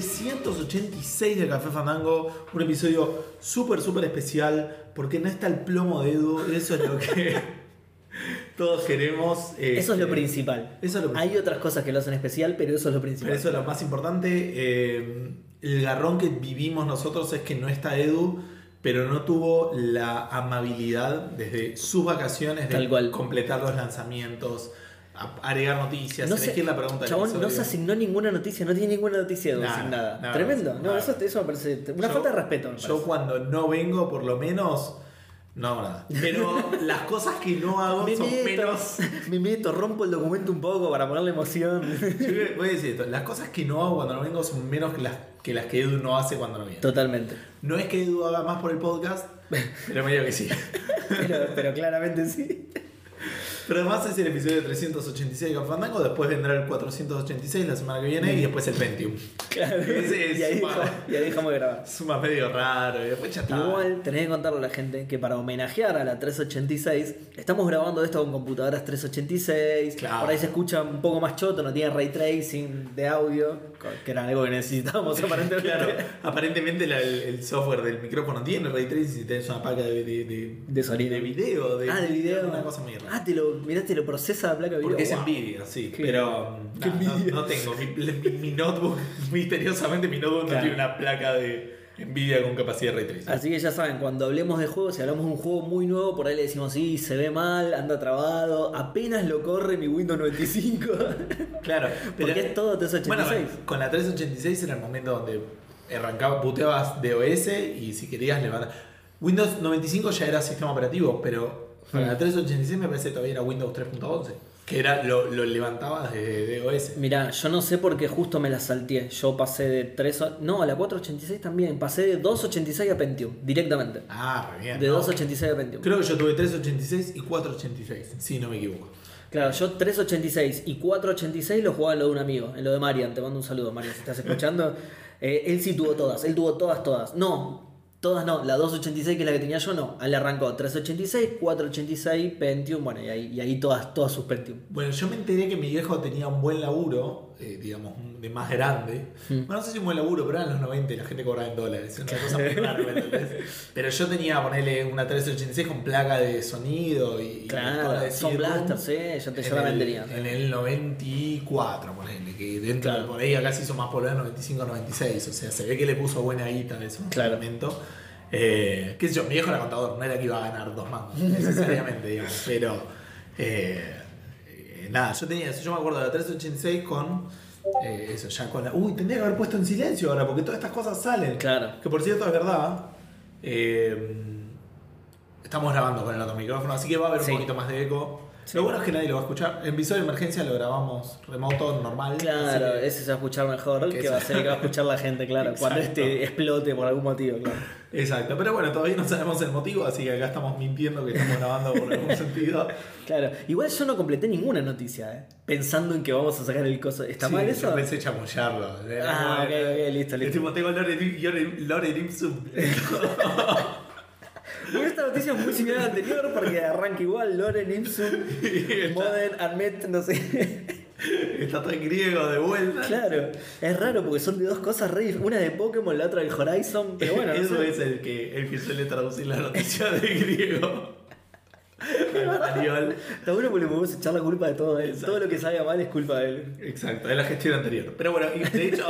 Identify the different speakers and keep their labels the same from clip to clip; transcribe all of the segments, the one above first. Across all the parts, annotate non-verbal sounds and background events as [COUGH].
Speaker 1: 386 de Café Fandango. Un episodio súper, súper especial porque no está el plomo de Edu. Eso es lo que [LAUGHS] todos queremos.
Speaker 2: Eso es lo
Speaker 1: Este,
Speaker 2: principal.
Speaker 1: Eso es lo
Speaker 2: Hay otras cosas que lo hacen especial, pero eso es lo principal.
Speaker 1: Pero eso es lo más importante. eh, el garrón que vivimos nosotros es que no está Edu, pero no tuvo la amabilidad desde sus vacaciones de
Speaker 2: Tal cual.
Speaker 1: completar los lanzamientos, agregar noticias,
Speaker 2: no se,
Speaker 1: elegir la pregunta del
Speaker 2: chabón, no se asignó ninguna noticia, no tiene ninguna noticia de
Speaker 1: Nada,
Speaker 2: asignada.
Speaker 1: nada,
Speaker 2: Tremendo. No,
Speaker 1: nada.
Speaker 2: eso, eso me parece una
Speaker 1: Yo-
Speaker 2: falta de respeto.
Speaker 1: Yo cuando no vengo, por lo menos, no hago nada. Pero [LAUGHS] las cosas que no hago
Speaker 2: me
Speaker 1: son
Speaker 2: meto,
Speaker 1: menos. [LAUGHS]
Speaker 2: me meto, rompo el documento un poco para ponerle emoción.
Speaker 1: Yo voy a decir esto: las cosas que no hago cuando no vengo son menos que las que, las que Edu no hace cuando no viene.
Speaker 2: Totalmente.
Speaker 1: No es que Edu haga más por el podcast, [LAUGHS] pero medio que sí.
Speaker 2: Pero, pero claramente sí.
Speaker 1: Pero además es el episodio 386 de Fandango, después vendrá el 486 la semana que viene y después el Pentium.
Speaker 2: Claro.
Speaker 1: Ese es [LAUGHS]
Speaker 2: y, ahí
Speaker 1: suma-
Speaker 2: dejamos, y ahí dejamos de grabar.
Speaker 1: Suma medio raro y después ya está.
Speaker 2: Igual tenés que contarle a la gente que para homenajear a la 386, estamos grabando esto con computadoras 386.
Speaker 1: Claro.
Speaker 2: Por ahí se escucha un poco más choto, no tiene ray tracing de audio, que era algo que necesitábamos [LAUGHS] aparentemente.
Speaker 1: Claro, aparentemente la- el, el software del micrófono tiene ray tracing si tenés una placa de, de, de,
Speaker 2: De sonido.
Speaker 1: de video. De,
Speaker 2: ah, de video.
Speaker 1: Una cosa muy rara.
Speaker 2: Ah, te lo, mirá, te lo procesa la placa de video.
Speaker 1: Porque es
Speaker 2: Wow.
Speaker 1: Nvidia, sí.
Speaker 2: Qué-
Speaker 1: pero
Speaker 2: qué
Speaker 1: no, tengo. Mi, mi- mi notebook, [LAUGHS] misteriosamente, mi notebook
Speaker 2: Claro.
Speaker 1: no tiene una placa de Nvidia con capacidad de ray.
Speaker 2: Así que ya saben, cuando hablemos de juegos, si hablamos de un juego muy nuevo, por ahí le decimos, sí, se ve mal, anda trabado, apenas lo corre mi Windows 95. [LAUGHS]
Speaker 1: Claro,
Speaker 2: Porque es todo 386.
Speaker 1: Bueno, con la 386 era el momento donde arrancaba, puteabas de OS y si querías levantar. Windows 95 ya era sistema operativo, pero para la 386 me parece que todavía era Windows 3.11, que era lo, lo levantabas desde DOS.
Speaker 2: Mirá, yo no sé por qué justo me la salteé. Yo pasé de 3. o- No, a la 486 también. Pasé de 286 a Pentium, directamente.
Speaker 1: Ah, re bien.
Speaker 2: De
Speaker 1: no.
Speaker 2: 286 a Pentium.
Speaker 1: Creo que yo tuve 386 y 486, si no me equivoco.
Speaker 2: Claro, yo 386 y 486 lo jugaba en lo de un amigo, en lo de Marian. Te mando un saludo, Marian, si estás escuchando. [LAUGHS] Eh, él sí tuvo todas, él tuvo todas, todas. No, todas no. La 286, que es la que tenía yo, no. Él arrancó 386, 486, Pentium, bueno, y ahí, y ahí todas, todas sus Pentium.
Speaker 1: Bueno, yo me enteré que mi viejo tenía un buen laburo, eh, digamos, de más grande.
Speaker 2: Hmm.
Speaker 1: Bueno, no sé si un buen laburo, pero eran los 90 y la gente cobraba en dólares. Es una cosa muy [LAUGHS] rara, ¿me entendés? Pero yo tenía, ponerle una 386 con placa de sonido y. y
Speaker 2: Claro,
Speaker 1: de
Speaker 2: son blasters, eh, ya te-
Speaker 1: en
Speaker 2: la
Speaker 1: el-
Speaker 2: venderían.
Speaker 1: En el 94, ponele, que dentro
Speaker 2: Claro.
Speaker 1: de por ahí acá se hizo más popular en 95-96. O sea, se ve que le puso buena guita eso en
Speaker 2: Claro.
Speaker 1: ese momento. Eh, qué sé yo, mi viejo era contador, no era que iba a ganar dos mangos, necesariamente, [LAUGHS] digamos. Pero. eh, nada, yo tenía eso. Yo me acuerdo de la 386 con. eh, eso, ya con la. Uy, tendría que haber puesto en silencio ahora, porque todas estas cosas salen.
Speaker 2: Claro.
Speaker 1: Que por cierto es verdad. eh, estamos grabando con el otro micrófono, así que va a haber
Speaker 2: Sí.
Speaker 1: un poquito más de eco. Lo bueno es que nadie lo va a escuchar. En episodio de emergencia lo grabamos remoto, normal.
Speaker 2: Claro,
Speaker 1: que-
Speaker 2: ese se va a escuchar mejor,
Speaker 1: Que
Speaker 2: va a ser el que va a escuchar la gente, claro. [LAUGHS] Cuando este explote por algún motivo, claro.
Speaker 1: Exacto, pero bueno, todavía no sabemos el motivo, así que acá estamos mintiendo que estamos grabando por algún [LAUGHS] sentido.
Speaker 2: Claro, igual yo no completé ninguna noticia, ¿eh? pensando en que vamos a sacar el coso. ¿Está
Speaker 1: Sí,
Speaker 2: mal
Speaker 1: yo
Speaker 2: eso?
Speaker 1: pensé chamullarlo.
Speaker 2: Ah, ok, ok, listo, listo.
Speaker 1: tipo, tengo Lore, Lore. [LAUGHS]
Speaker 2: Bueno, esta noticia es muy similar a la anterior porque arranca igual Loren Ipsum, [LAUGHS] Modern, Admet, no sé. [LAUGHS]
Speaker 1: Está todo en griego de vuelta.
Speaker 2: claro, es raro porque son de dos cosas re Una de Pokémon, la otra del Horizon, pero bueno, no [LAUGHS]
Speaker 1: Eso
Speaker 2: sé.
Speaker 1: es el que, el que suele traducir la noticia de griego.
Speaker 2: Está bueno porque le podemos echar la culpa de todo él.
Speaker 1: Exacto.
Speaker 2: Todo lo que salga mal es culpa de él.
Speaker 1: Exacto, es la gestión anterior. Pero bueno, de hecho,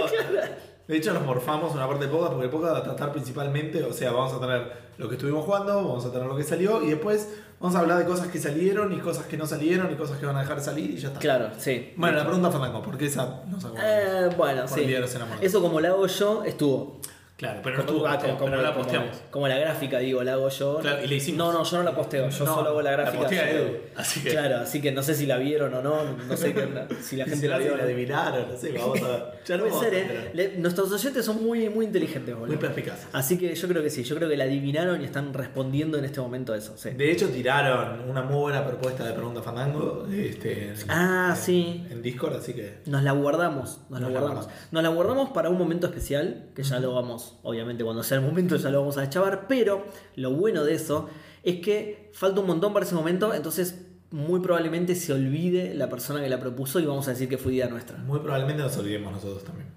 Speaker 1: de hecho nos morfamos una parte de podcast porque podcast va a tratar principalmente, o sea, vamos a tener lo que estuvimos jugando, vamos a tener lo que salió y después vamos a hablar de cosas que salieron y cosas que no salieron y cosas que van a dejar de salir y ya está.
Speaker 2: Claro, sí.
Speaker 1: Bueno, la pregunta Fandango, ¿por qué esa no se acuerda?
Speaker 2: Eh, bueno,
Speaker 1: Por
Speaker 2: sí. Eso como la hago yo, estuvo.
Speaker 1: Claro, pero no
Speaker 2: Como,
Speaker 1: estuvo no la posteamos.
Speaker 2: como la gráfica, digo, la hago yo.
Speaker 1: Claro, y la hicimos.
Speaker 2: No, no, yo no la posteo, yo
Speaker 1: No,
Speaker 2: solo hago la
Speaker 1: la
Speaker 2: gráfica.
Speaker 1: postea
Speaker 2: yo-
Speaker 1: Edu, así que-
Speaker 2: Claro, así que no sé si la vieron o no, no sé qué si la [LAUGHS] gente la
Speaker 1: si
Speaker 2: vio.
Speaker 1: la adivinaron, no sé, [LAUGHS] vamos a ver. Ya
Speaker 2: Puede
Speaker 1: vamos a
Speaker 2: ser, ¿eh? Le- nuestros oyentes son muy, muy inteligentes, boludo.
Speaker 1: Muy perspicaces.
Speaker 2: Así que yo creo que sí, yo creo que la adivinaron y están respondiendo en este momento a eso. sí.
Speaker 1: De hecho, tiraron una muy buena propuesta de pregunta Fandango este, en,
Speaker 2: Ah,
Speaker 1: en-
Speaker 2: sí.
Speaker 1: en Discord, así que.
Speaker 2: Nos la guardamos, nos, la
Speaker 1: Nos la
Speaker 2: guardamos.
Speaker 1: guardamos.
Speaker 2: Nos la guardamos para un momento especial, que ya lo vamos, obviamente cuando sea el momento ya lo vamos a chavar, pero lo bueno de eso es que falta un montón para ese momento, entonces muy probablemente se olvide la persona que la propuso y vamos a decir que fue idea nuestra.
Speaker 1: Muy probablemente nos olvidemos nosotros también.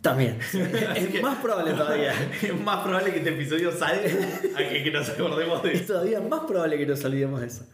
Speaker 2: También. [LAUGHS] es más probable todavía.
Speaker 1: Es más probable que este episodio salga a que, que nos acordemos de
Speaker 2: Es
Speaker 1: eso.
Speaker 2: todavía más probable que nos olvidemos de eso.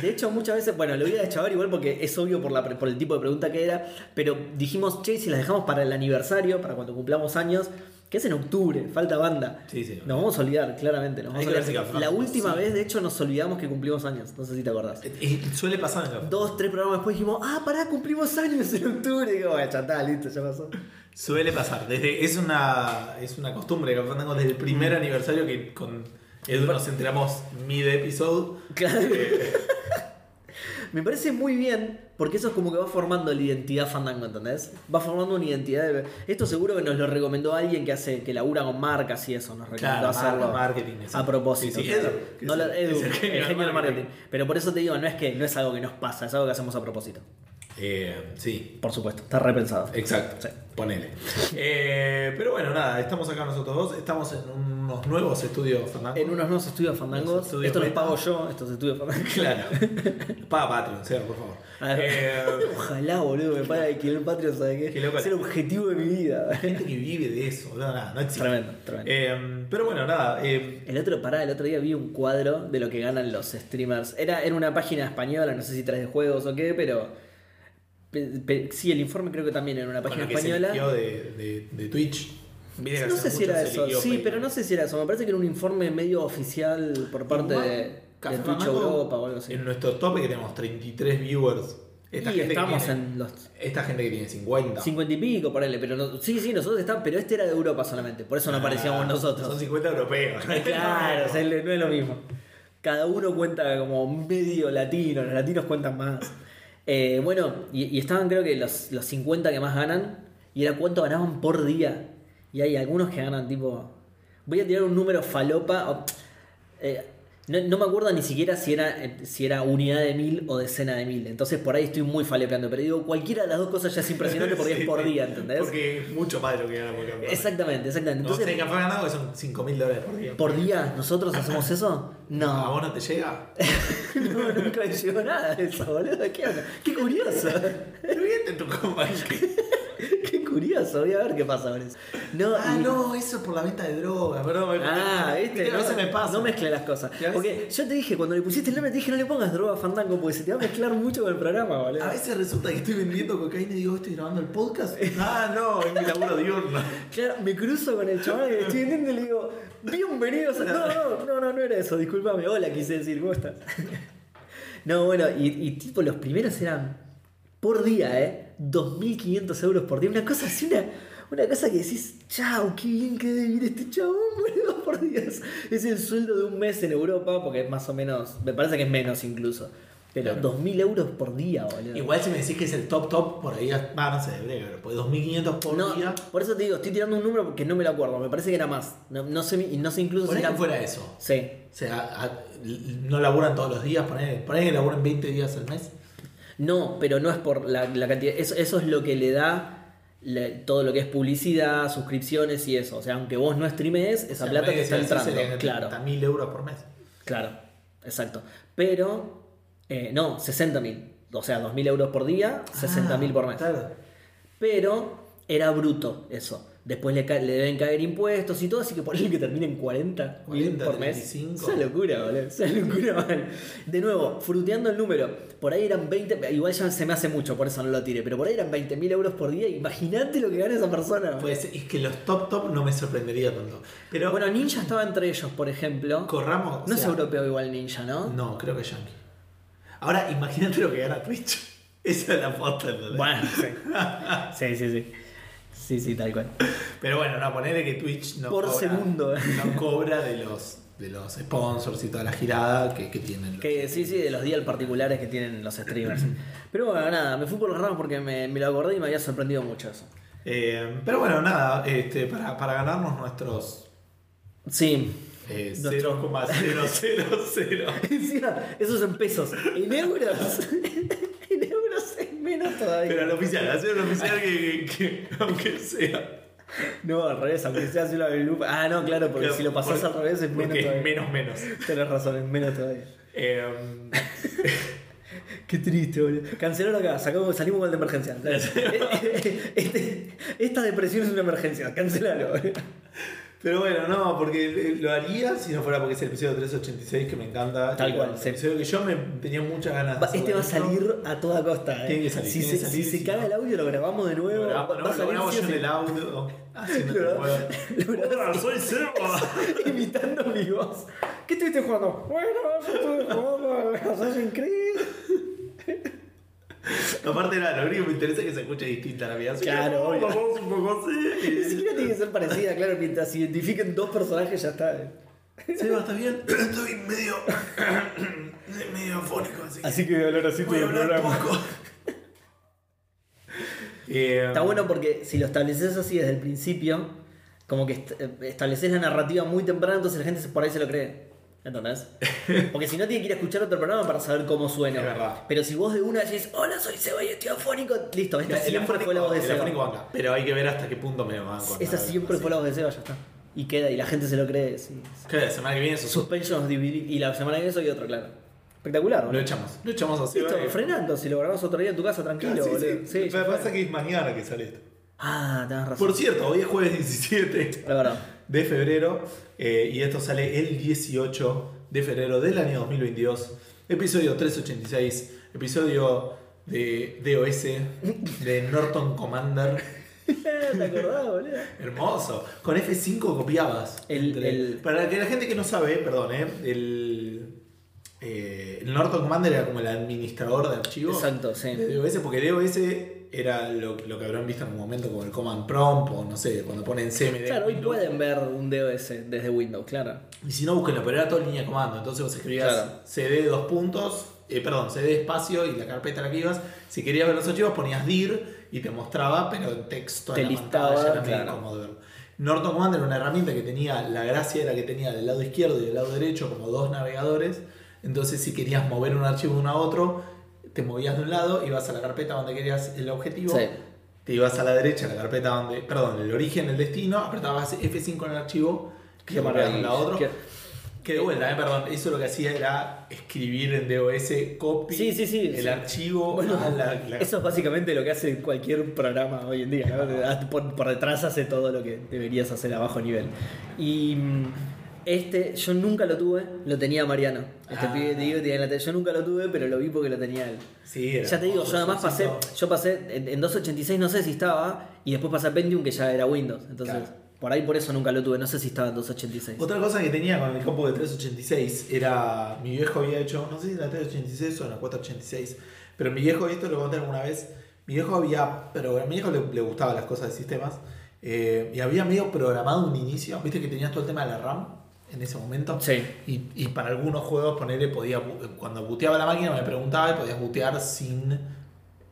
Speaker 2: De hecho, muchas veces, bueno, lo voy a deschavar igual porque es obvio por, la, por el tipo de pregunta que era, pero dijimos, che, si las dejamos para el aniversario, para cuando cumplamos años, que es en octubre, falta banda.
Speaker 1: Sí, sí.
Speaker 2: Nos vamos a olvidar, claramente. Nos vamos a olvidar. La última
Speaker 1: sí.
Speaker 2: vez, de hecho, nos olvidamos que cumplimos años. No sé si te acordás.
Speaker 1: Y suele pasar en la-
Speaker 2: Dos, tres programas después dijimos, ah, pará, cumplimos años en octubre. Y digo, ya está, listo, ya pasó.
Speaker 1: Suele pasar. Desde, es, una, es una costumbre que tengo desde el primer aniversario que con Edu nos enteramos mid-episode.
Speaker 2: Claro. [LAUGHS] Me parece muy bien porque eso es como que va formando la identidad Fandango, ¿entendés? Va formando una identidad. de- Esto seguro que nos lo recomendó alguien que hace que labura con marcas y eso. Nos recomendó
Speaker 1: Claro,
Speaker 2: hacerlo
Speaker 1: marketing,
Speaker 2: a propósito.
Speaker 1: Sí, sí,
Speaker 2: claro. No
Speaker 1: es el-
Speaker 2: Edu,
Speaker 1: es el
Speaker 2: el
Speaker 1: genio del
Speaker 2: marketing.
Speaker 1: marketing.
Speaker 2: Pero por eso te digo, no es que no es algo que nos pasa, es algo que hacemos a propósito.
Speaker 1: Eh, sí,
Speaker 2: Por supuesto, está repensado.
Speaker 1: exacto.
Speaker 2: Sí.
Speaker 1: Ponele. Eh, pero bueno, nada, estamos acá nosotros dos. Estamos en unos nuevos estudios, Fernando.
Speaker 2: En unos nuevos estudios fandangos.
Speaker 1: Los estudios
Speaker 2: Esto los pago yo, estos estudios fandangos.
Speaker 1: Claro. [LAUGHS] Paga Patreon, Seba, por favor. Eh,
Speaker 2: Ojalá, boludo, me pague alquiler Patreon, ¿sabes qué?
Speaker 1: Loco.
Speaker 2: Es el objetivo de mi vida.
Speaker 1: gente que vive de eso, no, nada, no existe.
Speaker 2: Tremendo, tremendo.
Speaker 1: Eh, pero bueno, nada. eh,
Speaker 2: El otro, pará, el otro día vi un cuadro de lo que ganan los streamers. Era, era una página española, no sé si traes de juegos o qué, pero. Sí, el informe creo que también era una página
Speaker 1: bueno,
Speaker 2: española.
Speaker 1: de, de, de Twitch.
Speaker 2: No sé si era eso, sí, pero no sé si era eso. Me parece que era un informe medio oficial por parte de, Twitch Europa o algo así.
Speaker 1: En nuestro tope que tenemos 33 viewers. Esta
Speaker 2: y
Speaker 1: gente
Speaker 2: estamos
Speaker 1: tiene-
Speaker 2: en los
Speaker 1: Esta gente que tiene 50.
Speaker 2: 50 y pico, ponele, pero no, sí, sí, nosotros estamos, pero este era de Europa solamente, por eso no aparecíamos
Speaker 1: Ah,
Speaker 2: nosotros.
Speaker 1: Son 50 europeos. [LAUGHS]
Speaker 2: Claro, no es lo mismo. Cada uno cuenta como medio latino, los latinos cuentan más. Eh, bueno, y, estaban creo que los, los 50 que más ganan, y era cuánto ganaban por día. Y hay algunos que ganan tipo... Voy a tirar un número falopa. eh, no, no me acuerdo ni siquiera si era, eh, si era unidad de mil o decena de mil. Entonces por ahí estoy muy falepeando. Pero digo, cualquiera de las dos cosas ya es impresionante porque [LAUGHS]
Speaker 1: Sí,
Speaker 2: es por día, ¿entendés?
Speaker 1: Porque es mucho más de lo que gana por campeón.
Speaker 2: Exactamente, exactamente.
Speaker 1: No
Speaker 2: Entonces,
Speaker 1: sé, café ganado que son 5 mil dólares por día.
Speaker 2: ¿por día nosotros hacemos eso? No.
Speaker 1: ¿A vos no te llega? [LAUGHS]
Speaker 2: No, nunca me llegó nada de eso, boludo. ¿Qué? Qué curioso.
Speaker 1: Viste tu compa. [LAUGHS]
Speaker 2: Curioso. Voy a ver qué pasa con eso. No,
Speaker 1: Ah,
Speaker 2: y-
Speaker 1: no, eso es por la venta de droga, perdón.
Speaker 2: Ah, viste,
Speaker 1: a veces me pasa.
Speaker 2: No mezcle las cosas. Porque yo te dije, cuando le pusiste el nombre, te dije no le pongas droga a Fandango porque se te va a mezclar mucho con el programa, boludo.
Speaker 1: A veces resulta que estoy vendiendo cocaína y digo, estoy grabando el podcast. [LAUGHS] Ah, no, es mi laburo diurno.
Speaker 2: Claro, me cruzo con el chaval que estoy vendiendo y le digo, bienvenidos a... No, no, no, no, no era eso, discúlpame. Hola, quise decir, ¿cómo estás? [LAUGHS] No, bueno, y, y tipo los primeros eran por día, ¿eh? 2.500 euros por día. Una cosa así, una, una cosa que decís, chau, qué bien que debe vivir este chabón, [LAUGHS] boludo, por Dios. Es el sueldo de un mes en Europa, porque más o menos, me parece que es menos incluso. Pero
Speaker 1: Claro.
Speaker 2: 2.000 euros por día, boludo.
Speaker 1: Igual si me decís que es el top top, por ahí, va, no sé, ver, pues 2.500 por
Speaker 2: No,
Speaker 1: día.
Speaker 2: por eso te digo, estoy tirando un número porque no me lo acuerdo. Me parece que era más. No, no sé, no sé incluso
Speaker 1: Por
Speaker 2: si
Speaker 1: ahí
Speaker 2: era
Speaker 1: fuera eso.
Speaker 2: Sí.
Speaker 1: O sea, a- no laburan todos los días, poner que laburan 20 días al mes.
Speaker 2: No, pero no es por la, la cantidad. Eso, eso es lo que le da la- todo lo que es publicidad, suscripciones y eso. O sea, aunque vos no streamees, esa
Speaker 1: O sea,
Speaker 2: plata te está entrando. Claro,
Speaker 1: 30.000 euros por mes.
Speaker 2: claro, exacto. Pero, eh, no, 60.000. O sea, 2.000 euros por día, 60.000 por mes.
Speaker 1: Ah, Claro.
Speaker 2: Pero era bruto eso. Después le, le deben caer impuestos y todo, así que por ahí que termine en 40,
Speaker 1: 40,
Speaker 2: por mes.
Speaker 1: 35.
Speaker 2: Es una locura, boludo. Es una locura, [LAUGHS] mal. De nuevo, fruteando el número. Por ahí eran 20, igual ya se me hace mucho, por eso no lo tiré. Pero por ahí eran 20.000 euros por día. Imagínate lo que gana esa persona.
Speaker 1: Pues es que los top top no me sorprendería tanto. Pero
Speaker 2: bueno, Ninja estaba entre ellos, por ejemplo.
Speaker 1: corramos.
Speaker 2: No es europeo igual Ninja, ¿no?
Speaker 1: No, creo que es yankee. Ahora, imagínate lo que gana Twitch. [LAUGHS] Esa es la foto. ¿entendés?
Speaker 2: Bueno, sí. [LAUGHS] sí, sí, sí. Sí, sí, tal cual.
Speaker 1: Pero bueno, no, ponerle que Twitch no
Speaker 2: Por
Speaker 1: cobra,
Speaker 2: segundo.
Speaker 1: no cobra de los, de los sponsors y toda la girada que, que tienen.
Speaker 2: Que sí, sí, de los días particulares que tienen los streamers. Pero bueno, nada, me fui por los ramas porque me, me lo acordé y me había sorprendido mucho eso.
Speaker 1: Eh, pero bueno, nada, este, para, para ganarnos nuestros
Speaker 2: Sí.
Speaker 1: eh,
Speaker 2: Nuestro-
Speaker 1: 0,000. [LAUGHS]
Speaker 2: Encima, eso es en pesos. En euros. [LAUGHS] todavía.
Speaker 1: Pero al oficial, hacer un oficial que, que- que- aunque sea.
Speaker 2: No, al revés, aunque sea así la lupa. Ah, no, claro, porque
Speaker 1: Claro,
Speaker 2: si lo pasás
Speaker 1: por-
Speaker 2: al revés es menos todavía.
Speaker 1: menos menos.
Speaker 2: Tenés razón, es menos todavía.
Speaker 1: Eh, [LAUGHS]
Speaker 2: Qué triste, boludo. Cancelaron acá, sacamos, salimos mal de emergencia. [LAUGHS] Este- esta depresión es una emergencia, cancelalo. boludo.
Speaker 1: Pero bueno, no, porque lo haría si no fuera porque es el episodio 386 que me encanta.
Speaker 2: Tal cual,
Speaker 1: El
Speaker 2: sí.
Speaker 1: episodio que yo me tenía muchas ganas de
Speaker 2: Este va a salir a toda costa. eh.
Speaker 1: Tiene que salir,
Speaker 2: Si,
Speaker 1: tiene
Speaker 2: se,
Speaker 1: salir,
Speaker 2: si se
Speaker 1: si
Speaker 2: caga
Speaker 1: no-
Speaker 2: el audio, lo grabamos de nuevo.
Speaker 1: Lo grabo,
Speaker 2: va
Speaker 1: no, lo
Speaker 2: sí
Speaker 1: yo en
Speaker 2: sí.
Speaker 1: el audio. [LAUGHS]
Speaker 2: Lo grabo-
Speaker 1: Hola, soy Seba. [LAUGHS]
Speaker 2: Imitando mi voz. ¿Qué estuviste jugando? Bueno, yo estuve jugando Assassin's Creed. [LAUGHS]
Speaker 1: Aparte, nada, lo único que me interesa es que se escuche distinta la que,
Speaker 2: Claro, obvio.
Speaker 1: vamos un poco
Speaker 2: Ni
Speaker 1: así.
Speaker 2: siquiera tiene que ser parecida, claro. Mientras se identifiquen dos personajes, ya está. eh.
Speaker 1: Seba, ¿estás bien? [CLEARS THROAT] Estoy medio. [CLEARS THROAT] medio afónico, así que.
Speaker 2: Así que voy a hablar así
Speaker 1: voy a hablar poco. [LAUGHS] Eh,
Speaker 2: Está bueno porque si lo estableces así desde el principio, como que est- eh, estableces la narrativa muy temprano, entonces la gente por ahí se lo cree. ¿Entendés? [LAUGHS] Porque si no tiene que ir a escuchar otro programa para saber cómo suena.
Speaker 1: Es verdad.
Speaker 2: Pero si vos de una decís, hola, soy Seba y estoy afónico, listo, esta
Speaker 1: El
Speaker 2: siempre
Speaker 1: afónico-
Speaker 2: fue la voz de
Speaker 1: el
Speaker 2: Seba.
Speaker 1: banca, Pero hay que ver hasta qué punto me lo van con
Speaker 2: Esa siempre fue la voz de Seba, ya está. Y queda, y la gente se lo cree. Sí.
Speaker 1: Claro, la semana que viene eso
Speaker 2: Suspension. Y la semana que viene soy otro, claro. Espectacular,
Speaker 1: Lo
Speaker 2: boludo.
Speaker 1: echamos. Lo echamos así.
Speaker 2: Listo,
Speaker 1: vale.
Speaker 2: frenando, si lo grabamos otro día en tu casa, tranquilo,
Speaker 1: Sí,
Speaker 2: boludo.
Speaker 1: sí.
Speaker 2: Sí,
Speaker 1: Lo
Speaker 2: fue.
Speaker 1: pasa que es mañana que sale esto.
Speaker 2: Ah, tenés razón.
Speaker 1: Por cierto, hoy es jueves 17
Speaker 2: Es verdad.
Speaker 1: De febrero eh, y esto sale el 18 de febrero del año 2022. Episodio 386, episodio de DOS, de Norton Commander. [LAUGHS]
Speaker 2: ¿Te acordás, boludo?
Speaker 1: Hermoso. Con F5 copiabas.
Speaker 2: El-
Speaker 1: Para que la gente que no sabe, perdón, eh, el, eh, el Norton Commander era como el administrador de archivos.
Speaker 2: Exacto, sí.
Speaker 1: de DOS, porque DOS era lo, lo que habrán visto en un momento como el Command Prompt o no sé, cuando ponen CMD.
Speaker 2: Claro, hoy pueden ver un DOS desde Windows, claro.
Speaker 1: Y si no, búsquenlo, pero era todo en línea de comando. Entonces vos escribías
Speaker 2: Claro.
Speaker 1: CD dos puntos, eh, perdón, CD espacio y la carpeta a la que ibas. Si querías ver los archivos, ponías DIR y te mostraba, pero en texto
Speaker 2: Te
Speaker 1: en la
Speaker 2: listaba,
Speaker 1: pantalla, era
Speaker 2: claro.
Speaker 1: verlo. Norton Commander era una herramienta que tenía, la gracia era que tenía del lado izquierdo y del lado derecho como dos navegadores. Entonces, si querías mover un archivo de uno a otro, te movías de un lado, ibas a la carpeta donde querías el objetivo.
Speaker 2: Sí.
Speaker 1: Te ibas a la derecha, la carpeta donde, perdón, el origen, el destino, apretabas F5 en el archivo, que de un
Speaker 2: maravilla.
Speaker 1: lado a otro.
Speaker 2: Qué-
Speaker 1: Que de vuelta, eh, perdón, eso lo que hacía era escribir en DOS copy
Speaker 2: Sí, sí, sí,
Speaker 1: el archivo
Speaker 2: Bueno,
Speaker 1: a la, la-
Speaker 2: Eso es básicamente lo que hace cualquier programa hoy en día. ¿no? Por, por detrás hace todo lo que deberías hacer a bajo nivel. Y mm, este, yo nunca lo tuve, lo tenía Mariano. Este
Speaker 1: Ah.
Speaker 2: pibe te digo, tenía en la tele. Yo nunca lo tuve, pero lo vi porque lo tenía él.
Speaker 1: Sí, era
Speaker 2: Ya te digo, yo además pasé, yo pasé en, en 286 no sé si estaba, y después pasé a Pentium que ya era Windows. Entonces,
Speaker 1: Claro.
Speaker 2: por ahí por eso nunca lo tuve, no sé si estaba en 286.
Speaker 1: Otra cosa que tenía con el compu de 386 era. Mi viejo había hecho, no sé si en la 386 o en la 486, pero mi viejo, esto lo conté alguna vez. Mi viejo había. Pero a mi viejo le, le gustaban las cosas de sistemas. eh, y había medio programado un inicio. Viste que tenías todo el tema de la RAM en ese momento.
Speaker 2: Sí.
Speaker 1: Y, y para algunos juegos, ponerle, podía. Cuando booteaba la máquina me preguntaba y podías bootear sin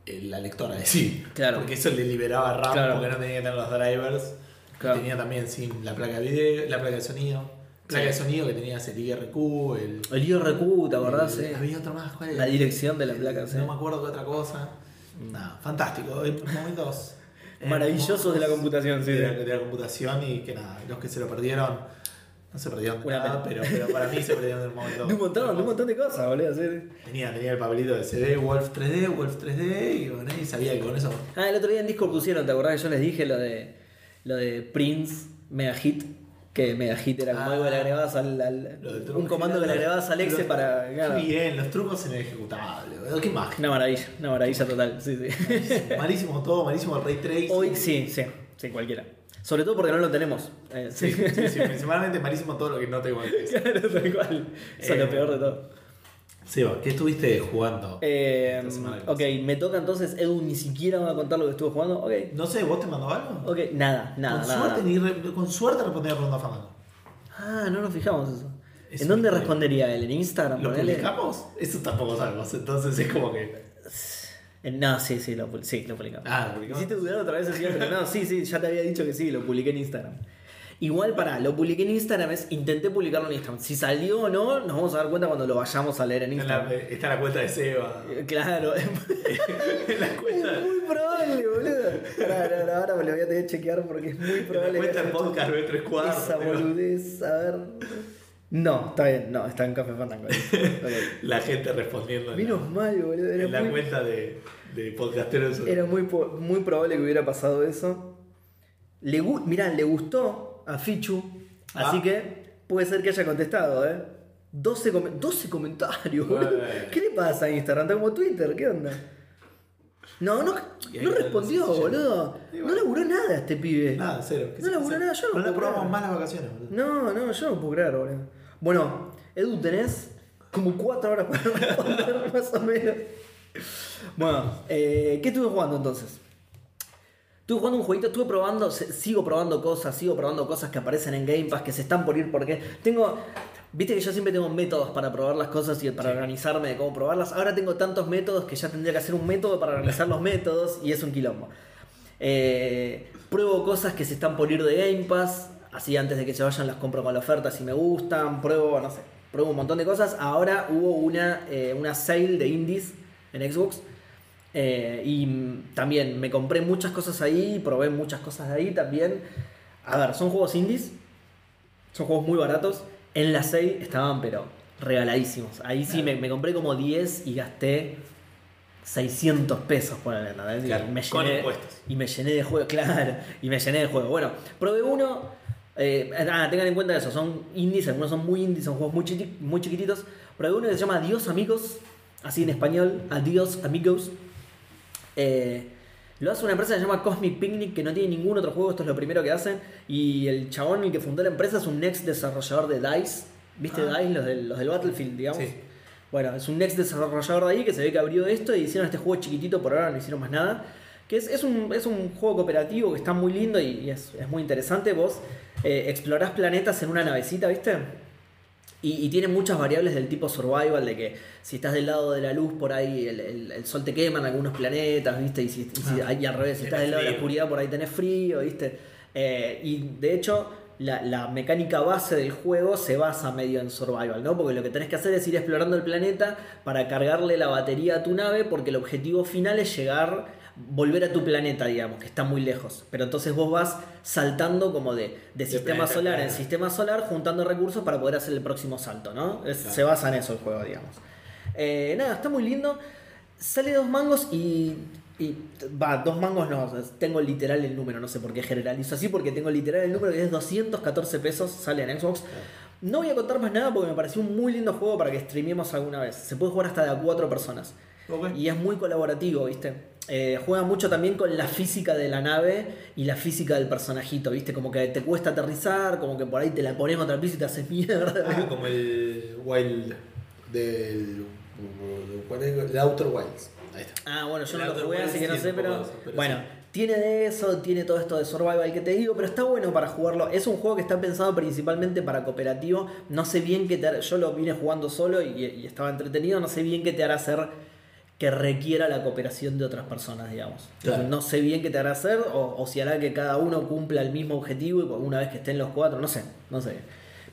Speaker 1: eh, la lectora de [LAUGHS] sí.
Speaker 2: Claro.
Speaker 1: Porque eso le liberaba RAM
Speaker 2: Claro.
Speaker 1: porque no tenía que tener los drivers.
Speaker 2: Claro.
Speaker 1: Tenía también sin la placa de video, la placa de sonido. Placa
Speaker 2: Sí.
Speaker 1: de sonido que tenías el IRQ, el.
Speaker 2: El IRQ, ¿te acordás?
Speaker 1: el-. Había otro más, ¿cuál era?
Speaker 2: La dirección de la placa.
Speaker 1: No me acuerdo qué otra cosa. Nada, fantástico. Hay momentos. [LAUGHS]
Speaker 2: Maravillosos de la computación, sí.
Speaker 1: De la,
Speaker 2: sí.
Speaker 1: de la computación y que nada, los que se lo perdieron. No se perdieron de
Speaker 2: Una
Speaker 1: nada, pero, pero para mí se perdieron del momento. [LAUGHS]
Speaker 2: De un montón, de un montón de cosas, boludo. sí.
Speaker 1: Tenía, tenía el papelito de CD, Wolf 3D, Wolf 3D, y bueno, y sabía que con eso.
Speaker 2: Ah, el otro día en Discord pusieron, ¿te acordás que yo les dije lo de lo de Prince Mega Hit? Que Mega Hit era como
Speaker 1: Ah.
Speaker 2: algo que le agregabas al, al- un comando que le agregabas al exe para. claro.
Speaker 1: Qué bien, los trucos en el ejecutable, boludo, qué magia.
Speaker 2: Una maravilla, una maravilla total, sí, sí.
Speaker 1: Malísimo todo, malísimo el ray tracing.
Speaker 2: Hoy sí, sí, sí, cualquiera. Sobre todo porque no lo tenemos. Eh,
Speaker 1: Sí, sí, sí, [LAUGHS] principalmente malísimo todo lo que no tengo antes.
Speaker 2: claro, tal cual. Eso es lo
Speaker 1: Eh,
Speaker 2: peor de todo.
Speaker 1: Seba, ¿qué estuviste jugando?
Speaker 2: Eh, ok, me toca entonces. Edu ni siquiera va a contar lo que estuvo jugando. Ok,
Speaker 1: No sé, ¿vos te mandó algo?
Speaker 2: ok, nada, nada,
Speaker 1: con,
Speaker 2: nada.
Speaker 1: suerte, ni re- con suerte respondí la pregunta a Fernando.
Speaker 2: Ah, no nos fijamos eso.
Speaker 1: Es
Speaker 2: ¿En dónde respondería él? ¿En Instagram?
Speaker 1: ¿Lo publicamos? Eso tampoco sabemos, entonces es como que.
Speaker 2: Eh, No, sí, sí, lo, sí, lo publicamos.
Speaker 1: Ah, lo publicamos.
Speaker 2: Hiciste dudar otra vez así, pero no, sí, sí, ya te había dicho que sí, lo publiqué en Instagram. Igual para, lo publiqué en Instagram, es intenté publicarlo en Instagram. Si salió o no, nos vamos a dar cuenta cuando lo vayamos a leer en
Speaker 1: Está en
Speaker 2: Instagram.
Speaker 1: la, está en la cuenta de Seba.
Speaker 2: Eh, Claro, es [LAUGHS]
Speaker 1: en la cuenta,
Speaker 2: muy probable, boludo. Ahora, ahora, ahora me lo voy a tener que chequear porque es muy
Speaker 1: en la
Speaker 2: probable
Speaker 1: cuenta
Speaker 2: que hecho
Speaker 1: podcast cuartos.
Speaker 2: esa boludez. A ver. No, está bien, no, está en Café Fandango. [LAUGHS]
Speaker 1: La gente respondiendo en la-
Speaker 2: Menos mal, boludo. Era
Speaker 1: en la
Speaker 2: muy,
Speaker 1: cuenta de, de podcasteros.
Speaker 2: era muy, muy probable que hubiera pasado eso. Le mirá, le gustó a Fichu, así
Speaker 1: Ah.
Speaker 2: que puede ser que haya contestado, ¿eh? 12, come- 12 comentarios, boludo. ¿Qué le pasa a Instagram? Está como Twitter, ¿qué onda? No, no, no respondió, boludo. No laburó nada este pibe.
Speaker 1: Nada, cero. ¿Qué
Speaker 2: No laburó nada, yo no
Speaker 1: No le probamos más las vacaciones, boludo.
Speaker 2: No, no, yo no puedo creer, boludo. Bueno, Edu, tenés como 4 horas para [LAUGHS] responder, más o menos. Bueno, eh, ¿qué estuve jugando entonces? Estuve jugando un jueguito, estuve probando, sigo probando cosas, sigo probando cosas que aparecen en Game Pass, que se están por ir porque tengo, viste que yo siempre tengo métodos para probar las cosas y para organizarme de cómo probarlas. Ahora tengo tantos métodos que ya tendría que hacer un método para organizar los métodos y es un quilombo. Eh, pruebo cosas que se están por ir de Game Pass, así antes de que se vayan las compro con la oferta si me gustan, pruebo, no sé, pruebo un montón de cosas. Ahora hubo una, eh, una sale de indies en Xbox eh, y también me compré muchas cosas ahí, probé muchas cosas de ahí también. A ver, son juegos indies, son juegos muy baratos. En la sale estaban, pero regaladísimos. Ahí sí me, me compré como 10 y gasté 600 pesos por el ¿entendés? Y
Speaker 1: Claro,
Speaker 2: me
Speaker 1: con impuestos.
Speaker 2: Y me llené de juego, [LAUGHS] claro. Y me llené de juego. Bueno, probé uno. Eh, ah, tengan en cuenta eso, son indies, algunos son muy indies, son juegos muy, chiqui- muy chiquititos. Probé uno que se llama Adiós Amigos, así en español, Adiós Amigos. Eh, lo hace una empresa que se llama Cosmic Picnic, que no tiene ningún otro juego, esto es lo primero que hacen. Y el chabón, el que fundó la empresa, es un next desarrollador de DICE. ¿Viste
Speaker 1: Ah.
Speaker 2: DICE? Los del, los del Battlefield, digamos.
Speaker 1: Sí.
Speaker 2: Bueno, es un next desarrollador de ahí que se ve que abrió esto y hicieron este juego chiquitito, por ahora no hicieron más nada. Que es, es, un, es un juego cooperativo que está muy lindo y, y es, es muy interesante. Vos eh, explorás planetas en una navecita, ¿viste? Y, y tiene muchas variables del tipo survival, de que si estás del lado de la luz, por ahí el, el- el sol te quema en algunos planetas, ¿viste? Y, si, y si-
Speaker 1: Ah,
Speaker 2: y al revés, si estás del lado de la oscuridad, por ahí tenés frío, ¿viste? Eh, y de hecho, la, la mecánica base del juego se basa medio en survival, ¿no? Porque lo que tenés que hacer es ir explorando el planeta para cargarle la batería a tu nave, porque el objetivo final es llegar, volver a tu planeta, digamos, que está muy lejos. Pero entonces vos vas saltando como de, de sistema
Speaker 1: planeta
Speaker 2: solar en sistema solar, juntando recursos para poder hacer el próximo salto, ¿no? Es-
Speaker 1: Claro.
Speaker 2: Se basa en eso el juego, digamos. Eh, nada, está muy lindo. Sale dos mangos y. y- Va, dos mangos no, tengo literal el número, no sé por qué generalizo así, porque tengo literal el número que es 214 pesos, sale en Xbox. No voy a contar más nada porque me pareció un muy lindo juego para que streamemos alguna vez. Se puede jugar hasta de a cuatro personas.
Speaker 1: Ok.
Speaker 2: Y es muy colaborativo, ¿viste? Eh, juega mucho también con la física de la nave y la física del personajito, ¿viste? Como que te cuesta aterrizar, como que por ahí te la pones el piso y te haces [LAUGHS] mierda.
Speaker 1: Ah, como el Wild del. ¿Cuál es? El Outer Wilds. Ahí está.
Speaker 2: Ah, bueno, yo
Speaker 1: El
Speaker 2: no lo jugué, así que no sé, pero,
Speaker 1: de eso, pero
Speaker 2: bueno,
Speaker 1: sí.
Speaker 2: tiene de eso, tiene todo esto de survival que te digo, pero está bueno para jugarlo. Es un juego que está pensado principalmente para cooperativo. No sé bien qué te hará- yo lo vine jugando solo y, y estaba entretenido, no sé bien qué te hará hacer que requiera la cooperación de otras personas, digamos.
Speaker 1: Claro.
Speaker 2: No sé bien qué te hará hacer o, o si hará que cada uno cumpla el mismo objetivo y una vez que estén los cuatro, no sé, no sé.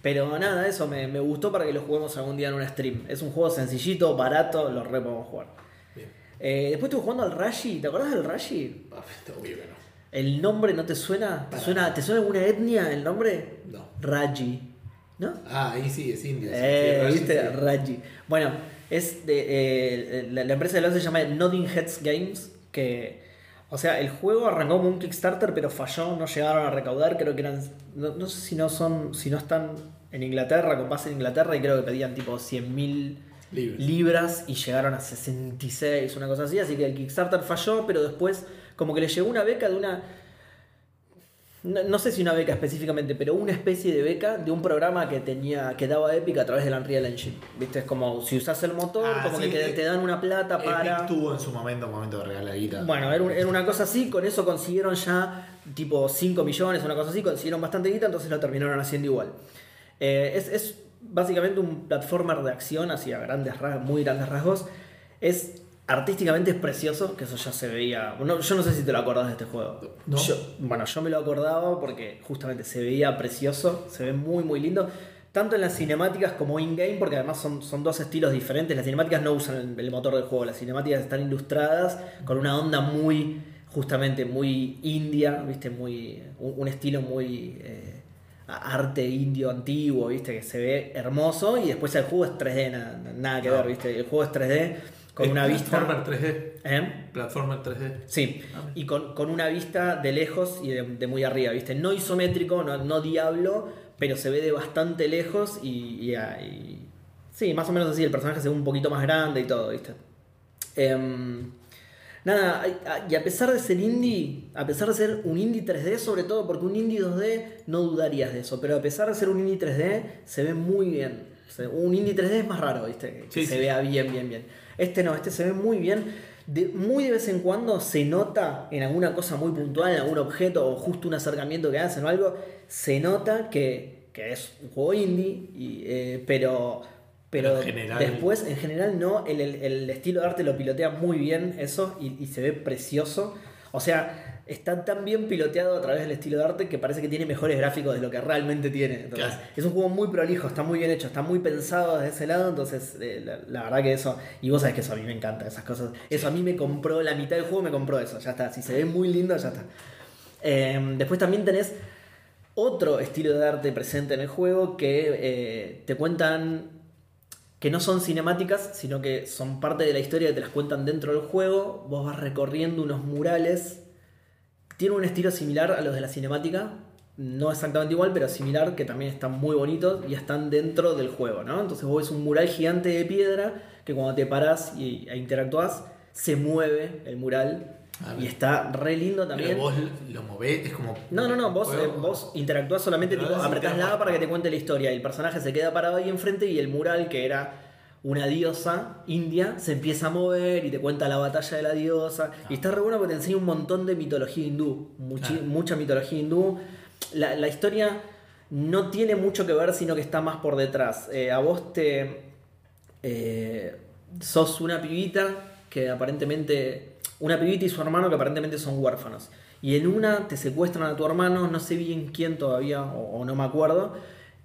Speaker 2: Pero nada, eso me, me gustó para que lo juguemos algún día en un stream. Es un juego sencillito, barato, lo re podemos jugar.
Speaker 1: Bien.
Speaker 2: Eh, después estuve jugando al Rashi, ¿te acordás del Rashi?
Speaker 1: Ah, está obvio que no.
Speaker 2: ¿El nombre no te suena? ¿Te suena, ¿te suena alguna etnia el nombre?
Speaker 1: No.
Speaker 2: Raji. ¿No?
Speaker 1: Ah, ahí sí, es indio. sí,
Speaker 2: Eh,
Speaker 1: sí,
Speaker 2: ¿viste?
Speaker 1: sí.
Speaker 2: Raji. Bueno, es de, eh, la, la empresa de los se llama Nodding Heads Games, que, o sea, el juego arrancó como un Kickstarter, pero falló, no llegaron a recaudar, creo que eran, no, no sé si no son, si no están en Inglaterra, con base en Inglaterra, y creo que pedían tipo 100 mil
Speaker 1: Libres.
Speaker 2: libras y llegaron a 66, una cosa así, así que el Kickstarter falló, pero después como que le llegó una beca de una... No, no sé si una beca específicamente, pero una especie de beca de un programa que tenía que daba Epic a través del Unreal Engine. ¿Viste? Es como si usas el motor,
Speaker 1: Ah,
Speaker 2: como
Speaker 1: sí,
Speaker 2: que te,
Speaker 1: eh,
Speaker 2: te dan una plata
Speaker 1: Epic
Speaker 2: para...
Speaker 1: tuvo en su momento un momento de regalar guita.
Speaker 2: Bueno, era, un- era una cosa así, con eso consiguieron ya tipo 5 millones, una cosa así, consiguieron bastante guita, entonces lo terminaron haciendo igual. Eh, es, es básicamente un platformer de acción, así a grandes rasgos, muy grandes rasgos. Es artísticamente es precioso, que eso ya se veía. no, yo no sé si te lo acordás de este juego.
Speaker 1: No.
Speaker 2: Yo- bueno, yo me lo acordaba porque justamente se veía precioso, se ve muy, muy lindo. Tanto en las cinemáticas como in-game, porque además son, son dos estilos diferentes. Las cinemáticas no usan el, el motor del juego, las cinemáticas están ilustradas con una onda muy, justamente muy india, ¿viste? Muy, un, un estilo muy eh, arte indio antiguo, ¿viste? Que se ve hermoso y después el juego es 3D, nada, nada que ver, ¿viste? El juego es 3D con una vista...
Speaker 1: Platformer 3D.
Speaker 2: ¿Eh?
Speaker 1: Platformer 3D.
Speaker 2: Sí,
Speaker 1: Ah.
Speaker 2: y con, con una vista de lejos y de, de muy arriba, ¿viste? No isométrico, no, no diablo, pero se ve de bastante lejos y, y- y- Sí, más o menos así, el personaje se ve un poquito más grande y todo, ¿viste? Em, nada, y a pesar de ser indie, a pesar de ser un indie 3D sobre todo, porque un indie 2D no dudarías de eso, pero a pesar de ser un indie 3D, se ve muy bien. Un indie 3D es más raro, ¿viste? Que, que
Speaker 1: Sí,
Speaker 2: se
Speaker 1: sí.
Speaker 2: vea bien, bien, bien. Este no, este se ve muy bien. De, muy de vez en cuando se nota en alguna cosa muy puntual, en algún objeto o justo un acercamiento que hacen o algo, se nota que, que es un juego indie, y, eh, pero, pero
Speaker 1: Pero en general-
Speaker 2: después en general no, el, el- el estilo de arte lo pilotea muy bien eso y, y se ve precioso. O sea, está tan bien piloteado a través del estilo de arte que parece que tiene mejores gráficos de lo que realmente tiene. Entonces,
Speaker 1: Claro.
Speaker 2: es un juego muy prolijo, está muy bien hecho, está muy pensado desde ese lado, entonces eh, la, la verdad que eso, y vos sabés que eso a mí me encanta, esas cosas, eso a mí me compró, la mitad del juego me compró eso, ya está, si se ve muy lindo, ya está. Eh, después también tenés otro estilo de arte presente en el juego que eh, te cuentan que no son cinemáticas, sino que son parte de la historia que te las cuentan dentro del juego. Vos vas recorriendo unos murales. Tiene un estilo similar a los de la cinemática. No exactamente igual, pero similar, que también están muy bonitos y están dentro del juego, ¿no? Entonces vos ves un mural gigante de piedra que cuando te parás y, e interactúas, se mueve el mural. Y está re lindo también.
Speaker 1: Pero vos lo movés, es como.
Speaker 2: No, no, no, vos, eh, vos interactúas solamente, tipo, apretás la A para que te cuente la historia. Y el personaje se queda parado ahí enfrente y el mural, que era una diosa india, se empieza a mover y te cuenta la batalla de la diosa. Y está re bueno porque te enseña un montón de mitología hindú, mucha mitología hindú. La, la historia no tiene mucho que ver, sino que está más por detrás. Eh, a vos te... eh, sos una pibita que aparentemente... Una pibita y su hermano que aparentemente son huérfanos. Y en una te secuestran a tu hermano, no sé bien quién todavía, o, o no me acuerdo.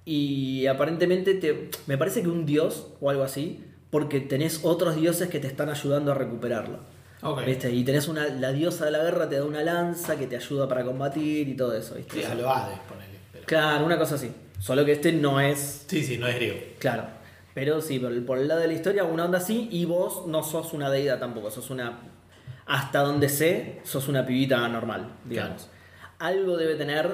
Speaker 2: Y aparentemente te, me parece que un dios o algo así, porque tenés otros dioses que te están ayudando a recuperarlo.
Speaker 1: Ok.
Speaker 2: ¿Viste? Y tenés una, la diosa de la guerra te da una lanza que te ayuda para combatir y todo eso. ¿viste?
Speaker 1: Sí, a lo Hades, ponele. pero-
Speaker 2: Claro, una cosa así. Solo que este no es
Speaker 1: Sí, sí, no es griego.
Speaker 2: Claro. Pero sí, por el, por el lado de la historia, una onda así, y vos no sos una deidad tampoco, sos una. Hasta donde sé, sos una pibita normal, digamos. Algo debe tener,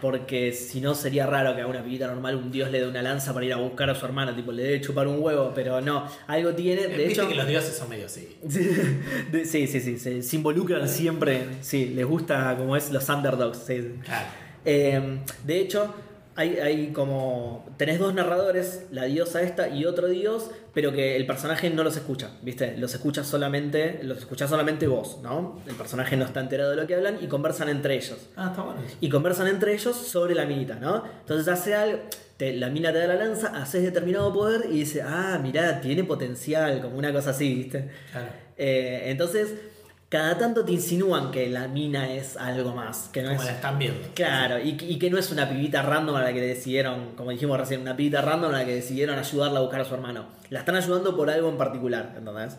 Speaker 2: porque si no sería raro que a una pibita normal un dios le dé una lanza para ir a buscar a su hermana, tipo, le debe chupar un huevo, pero no, algo tiene. De
Speaker 1: Viste
Speaker 2: hecho,
Speaker 1: que los dioses son medio así. [LAUGHS]
Speaker 2: Sí, sí, sí, sí, se, se involucran siempre, sí, les gusta como es los underdogs. sí.
Speaker 1: Claro.
Speaker 2: Eh, de hecho, hay, hay como. Tenés dos narradores, la diosa esta y otro dios, pero que el personaje no los escucha, ¿viste? Los escucha solamente. Los escucha solamente vos, ¿no? El personaje no está enterado de lo que hablan y conversan entre ellos.
Speaker 1: Ah, está bueno.
Speaker 2: Y conversan entre ellos sobre la minita, ¿no? Entonces hace algo. te- la mina te da la lanza, haces determinado poder y dice, ah, mirá, tiene potencial, como una cosa así, ¿viste?
Speaker 1: Claro.
Speaker 2: Eh, entonces, cada tanto te insinúan que la mina es algo más, que no
Speaker 1: Como
Speaker 2: es
Speaker 1: la están viendo.
Speaker 2: Claro, y, y que no es una pibita random a la que decidieron, como dijimos recién, una pibita random a la que decidieron ayudarla a buscar a su hermano. La están ayudando por algo en particular, ¿entendés?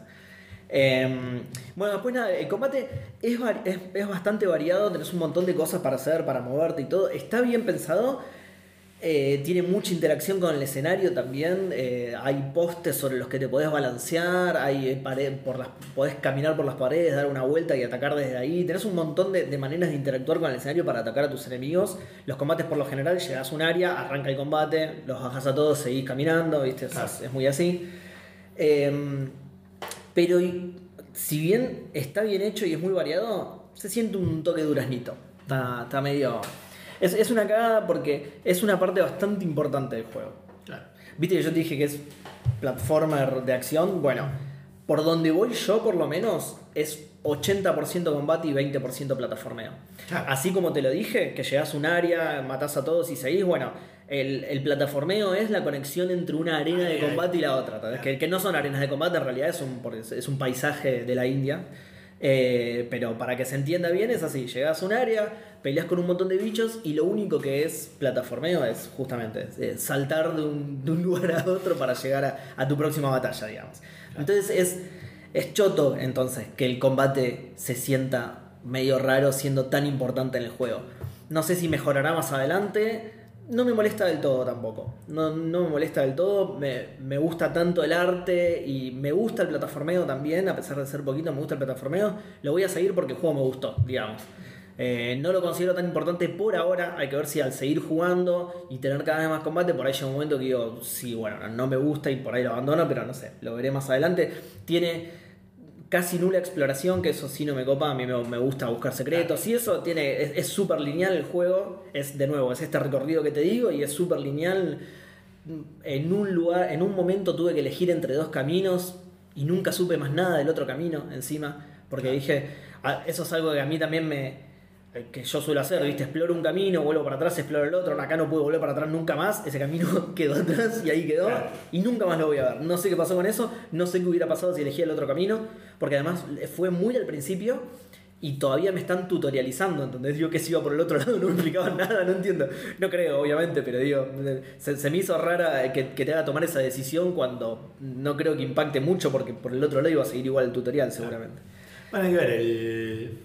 Speaker 2: Eh, bueno, después nada, el combate es, es, es bastante variado, tenés un montón de cosas para hacer, para moverte y todo. Está bien pensado, eh, tiene mucha interacción con el escenario también. eh, hay postes sobre los que te podés balancear, hay eh, pared, por las, podés caminar por las paredes, dar una vuelta y atacar desde ahí. Tenés un montón de, de maneras de interactuar con el escenario para atacar a tus enemigos. Los combates por lo general, llegas a un área, arranca el combate, los bajas a todos, seguís caminando, ¿viste? Es- muy así. Em, pero si bien está bien hecho y es muy variado, se siente un toque duraznito. Está, está medio. Es, es una cagada porque es una parte bastante importante del juego.
Speaker 1: Claro.
Speaker 2: Viste que yo te dije que es platformer de acción. Bueno, por donde voy yo, por lo menos, es 80% combate y 20% plataformeo.
Speaker 1: Claro.
Speaker 2: Así como te lo dije, que llegás a un área, matás a todos y seguís, bueno, el, el plataformeo es la conexión entre una arena de combate y la otra. Que, que no son arenas de combate, en realidad es un, es un paisaje de la India. Eh, pero para que se entienda bien es así, llegás a un área, peleas con un montón de bichos y lo único que es plataformeo es justamente eh, saltar de un, de un [LAUGHS] lugar a otro para llegar a, a tu próxima batalla, digamos. Entonces es, es choto entonces que el combate se sienta medio raro siendo tan importante en el juego. No sé si mejorará más adelante, no me molesta del todo tampoco. No, no me molesta del todo. Me, me gusta tanto el arte y me gusta el plataformeo también, a pesar de ser poquito, me gusta el plataformeo. Lo voy a seguir porque el juego me gustó, digamos. Eh, no lo considero tan importante por ahora. Hay que ver si al seguir jugando y tener cada vez más combate, por ahí llega un momento que digo, sí, bueno, no me gusta y por ahí lo abandono, pero no sé, lo veré más adelante. Tiene casi nula exploración, que eso sí no me copa, a mí me, me gusta buscar secretos y eso tiene es súper lineal el juego, es de nuevo, es este recorrido que te digo y es súper lineal. En un lugar, en un momento tuve que elegir entre dos caminos y nunca supe más nada del otro camino encima, porque dije, ah, eso es algo que a mí también me, que yo suelo hacer, ¿viste? Exploro un camino, vuelvo para atrás, exploro el otro, acá no puedo volver para atrás nunca más, ese camino [LAUGHS] quedó atrás y ahí quedó, y nunca más lo voy a ver. No sé qué pasó con eso, no sé qué hubiera pasado si elegía el otro camino, porque además fue muy al principio y todavía me están tutorializando, entonces Digo que si iba por el otro [LAUGHS] lado no me explicaban nada, no entiendo. No creo, obviamente, pero digo, se, me hizo rara que, que, te haga tomar esa decisión cuando no creo que impacte mucho, porque por el otro lado iba a seguir igual el tutorial seguramente.
Speaker 1: Bueno, hay que ver, el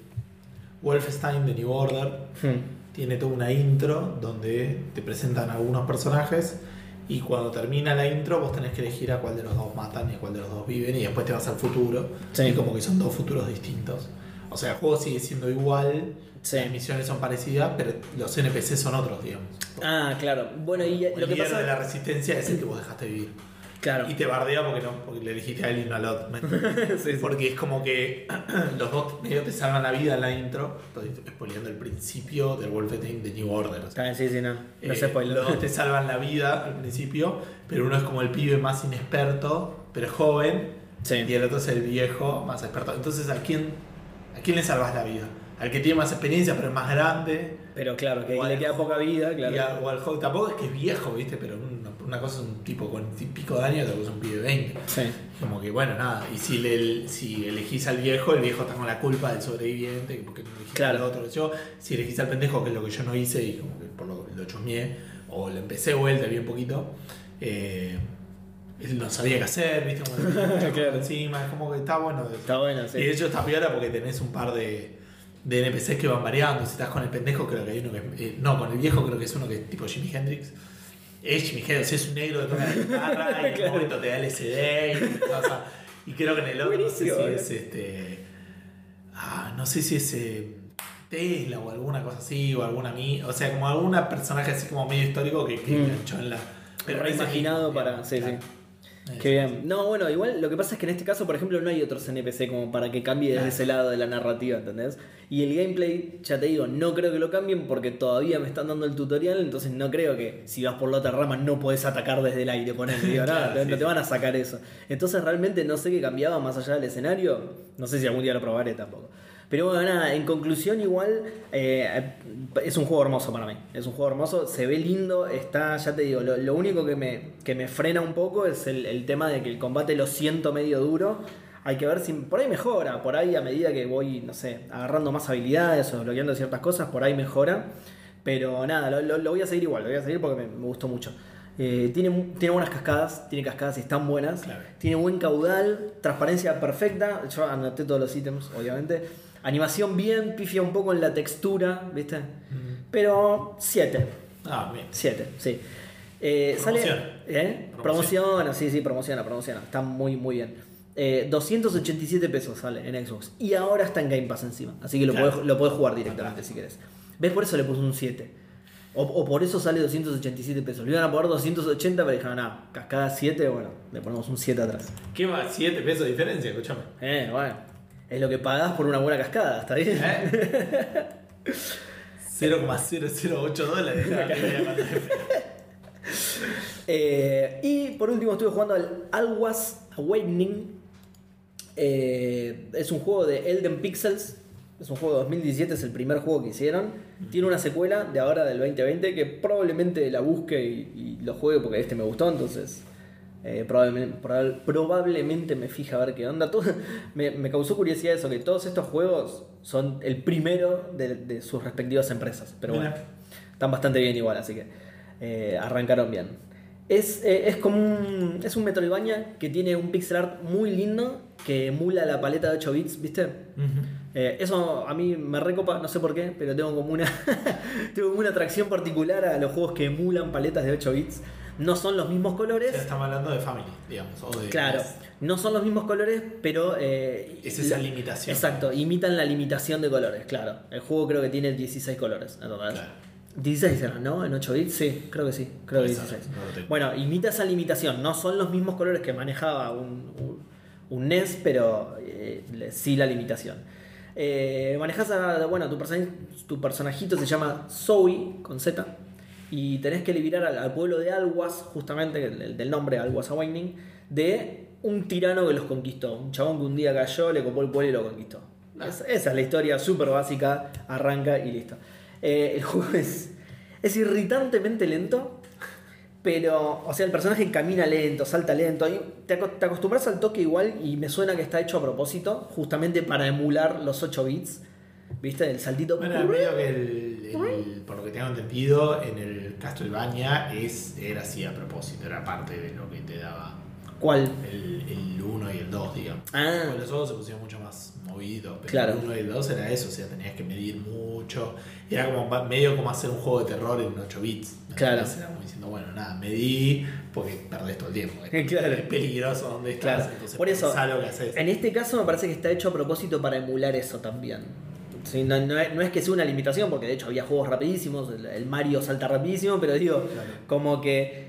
Speaker 1: Wolfenstein de New Order hmm. tiene toda una intro donde te presentan algunos personajes y cuando termina la intro vos tenés que elegir a cuál de los dos matan y a cuál de los dos viven y después te vas al futuro. Y como que son dos futuros distintos. O sea, el juego sigue siendo igual, las misiones son parecidas, pero los NPC son otros, digamos.
Speaker 2: Ah, claro. Bueno, y
Speaker 1: lo que pasa de la resistencia es el que vos dejaste vivir. Y te bardea porque, no, porque le dijiste a él y no al otro. Porque es como que [CLEARS THROAT] los dos medio te salvan la vida en la intro. Estoy spoileando el principio del Wolfenstein de New Order.
Speaker 2: sí, sí, no. No
Speaker 1: eh, Los dos te [LAUGHS] salvan la vida al principio, pero uno es como el pibe más inexperto, pero joven. Y el otro es el viejo más experto. Entonces, ¿a quién, ¿a quién le salvas la vida? Al que tiene más experiencia, pero es más grande.
Speaker 2: Pero claro, que le queda poca vida, claro.
Speaker 1: o al joven, tampoco es que es viejo, ¿viste? Pero una cosa es un tipo con pico de años, otra cosa es un pibe de 20. Sí. Como que, bueno, nada. Y si, le, si elegís al viejo, el viejo está con la culpa del sobreviviente, porque no elegís claro. al otro. Yo, si elegís al pendejo, que es lo que yo no hice y como que por lo, lo chusmeé, o le empecé vuelta bien poquito, eh, él no sabía qué hacer, ¿viste? Como [LAUGHS] claro. encima, es como que está bueno.
Speaker 2: Está bueno, sí.
Speaker 1: Y de hecho está piola porque tenés un par de de NPCs que van variando. Si estás con el pendejo, creo que hay uno que. Eh, no, con el viejo, creo que es uno que es tipo Jimi Hendrix es Jimi Hendrix, es un negro que toca la guitarra y en un [LAUGHS] momento te da LSD y, y creo que en el otro no sé si es este. Ah, no sé si es eh, Tesla o alguna cosa así, o alguna o sea, como alguna personaje así como medio histórico que, que mm. enganchó en la.
Speaker 2: Pero imaginado para. Sí, sí. Qué bien. No, bueno, igual lo que pasa es que en este caso, por ejemplo, no hay otros NPC como para que cambie desde ese lado de la narrativa, ¿entendés? Y el gameplay, ya te digo, no creo que lo cambien porque todavía me están dando el tutorial, entonces no creo que si vas por la otra rama no puedes atacar desde el aire, con Digo, [LAUGHS] no, no te van a sacar eso. Entonces realmente no sé qué cambiaba más allá del escenario. No sé si algún día lo probaré tampoco. Pero bueno, nada, en conclusión igual eh, es un juego hermoso para mí. Es un juego hermoso, se ve lindo, está, ya te digo, lo, único que me, que me frena un poco es el, tema de que el combate lo siento medio duro. Hay que ver si por ahí mejora, por ahí a medida que voy, no sé, agarrando más habilidades o bloqueando ciertas cosas, por ahí mejora. Pero nada, lo, voy a seguir igual, lo voy a seguir porque me, gustó mucho. Eh, tiene, tiene buenas cascadas, tiene cascadas y están buenas. Tiene buen caudal, transparencia perfecta. Yo anoté todos los ítems, obviamente. Animación bien, pifia un poco en la textura, ¿viste? Pero 7.
Speaker 1: Ah, bien.
Speaker 2: 7, sí. Eh, promociona. Sale, ¿eh? Promociona, sí, sí, promociona, promociona. Está muy, muy bien. 287 eh, pesos sale en Xbox. Y ahora está en Game Pass encima. Así que lo, puedes, lo jugar directamente si querés. ¿Ves? Por eso le puse un 7. O, por eso sale 287 pesos. Le iban a pagar 280, pero dijeron, no, cascada 7, bueno, le ponemos un 7 atrás.
Speaker 1: ¿Qué más? 7 pesos de diferencia, escúchame.
Speaker 2: Eh, bueno. Es lo que pagás por una buena cascada, ¿está bien?
Speaker 1: 0,008 ¿Eh? [LAUGHS] dólares. [LAUGHS]
Speaker 2: eh, y por último estuve jugando al Alwas Awakening. Eh, es un juego de Elden Pixels. Es un juego de 2017, es el primer juego que hicieron. Tiene una secuela de ahora del 2020 que probablemente la busque y, y lo juegue porque este me gustó, entonces eh, probablemente, probablemente me fija a ver qué onda. Todo, [LAUGHS] me, causó curiosidad eso, que todos estos juegos son el primero de, sus respectivas empresas. Pero bueno, están bastante bien igual, así que eh, arrancaron bien. Es, eh, es como un, es un Metroidvania que tiene un pixel art muy lindo que emula la paleta de 8 bits, ¿viste? Eso a mí me recopa, no sé por qué, pero tengo como una [LAUGHS] tengo como una atracción particular a los juegos que emulan paletas de 8 bits. No son los mismos colores.
Speaker 1: Ya estamos hablando de Family, digamos. O de
Speaker 2: Claro, no son los mismos colores, pero... eh,
Speaker 1: Es esa
Speaker 2: la-
Speaker 1: limitación.
Speaker 2: Exacto, imitan la limitación de colores, claro. El juego creo que tiene 16 colores, total.
Speaker 1: Claro.
Speaker 2: 16 eran, ¿no? En 8 bits, sí, creo que sí, creo que
Speaker 1: Puede ser,
Speaker 2: 16.
Speaker 1: no lo tengo.
Speaker 2: Bueno, imita esa limitación, no son los mismos colores que manejaba un, un, un NES, pero eh, sí la limitación. Eh, manejas a, bueno, tu, person- tu personajito se llama Zoe, con Z, y tenés que liberar al, al pueblo de Alwas, justamente, el, el del nombre, Alwas Awakening, de un tirano que los conquistó, un chabón que un día cayó, le copó el pueblo y lo conquistó.
Speaker 1: Ah.
Speaker 2: Es- esa es la historia súper básica, arranca y listo. Eh, el juego es, es irritantemente lento, pero, o sea, el personaje camina lento, salta lento, y te, aco- te acostumbras al toque igual y me suena que está hecho a propósito, justamente para emular los 8 bits, ¿viste? El saltito...
Speaker 1: Bueno, medio que el, el- por lo que tengo entendido, en el Castlevania es, era así a propósito, era parte de lo que te daba
Speaker 2: ¿Cuál?
Speaker 1: el, el 1 y el 2, digamos.
Speaker 2: Ah.
Speaker 1: Porque los otros se pusieron mucho más movidos, pero
Speaker 2: Claro.
Speaker 1: el 1 y el 2 era eso, o sea, tenías que medir mucho. Era como medio como hacer un juego de terror en 8 bits. ¿me
Speaker 2: Claro.
Speaker 1: entendés? Era como diciendo, bueno, nada, medí porque perdés todo el tiempo. [LAUGHS]
Speaker 2: Claro.
Speaker 1: es peligroso donde estás,
Speaker 2: Claro.
Speaker 1: entonces
Speaker 2: Por eso,
Speaker 1: lo que haces.
Speaker 2: En este caso me parece que está hecho a propósito para emular eso también. Sí, no, no es, no es que sea una limitación, porque de hecho había juegos rapidísimos, el, el Mario salta rapidísimo, pero digo,
Speaker 1: Claro.
Speaker 2: como que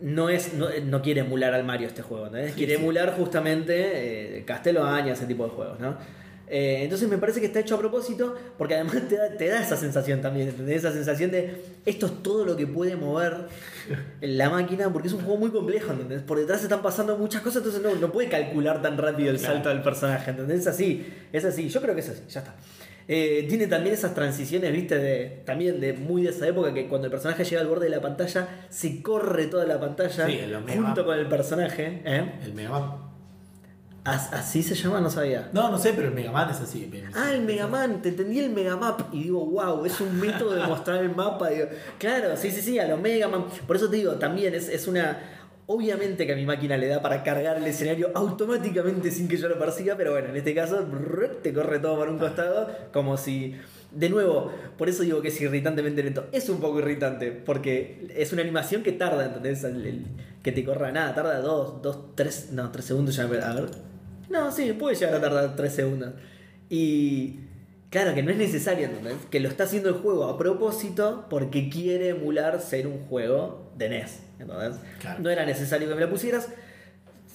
Speaker 2: no es no, no quiere emular al Mario este juego, ¿entendés?
Speaker 1: Sí,
Speaker 2: quiere
Speaker 1: sí.
Speaker 2: emular justamente eh, Castlevania, ese tipo de juegos, ¿no? Eh, entonces me parece que está hecho a propósito, porque además te da, te da esa sensación también, ¿entendés? Esa sensación de esto es todo lo que puede mover [LAUGHS] la máquina, porque es un juego muy complejo, ¿entendés? Por detrás están pasando muchas cosas, entonces no, no puede calcular tan rápido el
Speaker 1: Claro.
Speaker 2: salto del personaje, ¿entendés? Es así, es así, yo creo que es así, ya está. Eh, tiene también esas transiciones, viste, de, también de muy de esa época que cuando el personaje llega al borde de la pantalla, se corre toda la pantalla
Speaker 1: Sí,
Speaker 2: junto con el personaje. ¿eh?
Speaker 1: El Mega Man.
Speaker 2: As- ¿Así se llama? No sabía.
Speaker 1: No, no sé, pero el Mega Man es así.
Speaker 2: Ah, el Megaman, te entendí el Megamap y digo, wow, es un método de mostrar el mapa. Digo, claro, sí, sí, sí, a los Megaman. Por eso te digo, también es, es una. Obviamente que a mi máquina le da para cargar el escenario automáticamente sin que yo lo persiga, pero bueno, en este caso te corre todo por un costado, como si. De nuevo, por eso digo que es irritantemente lento. Es un poco irritante, porque es una animación que tarda, ¿entendés? Que te corra nada, tarda dos, dos, tres, no, tres segundos ya. A ver. No, sí, puede llegar a tardar tres segundos. Y claro que no es necesario, ¿entendés? Que lo está haciendo el juego a propósito porque quiere emular ser un juego de NES.
Speaker 1: Claro.
Speaker 2: No era necesario que me la pusieras.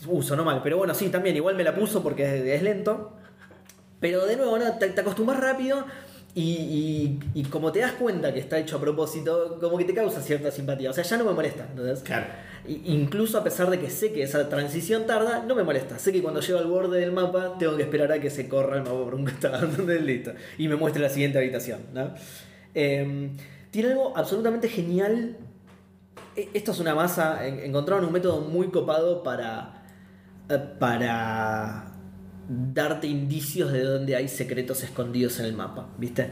Speaker 2: Uh, sonó mal, pero bueno, sí, también igual me la puso porque es, lento. Pero de nuevo, ¿no? te, te acostumbras rápido y, y- y como te das cuenta que está hecho a propósito, como que te causa cierta simpatía. O sea, ya no me molesta.
Speaker 1: Claro.
Speaker 2: Incluso a pesar de que sé que esa transición tarda, no me molesta. Sé que cuando llego al borde del mapa tengo que esperar a que se corra el mapa por un costado. [LAUGHS] Entonces, listo. Y me muestre la siguiente habitación. ¿no? Eh, tiene algo absolutamente genial. E- Esto es una masa. en- Encontraron un método muy copado para. eh, para darte indicios de dónde hay secretos escondidos en el mapa. ¿Viste?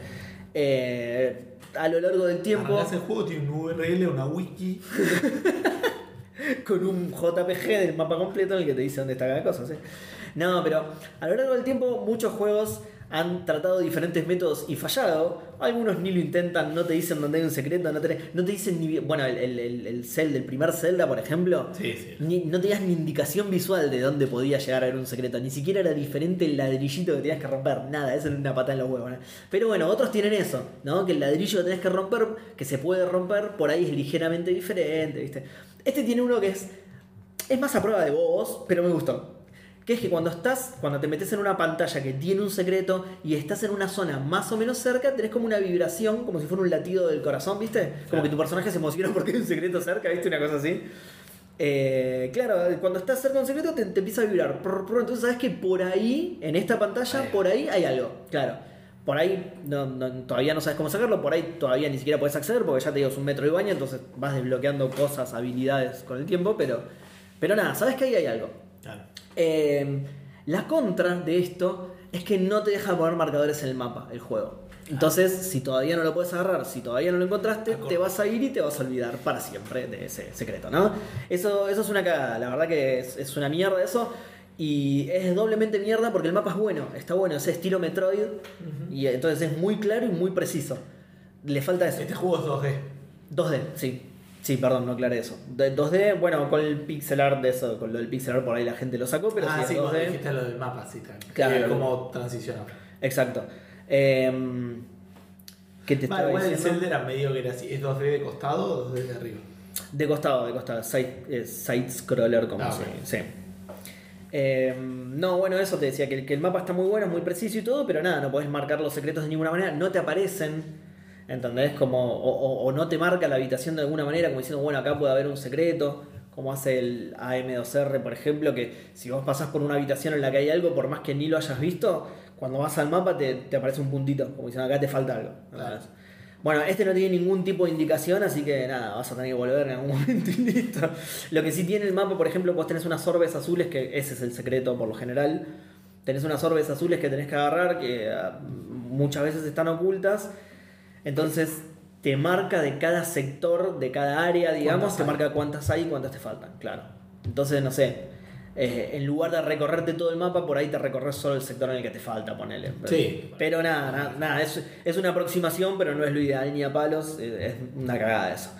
Speaker 2: Eh, a lo largo del tiempo.
Speaker 1: Arrancás el juego tiene un URL, una wiki. [LAUGHS]
Speaker 2: con un JPG del mapa completo en el que te dice dónde está cada cosa. ¿sí? No, pero a lo largo del tiempo muchos juegos han tratado diferentes métodos y fallado. Algunos ni lo intentan, no te dicen dónde hay un secreto, no te, no te dicen ni... Bueno, el, el, el, el Zelda, el primer Zelda, por ejemplo,
Speaker 1: Sí, sí.
Speaker 2: ni- no tenías ni indicación visual de dónde podía llegar a haber un secreto. Ni siquiera era diferente el ladrillito que tenías que romper. Nada, eso era una patada en los huevos. ¿no? Pero bueno, otros tienen eso, ¿no? Que el ladrillo que tenés que romper, que se puede romper, por ahí es ligeramente diferente, ¿viste? Este tiene uno que es. Es más a prueba de vos, pero me gustó. Que es que cuando estás, cuando te metes en una pantalla que tiene un secreto y estás en una zona más o menos cerca, tenés como una vibración, como si fuera un latido del corazón, ¿viste? Como
Speaker 1: Claro.
Speaker 2: que tu personaje se emociona [LAUGHS] porque hay un secreto cerca, ¿viste? Una cosa así. Eh, claro, cuando estás cerca de un secreto te, te empieza a vibrar. Entonces sabes que por ahí, en esta pantalla,
Speaker 1: Ahí.
Speaker 2: por ahí hay algo. Claro. Por ahí no- no- todavía no sabes cómo sacarlo, por ahí todavía ni siquiera puedes acceder porque ya te digo, es un metro y baño, entonces vas desbloqueando cosas, habilidades con el tiempo, pero, pero nada, sabes que ahí hay algo.
Speaker 1: Claro.
Speaker 2: Eh, la contra de esto es que no te deja poner marcadores en el mapa, el juego. Entonces, si todavía no lo puedes agarrar, si todavía no lo encontraste, te vas a ir y te vas a olvidar para siempre de ese secreto, ¿no? Eso, eso es una cagada, la verdad que es, es una mierda eso. Y es doblemente mierda porque el mapa es bueno, está bueno, es estilo Metroid. Y entonces es muy claro y muy preciso. Le falta eso.
Speaker 1: Este juego es 2D.
Speaker 2: 2D, sí. Sí, perdón, no aclaré eso. De- 2D, bueno, con el pixel art de eso, con lo del pixel art por ahí la gente lo sacó, pero
Speaker 1: ah,
Speaker 2: sí,
Speaker 1: sí,
Speaker 2: es
Speaker 1: cuando
Speaker 2: 2D.
Speaker 1: dijiste lo del mapa, sí, está.
Speaker 2: Claro.
Speaker 1: Eh, cómo transicionar.
Speaker 2: Exacto. Em, ¿Qué te
Speaker 1: Vale,
Speaker 2: estaba
Speaker 1: igual el? Zelda era medio que era así. ¿Es 2D de costado o 2D de arriba?
Speaker 2: De costado, de costado. Side, eh, side scroller, como
Speaker 1: Ah,
Speaker 2: se
Speaker 1: ok.
Speaker 2: sí. Eh, no, bueno, eso te decía, que, el- que el mapa está muy bueno, es muy preciso y todo, pero nada, no podés marcar los secretos de ninguna manera, no te aparecen, ¿entendés? Como, o, o- o no te marca la habitación de alguna manera, como diciendo, bueno, acá puede haber un secreto, como hace el AM2R, por ejemplo, que si vos pasás por una habitación en la que hay algo, por más que ni lo hayas visto, cuando vas al mapa te, te aparece un puntito, como diciendo, acá te falta algo.
Speaker 1: Claro.
Speaker 2: Bueno, este no tiene ningún tipo de indicación, así que nada, vas a tener que volver en algún [LAUGHS] momento y listo. Lo que sí tiene el mapa, por ejemplo, vos tenés unas orbes azules, que ese es el secreto por lo general. Tenés unas orbes azules que tenés que agarrar, que ah, muchas veces están ocultas. Entonces te marca de cada sector, de cada área, digamos,
Speaker 1: ¿Cuántas
Speaker 2: te
Speaker 1: hay?
Speaker 2: marca cuántas hay y cuántas te faltan, claro. Entonces, no sé, eh, en lugar de recorrerte todo el mapa, por ahí te recorres solo el sector en el que te falta, ponele.
Speaker 1: Sí.
Speaker 2: Pero nada, nada, nada, es, es una aproximación, pero no es lo ideal ni a palos, eh, es una cagada eso.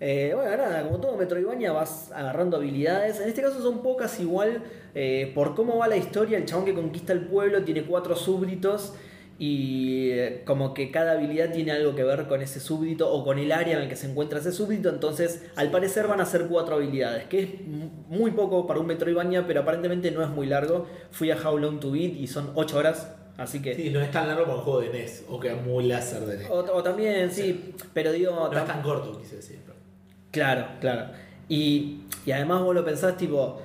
Speaker 2: Eh, bueno, nada, como todo Metroidvania vas agarrando habilidades. En este caso son pocas igual. eh, por cómo va la historia, el chabón que conquista el pueblo tiene cuatro súbditos. Y eh, como que cada habilidad tiene algo que ver con ese súbdito o con el área en el que se encuentra ese súbdito. Entonces, al parecer van a ser cuatro habilidades, que es muy poco para un Metroidvania, pero aparentemente no es muy largo. Fui a How Long to Beat y son 8 horas, así que...
Speaker 1: Sí, no es tan largo como el juego de NES. O que es muy láser de NES.
Speaker 2: O, o también, sí, pero digo...
Speaker 1: No
Speaker 2: tam-
Speaker 1: es tan corto, quise decir. pero-
Speaker 2: Claro, claro. Y, y además vos lo pensás, tipo,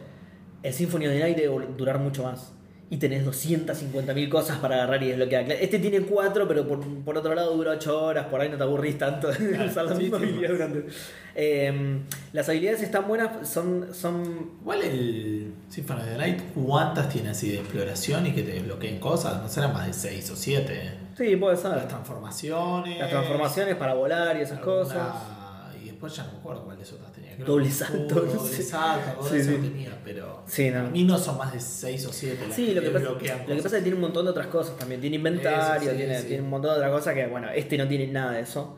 Speaker 2: el Symphony of the Night debe durar mucho más. Y tenés 250.000 cosas para agarrar y desbloquear. Este tiene 4, pero por, por otro lado dura 8 horas, por ahí no te aburrís tanto de
Speaker 1: Claro,
Speaker 2: usar la misma habilidad durante. Eh, las habilidades están buenas, son. son
Speaker 1: Igual el Symphony of the Night, ¿cuántas tiene así de exploración y que te desbloqueen cosas? No serán más de 6 o 7.
Speaker 2: sí, puede ser.
Speaker 1: Las transformaciones.
Speaker 2: Las transformaciones para volar y esas
Speaker 1: alguna-
Speaker 2: cosas.
Speaker 1: Y después ya no me acuerdo cuáles otras tenía.
Speaker 2: Doble salto,
Speaker 1: escudo,
Speaker 2: no
Speaker 1: Doble
Speaker 2: sé.
Speaker 1: salto,
Speaker 2: Sí, sí.
Speaker 1: tenía, pero.
Speaker 2: Sí, no.
Speaker 1: A mí no son más de 6 o 7 las
Speaker 2: Sí, lo que, pasa, lo que pasa es que tiene un montón de otras cosas también. Tiene inventario,
Speaker 1: Eso,
Speaker 2: tiene, tiene un montón de otras cosas que, bueno, este no tiene nada de eso.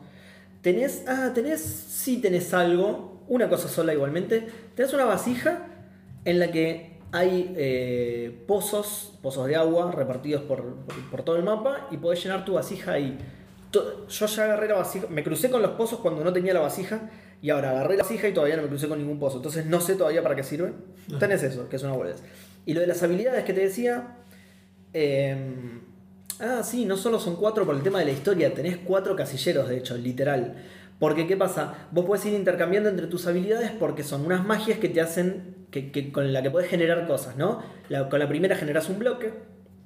Speaker 2: Tenés, ah, tenés, sí tenés algo, una cosa sola igualmente. Tenés una vasija en la que hay eh, pozos, pozos de agua repartidos por, por- por todo el mapa y podés llenar tu vasija ahí. Yo ya agarré la vasija, me crucé con los pozos cuando no tenía la vasija y ahora agarré la vasija y todavía no me crucé con ningún pozo. Entonces no sé todavía para qué sirve. Tenés eso, que es una boludez. Y lo de las habilidades que te decía, eh, ah, sí, no solo son cuatro por el tema de la historia, tenés cuatro casilleros, de hecho, literal. Porque, ¿qué pasa? Vos podés ir intercambiando entre tus habilidades porque son unas magias que te hacen, que, que- con la que podés generar cosas, ¿no? La- con la primera generas un bloque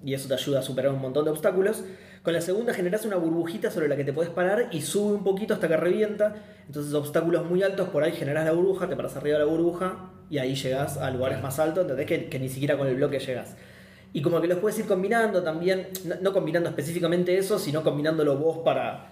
Speaker 2: y eso te ayuda a superar un montón de obstáculos. Con la segunda generas una burbujita sobre la que te podés parar y sube un poquito hasta que revienta. Entonces, obstáculos muy altos, por ahí generas la burbuja, te paras arriba de la burbuja y ahí llegas a lugares más altos, ¿entendés? Que, que ni siquiera con el bloque llegas. Y como que los puedes ir combinando también, no, no combinando específicamente eso, sino combinándolo vos para...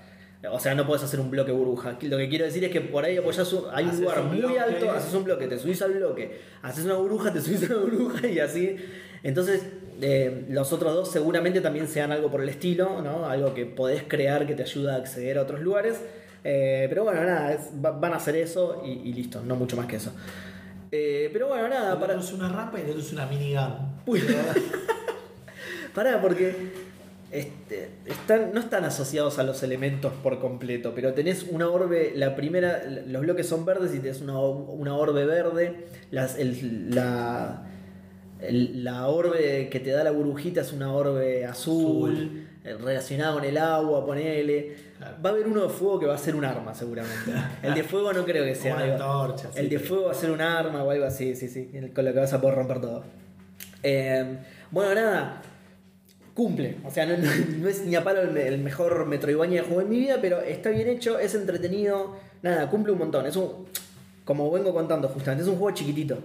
Speaker 2: O sea, no puedes hacer un bloque burbuja. Lo que quiero decir es que por ahí apoyás un- hay un
Speaker 1: Haces
Speaker 2: lugar
Speaker 1: un
Speaker 2: muy alto, haces un bloque, te subís al bloque, haces una burbuja, te subís a la burbuja y así. Entonces, eh, los otros dos seguramente también sean algo por el estilo, ¿no? Algo que podés crear que te ayuda a acceder a otros lugares. Eh, pero bueno, nada, es- va- van a hacer eso y, y listo, no mucho más que eso. Eh, pero bueno, nada,
Speaker 1: Para
Speaker 2: para,
Speaker 1: es una rampa y el otro es una minigun.
Speaker 2: Uy. [LAUGHS] [LAUGHS] Pará, porque este, están, no están asociados a los elementos por completo, pero tenés una orbe, la primera, los bloques son verdes y tenés una, una orbe verde, las, el- la, el- la orbe que te da la burbujita es una orbe azul,
Speaker 1: Azul.
Speaker 2: eh, relacionada con el agua, ponele.
Speaker 1: Claro.
Speaker 2: Va a haber uno de fuego que va a ser un arma, seguramente. [LAUGHS] El de fuego no creo que sea.
Speaker 1: Una antorcha, sí.
Speaker 2: el de fuego va a ser un arma o algo así, sí, sí, con lo que vas a poder romper todo. Eh, bueno, nada, cumple. O sea, no, no- no es ni a palo el, el mejor Metroidvania que jugué en mi vida, pero está bien hecho, es entretenido. Nada, cumple un montón. Es un, como vengo contando justamente, es un juego chiquitito.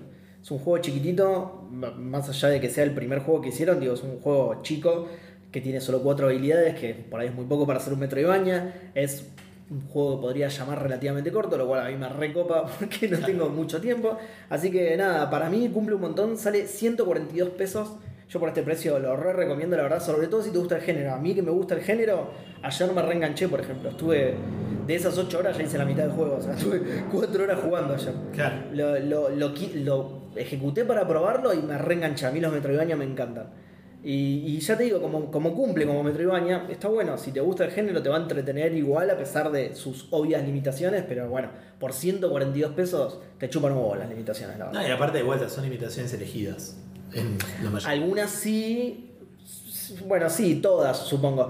Speaker 2: Es un juego chiquitito, más allá de que sea el primer juego que hicieron, digo, es un juego chico que tiene solo cuatro habilidades, que por ahí es muy poco para hacer un Metroidvania. Es un juego que podría llamar relativamente corto, lo cual a mí me recopa [LAUGHS] porque no tengo mucho tiempo. Así que nada, para mí cumple un montón, sale 142 pesos. Yo por este precio lo re recomiendo, la verdad, sobre todo si te gusta el género. A mí que me gusta el género, ayer me reenganché, por ejemplo. Estuve de esas 8 horas, ya hice la mitad del juego. O sea, [LAUGHS] estuve 4 horas jugando ayer.
Speaker 1: Claro.
Speaker 2: Lo, lo, lo, ejecuté para probarlo y me reenganché. A mí los Metroidvania me encantan. Y, y ya te digo, como, como cumple como Metroidvania, está bueno. Si te gusta el género, te va a entretener igual a pesar de sus obvias limitaciones. Pero bueno, por 142 pesos te chupan un huevo las limitaciones, la verdad.
Speaker 1: No, y aparte de vuelta, son imitaciones elegidas.
Speaker 2: Algunas sí. Bueno, sí, todas, supongo.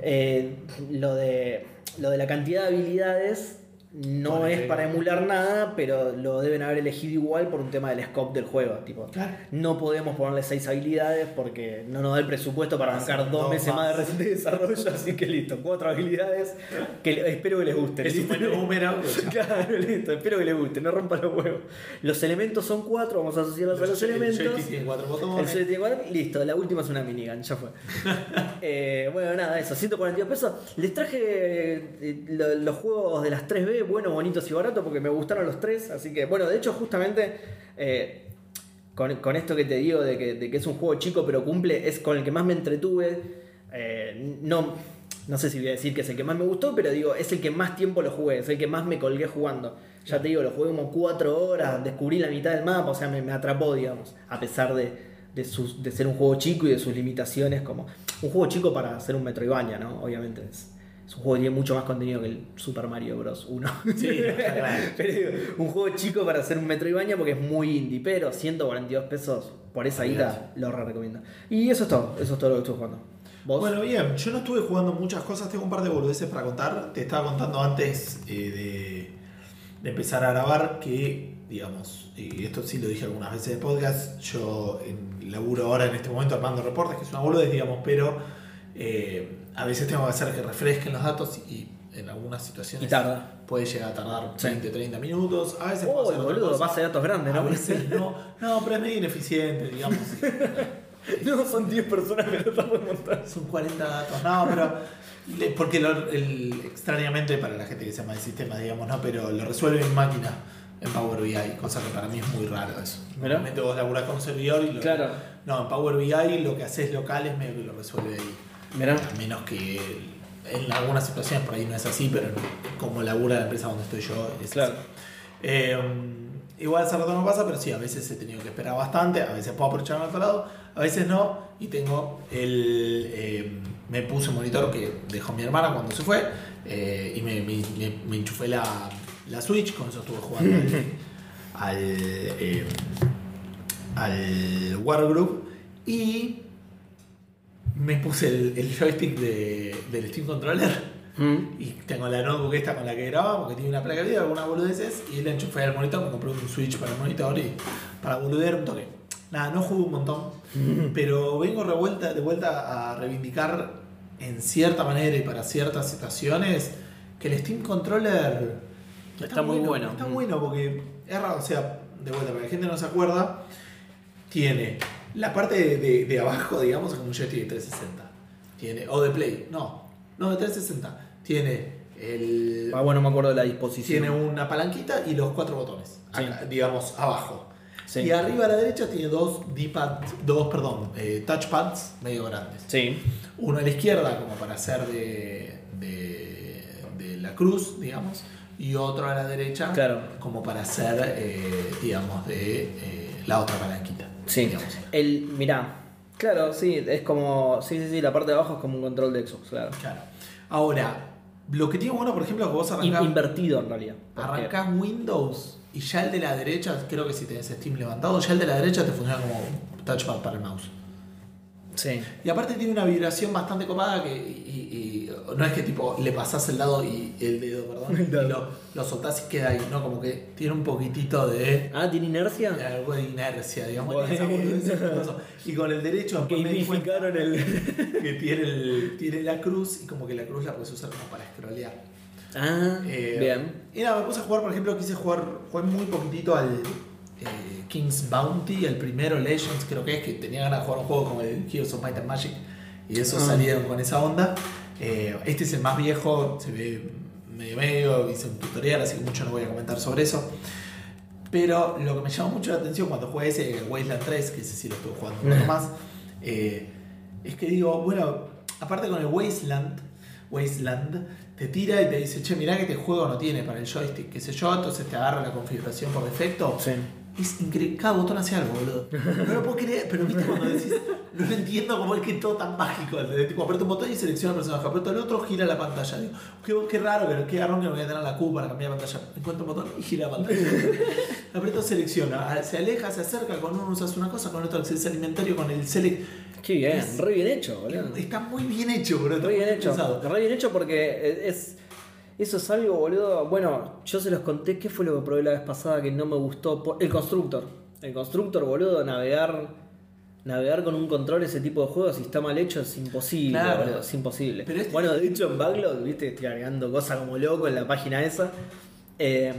Speaker 2: Eh, lo, de, lo de la cantidad de habilidades no es para emular nada, pero lo deben haber elegido igual por un tema del scope del juego. Tipo,
Speaker 1: Claro.
Speaker 2: no podemos ponerle seis habilidades porque no nos da el presupuesto para bancar dos meses más de,
Speaker 1: más.
Speaker 2: de desarrollo, [LAUGHS] así que listo, cuatro habilidades que espero que les guste.
Speaker 1: Es un número. pues,
Speaker 2: Claro, listo, espero que les guste, no rompan los huevos. Los elementos son cuatro, vamos a asociarlos a los
Speaker 1: El
Speaker 2: elementos.
Speaker 1: tiene cuatro
Speaker 2: El
Speaker 1: botones.
Speaker 2: 74, listo, la última es una minigun, ya fue. [LAUGHS] Eh, bueno, nada, eso, 142 pesos. Les traje eh, lo- los juegos de las 3B, buenos, bonitos y baratos, porque me gustaron los tres. Así que, bueno, de hecho, justamente eh, con, con esto que te digo de que, de que es un juego chico pero cumple, es con el que más me entretuve. Eh, no, no sé si voy a decir que es el que más me gustó, pero digo, es el que más tiempo lo jugué, es el que más me colgué jugando. Ya te digo, lo jugué como 4 horas, descubrí la mitad del mapa, o sea, me, me atrapó, digamos, a pesar de, de, sus- de ser un juego chico y de sus limitaciones, como un juego chico para hacer un Metroidvania, ¿no? Obviamente es, es un juego que tiene mucho más contenido que el Super Mario Bros. 1.
Speaker 1: Sí, está claro. [LAUGHS]
Speaker 2: Pero digo, un juego chico para hacer un Metroidvania porque es muy indie, pero 142 pesos por esa ida lo re recomiendo. Y eso es todo, eso es todo lo que estuve jugando. ¿Vos?
Speaker 1: Bueno, bien, yo no estuve jugando muchas cosas, tengo un par de boludeces para contar. Te estaba contando antes eh, de, de empezar a grabar que, digamos, y esto sí lo dije algunas veces en el podcast, yo en- laburo ahora en este momento armando reportes, que es una boludez, digamos, pero eh, a veces tengo que hacer que refresquen los datos y en algunas situaciones
Speaker 2: Y tarda.
Speaker 1: puede llegar a tardar
Speaker 2: Sí.
Speaker 1: 20, 30 minutos, a veces
Speaker 2: Oh, boludo, base de datos grande,
Speaker 1: A
Speaker 2: ¿no?
Speaker 1: veces no, no, pero es medio ineficiente, digamos. [LAUGHS]
Speaker 2: no, son 10 personas que lo estamos montando.
Speaker 1: Son 40 datos. No, pero. Porque lo- el- extrañamente para la gente que se llama de sistema, digamos, ¿no? Pero lo resuelve en máquina en Power BI, cosa que para mí es muy raro eso. Normalmente vos laburás con un servidor y lo.
Speaker 2: Claro.
Speaker 1: No, en Power BI lo que haces local es medio que lo resuelve ahí. A menos que en algunas situaciones por ahí no es así, pero como labura la empresa donde estoy yo, es
Speaker 2: Claro.
Speaker 1: así. Eh, igual hace rato no pasa, pero sí, a veces he tenido que esperar bastante, a veces puedo aprovechar al otro lado, a veces no, y tengo el... eh, me puse un monitor que dejó mi hermana cuando se fue, eh, y me, me- me- me enchufé la, la Switch, con eso estuve jugando al... [LAUGHS] al, eh, al Wargroup, y me puse el, el joystick de- del Steam Controller.
Speaker 2: Mm.
Speaker 1: Y tengo la notebook esta con la que grabamos, que tiene una placa de video, algunas boludeces, y le enchufé al monitor, me compré un Switch para el monitor y para boludear un toque. Nada, no jugué un montón, pero vengo revuelta, de vuelta a reivindicar en cierta manera y para ciertas situaciones que el Steam Controller
Speaker 2: Está muy bueno.
Speaker 1: Está
Speaker 2: Mm.
Speaker 1: bueno porque es raro, o sea, de vuelta, para que la gente no se acuerda, tiene la parte de, de- de abajo, digamos, como un joystick de 360. Tiene, o de Play, no, no de 360. Tiene el.
Speaker 2: Ah, bueno, me acuerdo de la disposición.
Speaker 1: Tiene una palanquita y los cuatro botones,
Speaker 2: Sí.
Speaker 1: acá, digamos, abajo.
Speaker 2: Sí.
Speaker 1: Y arriba a la derecha tiene dos D-pad, dos, perdón, eh, touchpads medio grandes.
Speaker 2: Sí.
Speaker 1: Uno a la izquierda como para hacer de, de, de la cruz, digamos, y otro a la derecha
Speaker 2: Claro.
Speaker 1: como para hacer, eh, digamos, de eh, la otra palanquita.
Speaker 2: Sí.
Speaker 1: digamos.
Speaker 2: El, mirá. Claro, sí, es como. Sí, sí, sí, la parte de abajo es como un control de Xbox, claro.
Speaker 1: Claro. Ahora, lo que tiene bueno, por ejemplo, es que vos arrancás,
Speaker 2: invertido en realidad.
Speaker 1: arrancás Windows y ya el de la derecha, creo que si tenés Steam levantado, ya el de la derecha te funciona como touchpad para el mouse.
Speaker 2: Sí.
Speaker 1: Y aparte tiene una vibración bastante copada que y, y no es que tipo le pasás el dado y el dedo, perdón, [LAUGHS]
Speaker 2: El dedo.
Speaker 1: y lo, lo soltás y queda ahí, ¿no? Como que tiene un poquitito de,
Speaker 2: Ah, ¿tiene inercia?
Speaker 1: de algo de inercia, digamos. Y con el derecho [LAUGHS] después me
Speaker 2: el. [LAUGHS]
Speaker 1: que tiene, el, tiene la cruz y como que la cruz la puedes usar como para scrollear.
Speaker 2: Ah,
Speaker 1: Eh,
Speaker 2: bien.
Speaker 1: Y nada, me puse a jugar, por ejemplo, quise jugar, jugué muy poquitito al eh, King's Bounty, el primero Legends, creo que es, que tenía ganas de jugar un juego como el Heroes of Might and Magic, y eso
Speaker 2: Ah.
Speaker 1: salieron con esa onda. Eh, este es el más viejo, se ve medio medio, hice un tutorial, así que mucho no voy a comentar sobre eso. Pero lo que me llamó mucho la atención cuando jugué ese Wasteland 3, que ese sí lo estuve jugando un poco más, eh, es que digo, bueno, aparte con el Wasteland, Wasteland te tira y te dice, che, mirá que este juego no tiene para el joystick, qué sé yo, entonces te agarra la configuración por defecto.
Speaker 2: Sí.
Speaker 1: Es increíble, cada botón hace algo, boludo. No lo puedo creer, pero viste cuando decís, no lo entiendo cómo es que es todo tan mágico. ¿entendés? Tipo, un botón y selecciona el personaje, aprieto el otro, gira la pantalla. Digo, qué, qué raro, pero qué garrón que me voy a tener la Q para cambiar la pantalla. Encuentro un botón y gira la pantalla. [LAUGHS] aprieto, selecciona, se aleja, se acerca, con uno usas una cosa, con otro acceso alimentario, con el select.
Speaker 2: Qué bien,
Speaker 1: Es-
Speaker 2: re bien hecho, boludo.
Speaker 1: Está muy bien hecho, boludo.
Speaker 2: Re bien hecho.
Speaker 1: pensado.
Speaker 2: Re bien hecho porque es. Eso es algo, boludo. Bueno, yo se los conté. ¿Qué fue lo que probé la vez pasada que no me gustó? El constructor. El constructor, boludo, navegar. Navegar con un control ese tipo de juegos, si está mal hecho, es imposible,
Speaker 1: Claro.
Speaker 2: boludo, es imposible.
Speaker 1: Pero este-
Speaker 2: Bueno, de hecho en Backlog, viste, estoy agregando cosas como loco en la página esa. Eh,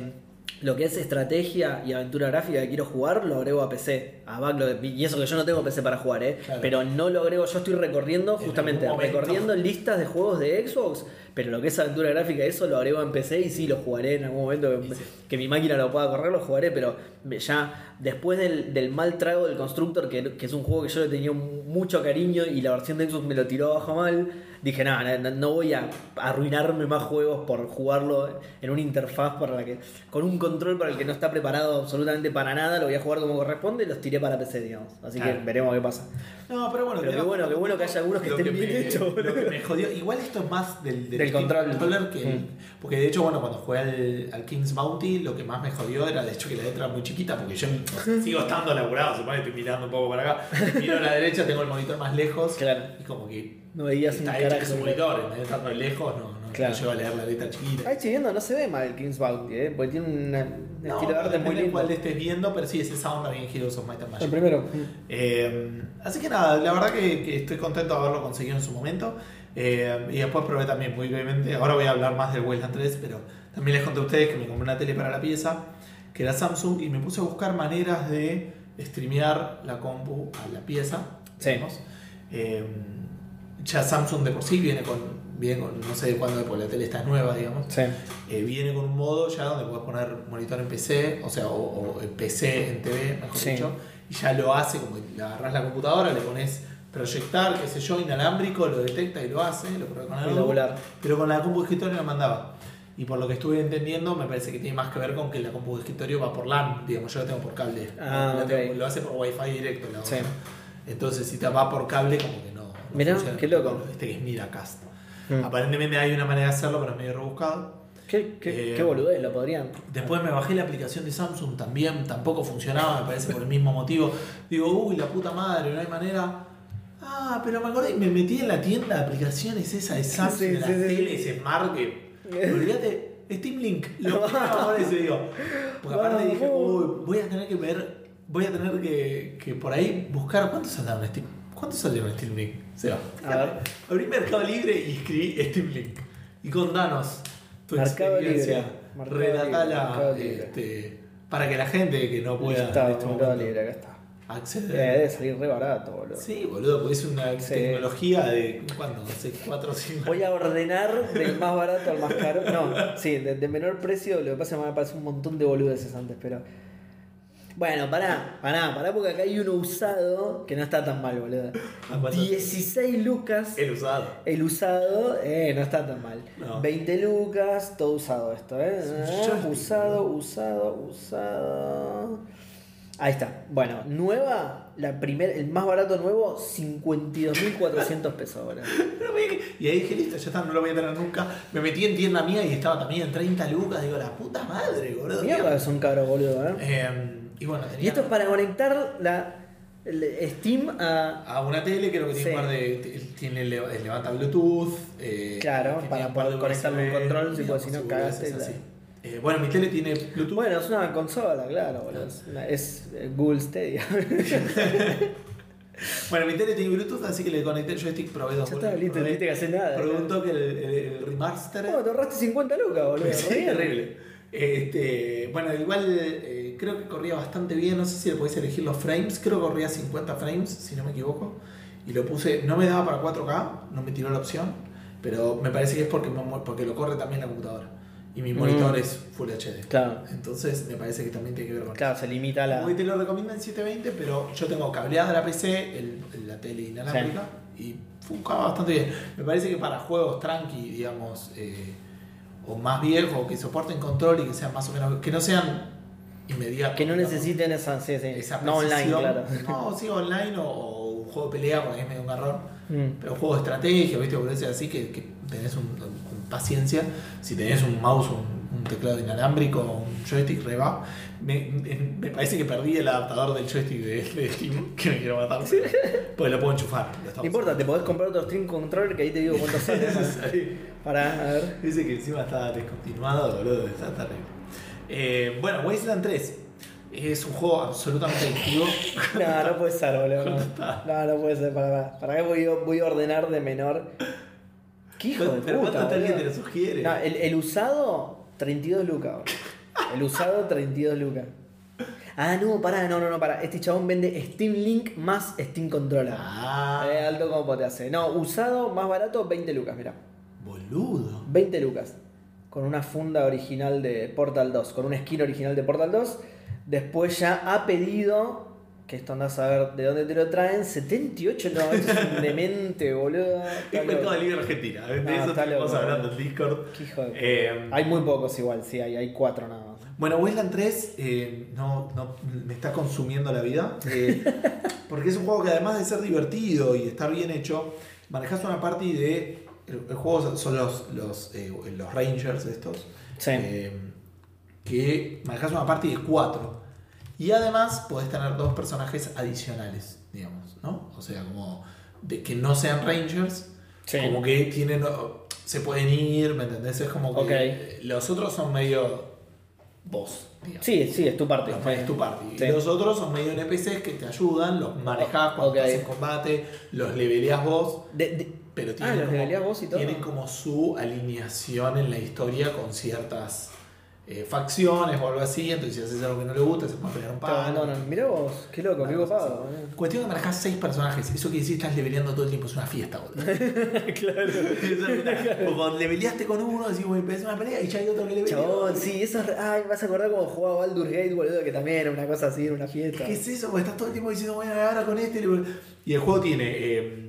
Speaker 2: lo que es estrategia y aventura gráfica que quiero jugar, lo agrego a PC, a Backlog. Y eso que yo no tengo PC para jugar, ¿eh?
Speaker 1: Claro.
Speaker 2: Pero no lo agrego, yo estoy recorriendo,
Speaker 1: En
Speaker 2: justamente, recorriendo listas de juegos de Xbox, pero lo que es aventura gráfica, eso lo agrego en PC y sí lo jugaré en algún momento que,
Speaker 1: Y sí.
Speaker 2: que mi máquina lo pueda correr, lo jugaré, pero ya después del, del mal trago del Constructor, que, que es un juego que yo le tenía mucho cariño y la versión de Xbox me lo tiró abajo mal, dije, nada, no, no voy a arruinarme más juegos por jugarlo en una interfaz para la que, con un control para el que no está preparado absolutamente para nada, lo voy a jugar como corresponde y los tiré para PC, digamos. Así
Speaker 1: Claro.
Speaker 2: que veremos qué pasa.
Speaker 1: No, pero bueno,
Speaker 2: Pero qué bueno, qué bueno que haya algunos que estén bien hechos,
Speaker 1: Lo que
Speaker 2: boludo.
Speaker 1: me jodió. Igual esto es más del,
Speaker 2: Del control.
Speaker 1: controller que
Speaker 2: Mm.
Speaker 1: Porque de hecho, bueno, cuando jugué al, al King's Bounty, lo que más me jodió era de hecho que la letra era muy chiquita, porque yo [LAUGHS] sigo estando laburado, se supone que estoy mirando un poco para acá. Miro a la derecha, tengo el monitor más lejos.
Speaker 2: Claro.
Speaker 1: Y como que
Speaker 2: No veías un
Speaker 1: está hecho que un monitor, estar lejos, no, no,
Speaker 2: Claro.
Speaker 1: no llego a leer la letra chiquita.
Speaker 2: Ahí estoy viendo, no se ve mal el King's Bounty, ¿eh? porque tiene un un
Speaker 1: No,
Speaker 2: estilo de arte muy lindo.
Speaker 1: cuál estés viendo, pero sí, ese sound también Heroes of Might and Magic.
Speaker 2: El primero.
Speaker 1: Eh, así que nada, la verdad que, que estoy contento de haberlo conseguido en su momento. Eh, y después probé también muy brevemente, ahora voy a hablar más del Wasteland 3, pero también les conté a ustedes que me compré una tele para la pieza, que era Samsung, y me puse a buscar maneras de streamear la compu a la pieza.
Speaker 2: Sí.
Speaker 1: Eh, ya Samsung de por sí viene con, viene con no sé de cuándo, porque la tele está nueva, digamos.
Speaker 2: Sí.
Speaker 1: Eh, viene con un modo ya donde puedes poner monitor en PC, o sea, o, o en PC en TV, mejor
Speaker 2: Sí.
Speaker 1: dicho, y ya lo hace, como que agarras la computadora, le pones proyectar, qué sé yo, inalámbrico, lo detecta y lo hace, lo prueba con
Speaker 2: labular.
Speaker 1: pero con la compu de escritorio no mandaba. Y por lo que estuve entendiendo, me parece que tiene más que ver con que la compu de escritorio va por LAN, digamos, yo la tengo por cable,
Speaker 2: Ah,
Speaker 1: La
Speaker 2: ok.
Speaker 1: tengo- lo hace por Wi-Fi directo. La
Speaker 2: Sí.
Speaker 1: Entonces, si te va por cable, como que no. no
Speaker 2: Mirá,
Speaker 1: funciona.
Speaker 2: qué loco.
Speaker 1: Este que es Miracast.
Speaker 2: Mm.
Speaker 1: Aparentemente hay una manera de hacerlo, pero es medio rebuscado.
Speaker 2: ¿Qué, qué,
Speaker 1: Eh,
Speaker 2: qué boludez, lo podrían.
Speaker 1: Después me bajé la aplicación de Samsung, también tampoco funcionaba, me parece por el mismo motivo. Digo, uy, la puta madre, no hay manera. Ah, pero me acordé, me metí en la tienda de aplicaciones esa de Samsung,
Speaker 2: Sí,
Speaker 1: de las
Speaker 2: sí, sí.
Speaker 1: teles, Smart, que. Olvídate, Steam Link, lo [LAUGHS] por eso, digo. Porque aparte dije, uy, voy a tener que ver, voy a tener que, que por ahí buscar cuánto saldrá un Steam. ¿Cuánto salió un Steam Link? Se va.
Speaker 2: A ver.
Speaker 1: Abrí Mercado Libre y escribí Steam Link. Y contanos tu
Speaker 2: Mercado
Speaker 1: experiencia.
Speaker 2: Libre, Mercado Mercado Libre.
Speaker 1: este, para que la gente que no pueda
Speaker 2: Está,
Speaker 1: en este
Speaker 2: Mercado
Speaker 1: momento
Speaker 2: Libre, acá está. Eh,
Speaker 1: acceder.
Speaker 2: debe salir re barato, boludo.
Speaker 1: Sí, boludo, porque es una
Speaker 2: Sí.
Speaker 1: tecnología de. ¿Cuándo? Hace 4 o 5
Speaker 2: Voy a ordenar del más barato al más caro. No, sí, de, de menor precio. Lo que pasa es que me parece un montón de boludeces antes, pero. Bueno, pará, pará, pará, porque acá hay uno usado que no está tan mal, boludo.
Speaker 1: ¿A cuánto?
Speaker 2: 16 lucas.
Speaker 1: El usado.
Speaker 2: El usado, eh, no está tan mal.
Speaker 1: No.
Speaker 2: 20 lucas, todo usado esto, eh. Ah,
Speaker 1: joystick,
Speaker 2: usado, usado, usado. Ahí está. Bueno, nueva, la primer, el más barato nuevo, 52.400 pesos, [LAUGHS]
Speaker 1: me- y ahí dije, listo, ya está, no lo voy a tener nunca. Me metí en tienda mía y estaba también en 30 lucas. Digo, la puta madre, boludo.
Speaker 2: Mierda, es un cabro, boludo, eh.
Speaker 1: Eh, y bueno, tenía
Speaker 2: Y esto es para conectar la el Steam a.
Speaker 1: a una tele, creo que tiene
Speaker 2: Sí.
Speaker 1: un par de. Tiene el, el levanta Bluetooth. eh,
Speaker 2: Claro,
Speaker 1: que
Speaker 2: para poder conectarle un control, si, si no cagaste.
Speaker 1: Eh, bueno, mi tele tiene Bluetooth.
Speaker 2: Bueno, es una consola, claro, boludo. Es, es, eh, Google Stadia. [LAUGHS]
Speaker 1: Bueno, mi tele tiene Bluetooth, así que le conecté el joystick, probé dos
Speaker 2: ya está, listo, no tienes que hacer nada. claro.
Speaker 1: toque el, el- el remaster.
Speaker 2: No, te ahorraste 50 lucas, boludo. [LAUGHS]
Speaker 1: Sí, terrible. Este, bueno, igual eh, creo que corría bastante bien. No sé si le podéis elegir los frames. Creo que corría 50 frames, si no me equivoco. Y lo puse, no me daba para 4K, no me tiró la opción. Pero me parece que es porque, porque lo corre también la computadora. y mi monitor
Speaker 2: Mm.
Speaker 1: es Full HD.
Speaker 2: Claro.
Speaker 1: Entonces me parece que también tiene que ver con
Speaker 2: Claro, se limita a la.
Speaker 1: Que te lo recomiendan en 720, pero yo tengo cableada la PC, el, la tele inalámbrica y funciona bastante bien. Me parece que para juegos tranqui, digamos, eh, o más viejos, que soporten control y que sean más o menos, que no sean
Speaker 2: Que no
Speaker 1: digamos,
Speaker 2: necesiten esa. Sí, sí.
Speaker 1: esa
Speaker 2: no online, claro.
Speaker 1: No, sí, online o, o un juego de pelea, porque es medio un garrón.
Speaker 2: Mm.
Speaker 1: Pero juego de estrategia, ¿viste? Por eso así que, que tenés un, un- paciencia. Si tenés un mouse, un, un teclado inalámbrico, un joystick, re va. Me, me- me parece que perdí el adaptador del joystick de, de Steam, [LAUGHS] que me quiero matar. Porque lo puedo enchufar. lo
Speaker 2: No importa, te podés comprar otro Stream Controller que ahí te digo cuánto [LAUGHS] sale.
Speaker 1: Sí.
Speaker 2: Para, a ver.
Speaker 1: Dice que encima está descontinuado, boludo, está terrible. Eh, bueno, Wasteland 3 es un juego absolutamente adictivo. [LAUGHS]
Speaker 2: No, no puede ser, boludo. No, no puede ser, para para. Para qué voy, a- voy a ordenar de menor. ¿Qué hijo de
Speaker 1: Pero
Speaker 2: puta,
Speaker 1: ¿cuánto alguien te lo sugiere?
Speaker 2: No, el, el usado, 32 lucas. El usado, 32 lucas. Ah, no, pará, no, no, no, pará. Este chabón vende Steam Link más Steam Controller.
Speaker 1: Ah,
Speaker 2: Eh, alto como te hace. No, usado, más barato, 20 lucas, mira.
Speaker 1: boludo.
Speaker 2: 20 lucas. Con una funda original de Portal 2. Con una skin original de Portal 2. Después ya ha pedido. Que esto andás a ver de dónde te lo traen. 78. No, esto es un demente, boludo. [LAUGHS]
Speaker 1: Es Mercado. Libre Argentina. De
Speaker 2: No,
Speaker 1: eso
Speaker 2: está
Speaker 1: estamos hablando en Discord.
Speaker 2: Qué hijo de-
Speaker 1: Eh,
Speaker 2: Hay muy pocos igual, sí, hay, hay cuatro nada más.
Speaker 1: Bueno, Wasteland 3 eh, no, no- me está consumiendo la vida. eh, [LAUGHS] porque es un juego que además de ser divertido y estar bien hecho, manejas una party de. El, el juego son los, los, eh, los Rangers estos.
Speaker 2: Sí.
Speaker 1: eh, que manejas una party de cuatro. Y además podés tener dos personajes adicionales, digamos, ¿no? O sea, como de que no sean Rangers,
Speaker 2: Sí.
Speaker 1: como que tienen. Se pueden ir, ¿me entendés? Es como que. Los otros son medio. Vos, digamos.
Speaker 2: Sí, sí, es tu parte.
Speaker 1: Los es tu party.
Speaker 2: Sí.
Speaker 1: Y los otros son medio NPCs que te ayudan, los manejás cuando estás en combate, los leveleás vos,
Speaker 2: De- de-
Speaker 1: pero
Speaker 2: Ah,
Speaker 1: tienen, como,
Speaker 2: leveleás vos y todo.
Speaker 1: tienen como su alineación en la historia con ciertas eh, facciones o algo así. Entonces, si haces algo que no le gusta, se puede pegar un palo.
Speaker 2: abandonan. Mirá vos, qué loco, qué copado.
Speaker 1: Cuestión que manejás seis personajes. Eso que estás leveleando todo el tiempo. Es una fiesta, boludo. [LAUGHS]
Speaker 2: claro. [LAUGHS]
Speaker 1: Porque cuando leveleaste con uno, decís, bueno, empezás una pelea y ya hay otro que levelea.
Speaker 2: Chabón, sí, eso es. Ay, me vas a acordar como jugaba Baldur Gate, boludo, que también era una cosa así, era una fiesta.
Speaker 1: ¿Qué es eso? Porque estás todo el tiempo diciendo, bueno, ahora con este. Y el juego tiene eh,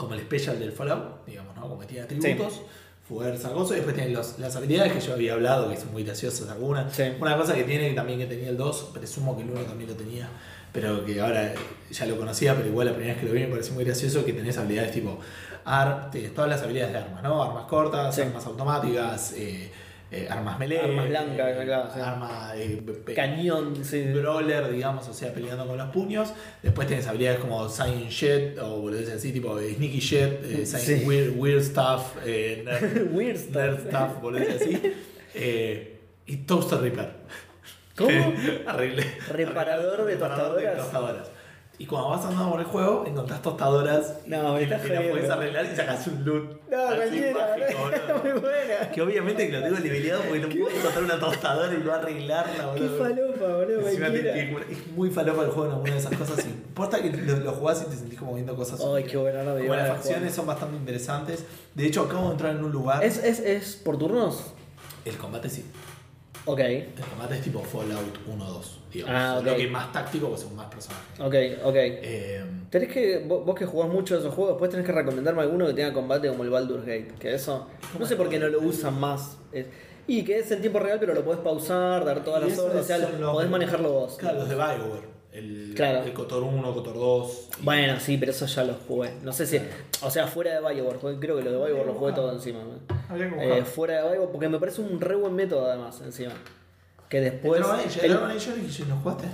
Speaker 1: como el special del Fallout, digamos, ¿no? Como tiene atributos, fuerza, cosas. Y después tiene los- las habilidades que yo había hablado, que son muy graciosas algunas.
Speaker 2: Sí.
Speaker 1: Una cosa que tiene también que tenía el 2, presumo que el 1 también lo tenía, pero que ahora ya lo conocía, pero igual la primera vez que lo vi me pareció muy gracioso que tenés habilidades tipo. Ar, tienes todas las habilidades de armas, ¿no? Armas cortas,
Speaker 2: Sí.
Speaker 1: armas automáticas, eh, eh, armas melee,
Speaker 2: Armas blancas,
Speaker 1: eh,
Speaker 2: claro, sí.
Speaker 1: arma eh, pe-
Speaker 2: Cañón, sí.
Speaker 1: brawler, digamos, o sea, peleando con los puños. Después tienes habilidades como Sign Shit o boludeces así, tipo eh, Sneaky Shit, eh,
Speaker 2: Sí.
Speaker 1: weird, weird Stuff, nerd, [LAUGHS]
Speaker 2: Weird stuff.
Speaker 1: nerd Stuff, boludeces así. Y Toaster Repair.
Speaker 2: ¿Cómo? [LAUGHS]
Speaker 1: Arregle.
Speaker 2: Reparador de
Speaker 1: Reparador de
Speaker 2: tostadoras.
Speaker 1: tostadoras. Y cuando vas andando por el juego, encontrás tostadoras
Speaker 2: No, me estás
Speaker 1: y las puedes arreglar y sacas un loot.
Speaker 2: No, cualquiera, boludo.
Speaker 1: boludo. [LAUGHS]
Speaker 2: muy buena.
Speaker 1: Que obviamente que lo tengo leveleado porque no puedo encontrar una tostadora y no arreglarla,
Speaker 2: Qué
Speaker 1: boludo.
Speaker 2: falopa, boludo,
Speaker 1: que- es muy falopa el juego en alguna de esas cosas. Sí. Importa que lo, lo jugás y te sentís como viendo cosas.
Speaker 2: Ay, qué bueno, no me
Speaker 1: Como las facciones son bastante interesantes. De hecho, acabo de entrar en un lugar.
Speaker 2: ¿Es, es, ¿Es por turnos?
Speaker 1: El combate sí.
Speaker 2: Ok,
Speaker 1: El combate es tipo Fallout 1-2. Digamos.
Speaker 2: Ah, ok.
Speaker 1: Lo que es más táctico porque son más personajes.
Speaker 2: ok, ok.
Speaker 1: Eh,
Speaker 2: Tenés que, vos, vos que jugás mucho de esos juegos, después tenés que recomendarme alguno que tenga combate como el Baldur's Gate. Que eso, no sé por qué no lo usan más. Es- y que es en tiempo real, pero lo podés pausar, dar todas
Speaker 1: y
Speaker 2: las órdenes, o sea, podés manejarlo vos.
Speaker 1: Claro, los de Bioware. El,
Speaker 2: Claro.
Speaker 1: el Cotor 1, Cotor 2. y-
Speaker 2: Bueno, sí, pero eso ya lo jugué. No sé si. O sea, fuera de Bioware. Creo que lo de Bioware lo jugué todo encima. ¿no?
Speaker 1: Habría que
Speaker 2: Eh, fuera de Bioware, porque me parece un re buen método además, encima. Que después.
Speaker 1: el Dragon Age,
Speaker 2: el-
Speaker 1: el Dragon Age Origins, ¿no jugaste?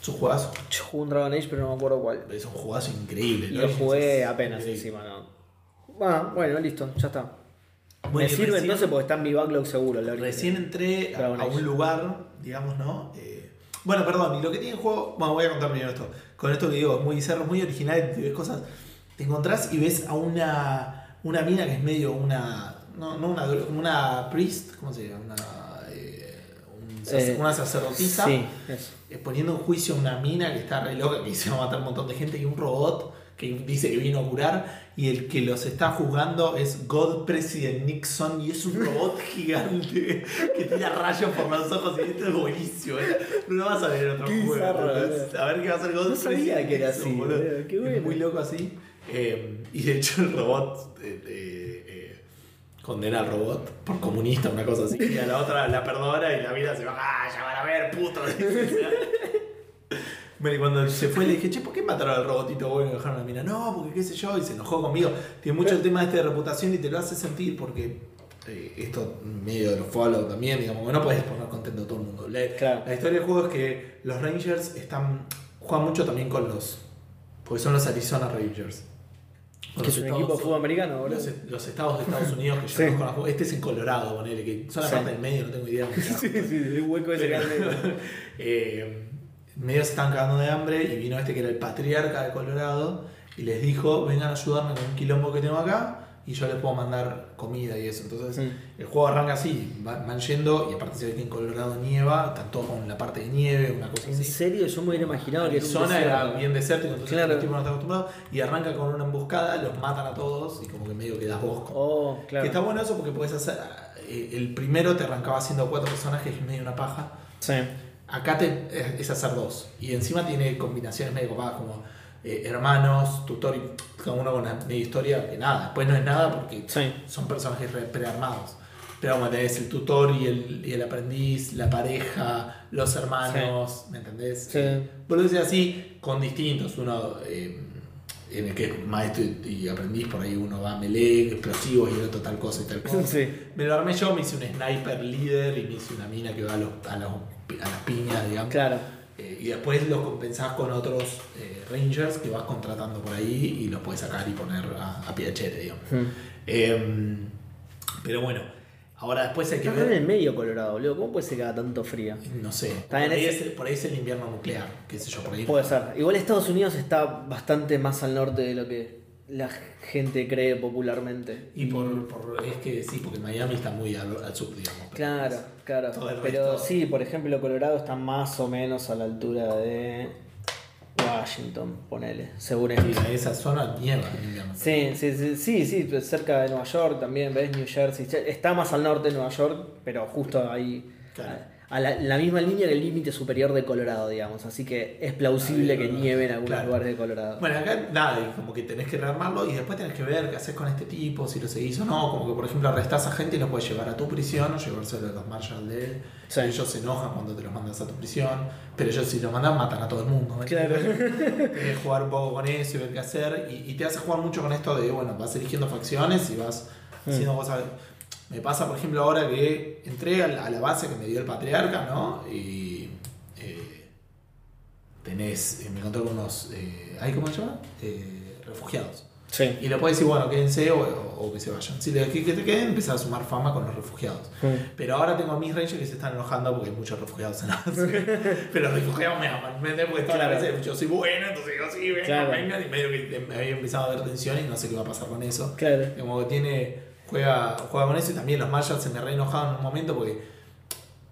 Speaker 1: Es un jugazo.
Speaker 2: Yo jugué un Dragon Age, pero no me acuerdo cuál.
Speaker 1: Es un jugazo increíble.
Speaker 2: Y lo jugué
Speaker 1: es
Speaker 2: apenas
Speaker 1: increíble.
Speaker 2: encima, ¿no? Ah, bueno, listo, ya está.
Speaker 1: Bueno,
Speaker 2: me sirve
Speaker 1: recién-
Speaker 2: entonces porque está en mi backlog seguro. la.
Speaker 1: Recién entré a, a un lugar, digamos, ¿no? Eh, bueno, perdón, y lo que tiene el juego, bueno, voy a contar primero esto. Con esto que digo, es muy bizarro, muy original, te ves cosas, te encontrás y ves a una, una mina que es medio una, no, no una, una priest, ¿cómo se llama? Una, eh, un
Speaker 2: Eh,
Speaker 1: una sacerdotisa.
Speaker 2: Sí,
Speaker 1: eh, poniendo en juicio a una mina que está re loca, que se va a matar a un montón de gente, y un robot que dice que vino a curar y el que los está juzgando es God President Nixon y es un robot [LAUGHS] gigante que tira rayos por los ojos y esto es buenísimo. ¿eh? No lo vas a ver en otro
Speaker 2: Qué
Speaker 1: juego. A ver qué va a hacer God
Speaker 2: No sabía
Speaker 1: President
Speaker 2: que era
Speaker 1: Nixon,
Speaker 2: así,
Speaker 1: boludo.
Speaker 2: qué bueno.
Speaker 1: Es muy loco así. Eh, y de hecho el robot eh, condena al robot por comunista, una cosa así. Y a la otra la perdona y la vida se va, ah, ya van a ver, puto. [LAUGHS] Bueno, y cuando se fue le dije, che, ¿por qué mataron al robotito bueno y dejaron a la mina? No, porque qué sé yo, y se enojó conmigo. Tiene mucho el tema este de reputación y te lo hace sentir porque eh, esto medio de los follow también, digamos, que no puedes poner contento a todo el mundo. La,
Speaker 2: Claro.
Speaker 1: la historia del juego es que los Rangers están juegan mucho también con los, porque son los Arizona Rangers.
Speaker 2: Que es un
Speaker 1: estados-
Speaker 2: equipo de fútbol americano, boludo.
Speaker 1: los, los estados de Estados Unidos que [LAUGHS] yo
Speaker 2: Sí.
Speaker 1: no conozco. Este es en Colorado, ponele, que son la
Speaker 2: Sí.
Speaker 1: parte del medio, no tengo idea. [LAUGHS]
Speaker 2: Sí, sí, el hueco ese hace. [LAUGHS]
Speaker 1: eh, medio se estaban cagando de hambre y vino este que era el patriarca de Colorado y les dijo, vengan a ayudarme con un quilombo que tengo acá y yo les puedo mandar comida y eso. Entonces
Speaker 2: Mm.
Speaker 1: el juego arranca así, va- van yendo y aparte se ve que en Colorado nieva, están todos con la parte de nieve, una cosa
Speaker 2: En
Speaker 1: así.
Speaker 2: serio, yo me hubiera imaginado que
Speaker 1: Arizona era bien desértico, entonces
Speaker 2: Claro.
Speaker 1: el tipo no está acostumbrado y arranca con una emboscada, los matan a todos y como que medio quedas vos con-
Speaker 2: Oh, claro.
Speaker 1: que está bueno eso porque puedes hacer. eh, El primero te arrancaba haciendo cuatro personajes y medio una paja.
Speaker 2: Sí.
Speaker 1: Acá te, es, es hacer dos. Y encima tiene combinaciones medio copadas como eh, hermanos, tutor y cada uno con una media historia que nada. Después no es nada porque
Speaker 2: Sí.
Speaker 1: son personajes re- prearmados. Pero como tenés el tutor y el, y el aprendiz, la pareja, los hermanos, ¿me entendés?
Speaker 2: Sí.
Speaker 1: A decir así, con distintos. Uno eh, en el que es maestro y, y aprendiz, por ahí uno va a melee, explosivos y el otro tal cosa y tal cosa. [LAUGHS]
Speaker 2: Sí.
Speaker 1: Me lo armé yo, me hice un sniper líder y me hice una mina que va a, los, a, los- a las piñas, digamos.
Speaker 2: Claro.
Speaker 1: Eh, y después los compensás con otros eh, rangers que vas contratando por ahí y los puedes sacar y poner a, a piachere, digamos.
Speaker 2: Hmm.
Speaker 1: Eh, pero bueno, ahora después hay que
Speaker 2: Está en el medio Colorado, boludo. ¿Cómo puede ser que haga tanto frío?
Speaker 1: No sé, por ahí, es, por ahí es el invierno nuclear, qué sé yo, por ahí.
Speaker 2: Puede ser. Igual Estados Unidos está bastante más al norte de lo que la gente cree popularmente.
Speaker 1: Y por, por- es que sí, porque Miami está muy al, al sur, digamos.
Speaker 2: Claro, claro. Pero sí, por ejemplo, Colorado está más o menos a la altura de Washington, ponele, según esto.
Speaker 1: Sí, esa zona nieva.
Speaker 2: Sí, sí, sí, sí, sí, pues cerca de Nueva York también, ves New Jersey. Está más al norte de Nueva York, pero justo ahí,
Speaker 1: Claro.
Speaker 2: a, la, la misma línea que el límite superior de Colorado, digamos. Así que es plausible que nieve en algunos
Speaker 1: Claro.
Speaker 2: lugares de Colorado.
Speaker 1: Bueno, acá nada, como que tenés que rearmarlo y después tenés que ver qué haces con este tipo, si lo seguís o no. Como que, por ejemplo, arrestás a gente y los puedes llevar a tu prisión o llevárselo a los marshals de él.
Speaker 2: Sí.
Speaker 1: Ellos se enojan cuando te los mandas a tu prisión, pero ellos si los mandan matan a todo el mundo. ¿me
Speaker 2: Claro.
Speaker 1: Tenés que jugar un poco con eso y ver qué hacer. Y, y te hace jugar mucho con esto de, bueno, vas eligiendo facciones y vas haciendo cosas. Me pasa, por ejemplo, ahora que entré a la, a la base que me dio el patriarca, ¿no? Y eh, tenés, eh, me encontré con unos, eh, ¿ay, ¿cómo se llama? Eh, refugiados.
Speaker 2: Sí.
Speaker 1: Y le puedes decir, bueno, quédense o, o- o que se vayan. Si le decís que te queden, empezás a sumar fama con los refugiados. Pero ahora tengo a mis rangers que se están enojando porque hay muchos refugiados en la base. [LAUGHS] Pero los refugiados me aman, ¿me? Porque toda la vez yo soy bueno, entonces digo, sí, vengan,
Speaker 2: Claro.
Speaker 1: vengan. Y medio que me había empezado a ver tensión y no sé qué va a pasar con eso.
Speaker 2: Claro.
Speaker 1: Como que tiene, juega, juega con eso y también los mayas se me re enojaron en un momento porque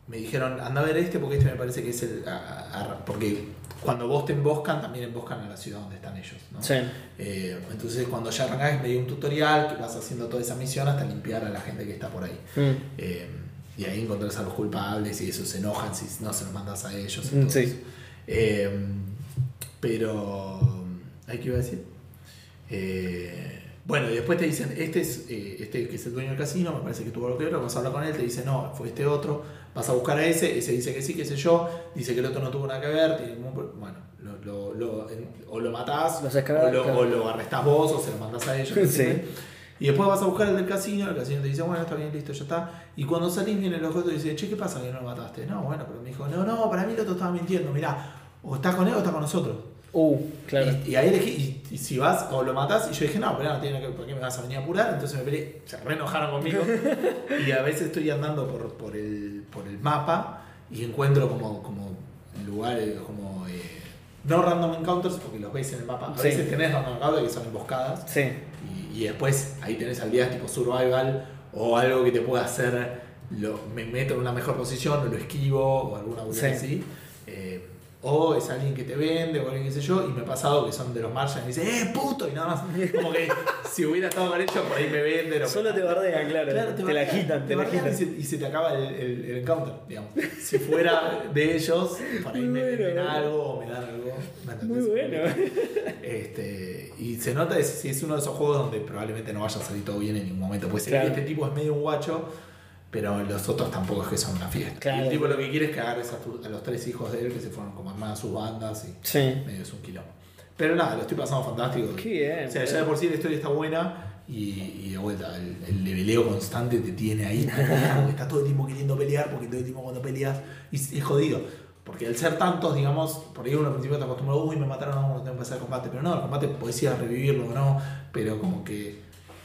Speaker 1: me dijeron, anda a ver este porque este me parece que es el... a- a- a- porque cuando vos te emboscan, también emboscan a la ciudad donde están ellos. ¿no?
Speaker 2: Sí.
Speaker 1: Eh, entonces cuando ya arrancás me dio un tutorial que vas haciendo toda esa misión hasta limpiar a la gente que está por ahí.
Speaker 2: Mm.
Speaker 1: Eh, y ahí encontrás a los culpables y eso se enojan si no se los mandas a ellos.
Speaker 2: Mm, sí.
Speaker 1: Eh, pero, ¿hay que iba a decir? Eh, bueno, y después te dicen, este es eh, este que es el dueño del casino, me parece que tuvo lo que ver, vas a hablar con él, te dice, no, fue este otro, vas a buscar a ese, ese dice que sí, que sé yo, dice que el otro no tuvo nada que ver, tiene ningún pro- bueno, lo, lo- lo- o lo matás,
Speaker 2: Los
Speaker 1: o lo,
Speaker 2: claro.
Speaker 1: o lo arrestás vos, o se lo mandás a ellos.
Speaker 2: Sí.
Speaker 1: Y después vas a buscar el del casino, el casino te dice, bueno, está bien, listo, ya está. Y cuando salís viene el objeto y dice, che, ¿qué pasa que no lo mataste? No, bueno, pero me dijo, no, no, para mí el otro estaba mintiendo, mirá, o está con él o está con nosotros.
Speaker 2: Uh, claro.
Speaker 1: Y, y ahí elegí, y, y si vas o lo matás, y yo dije, no, pero no tiene que ¿por qué me vas a venir a apurar? Entonces me peleé, se re enojaron conmigo. [LAUGHS] y a veces estoy andando por, por, el, por el mapa y encuentro como, como lugares, como. eh, no random encounters porque los ves en el mapa. A
Speaker 2: Sí.
Speaker 1: veces tenés random encounters que son emboscadas.
Speaker 2: Sí.
Speaker 1: Y, y después ahí tenés habilidades tipo survival o algo que te pueda hacer, lo, me meto en una mejor posición o lo esquivo o alguna cosa
Speaker 2: Sí.
Speaker 1: así. Eh, o es alguien que te vende, o alguien que sé yo, y me ha pasado que son de los margens y dice, ¡eh, puto! Y nada más. [LAUGHS] Como que si hubiera estado mal hecho, por ahí me venden. o-
Speaker 2: Solo te bardean, claro.
Speaker 1: Claro,
Speaker 2: te, la agitan, te la
Speaker 1: bardean
Speaker 2: agitan.
Speaker 1: Y se, y se te acaba el, el- el encounter, digamos. Si fuera de ellos, por ahí me venden
Speaker 2: bueno.
Speaker 1: algo o me dan algo.
Speaker 2: Muy bueno.
Speaker 1: Este, y se nota es- si es uno de esos juegos donde probablemente no vaya a salir todo bien en ningún momento. Pues
Speaker 2: Claro.
Speaker 1: este tipo es medio un guacho, pero los otros tampoco es que son una fiesta.
Speaker 2: Claro.
Speaker 1: Y el tipo lo que quiere es que agarres a, los tres hijos de él que se fueron como armadas sus bandas y
Speaker 2: Sí.
Speaker 1: medio es un quilombo. Pero nada, lo estoy pasando fantástico.
Speaker 2: Qué bien.
Speaker 1: O sea, ya de por sí la historia está buena y, y de vuelta, el, el leveleo constante te tiene ahí. porque [LAUGHS] Está todo el tiempo queriendo pelear porque todo el tiempo cuando peleas y es jodido. Porque al ser tantos, digamos, por ahí uno al principio te acostumbrado, uy, me mataron a uno, tengo que empezar el combate. Pero no, el combate podés ir a revivirlo o no, pero como que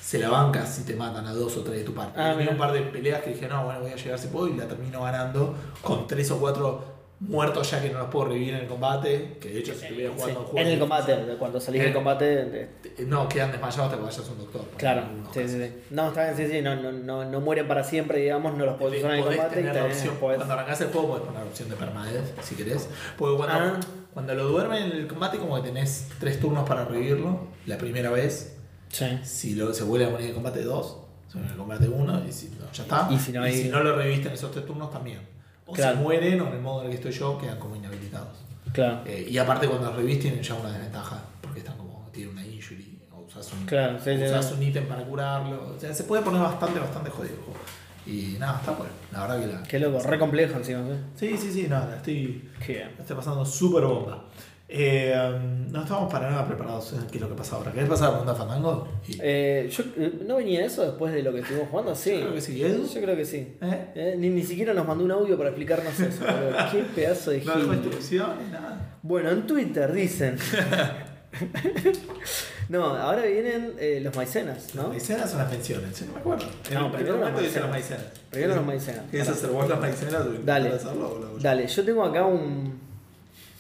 Speaker 1: se la banca si te matan a dos o tres de tu parte.
Speaker 2: Ah,
Speaker 1: Tenía un par de peleas que dije, no, bueno, voy a llegar si puedo y la termino ganando con tres o cuatro muertos ya que no los puedo revivir en el combate. Que de hecho, si estuviera
Speaker 2: Sí,
Speaker 1: jugando un juego
Speaker 2: En el
Speaker 1: difícil,
Speaker 2: combate, cuando salís del
Speaker 1: Eh,
Speaker 2: combate. de-
Speaker 1: no, quedan desmayados hasta que vayas a un doctor.
Speaker 2: Claro, sí, sí, sí. No, está bien, sí, sí, no, no, no, no mueren para siempre, digamos, no los podés usar en el combate y
Speaker 1: tener la opción, Cuando arrancás el juego podés poner la opción de permadez, si querés. Porque cuando,
Speaker 2: Ah.
Speaker 1: cuando lo duermen en el combate, como que tenés tres turnos para revivirlo. La primera vez,
Speaker 2: Sí.
Speaker 1: si lo, se vuelve a poner en el combate 2, se vuelve en el combate 1 y si no, ya está.
Speaker 2: Y si no hay-
Speaker 1: lo reviviste en esos tres turnos también. O
Speaker 2: Claro.
Speaker 1: se mueren o en el modo en el que estoy yo quedan como inhabilitados.
Speaker 2: Claro.
Speaker 1: Eh, y aparte cuando los revivís tienen ya una desventaja, porque están como, tienen una injury, o usás un,
Speaker 2: Claro, sí,
Speaker 1: un ítem para curarlo. O sea, se puede poner bastante, bastante jodido. Y nada, está bueno. La verdad que la.
Speaker 2: Qué loco, re complejo encima. ¿sí?
Speaker 1: Sí, sí, sí, nada, estoy,
Speaker 2: Qué bien.
Speaker 1: la estoy pasando súper bomba. Eh, no estamos para nada preparados en qué es lo que pasa ahora. ¿Querés pasar a la pregunta Fandango? Y-
Speaker 2: Eh, yo, eh, ¿No venía eso después de lo que estuvimos jugando? Sí.
Speaker 1: Yo creo que sí. ¿Edu?
Speaker 2: Yo creo que sí.
Speaker 1: ¿Eh?
Speaker 2: Ni, ni siquiera nos mandó un audio para explicarnos eso. boludo. [LAUGHS] Qué pedazo de
Speaker 1: No
Speaker 2: gil.
Speaker 1: instrucciones, nada.
Speaker 2: Bueno, en Twitter dicen. [LAUGHS] no, ahora vienen los maicenas, ¿no?
Speaker 1: Las maicenas son las menciones, yo no me acuerdo.
Speaker 2: No, primero
Speaker 1: dicen las
Speaker 2: maicenas. Primero los maicenas.
Speaker 1: ¿Quieres hacer vos las maicenas o
Speaker 2: Dale.
Speaker 1: hacerlo o?
Speaker 2: Dale, yo tengo acá un,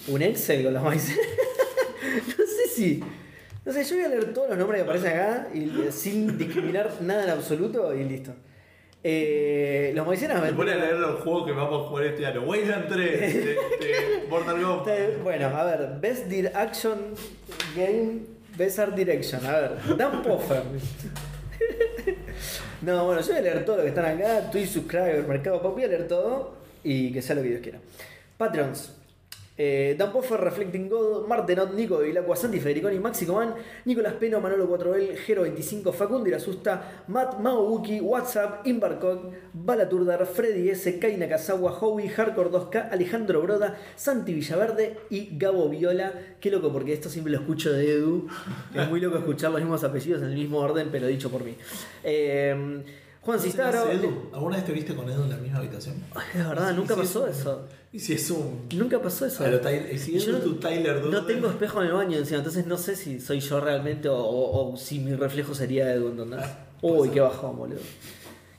Speaker 2: un Excel con los maicenas. [LAUGHS] no sé si. No sé, yo voy a leer todos los nombres que aparecen acá y, sin discriminar nada en absoluto y listo. Eh, los maicenas
Speaker 1: Me pone a leer los juegos que vamos a jugar este año. Wayland 3 de, de Mortal Kombat.
Speaker 2: Bueno, a ver, Best Action Game, Best Art Direction. A ver, Dan Poffer. [LAUGHS] no, bueno, yo voy a leer todo lo que están acá. Twitch, Subscriber, Mercado Pop, voy a leer todo y que sea lo que Dios quiera. Patreons. Eh, Dan Poffer, Reflecting God, Martenot, Nico Vilacua, Santi Federiconi, Maxi Coman, Nicolás Peno, Manolo 4L, Gero25, Facundo Irasusta, Matt Maubuki, WhatsApp, Imbarcock, Balaturdar, Freddy S, Kai Nakazawa, Howie, Hardcore 2K, Alejandro Broda, Santi Villaverde y Gabo Viola. Qué loco, porque esto siempre lo escucho de Edu. Es muy loco escuchar los mismos apellidos en el mismo orden, pero dicho por mí. Eh, Juan
Speaker 1: ¿No se
Speaker 2: Cistaro.
Speaker 1: Edu? ¿Alguna vez te viste con Edu en la misma habitación?
Speaker 2: Ay, Es verdad,
Speaker 1: ¿Y
Speaker 2: nunca
Speaker 1: si
Speaker 2: pasó eso.
Speaker 1: ¿Y si es un.
Speaker 2: Nunca pasó eso.
Speaker 1: ¿Y si es
Speaker 2: Yo no-
Speaker 1: tu Tyler Durden?
Speaker 2: No tengo espejo en el baño encima, entonces no sé si soy yo realmente o, o- o si mi reflejo sería Edu, ¿entendés?
Speaker 1: Ah,
Speaker 2: Uy, qué bajón, boludo.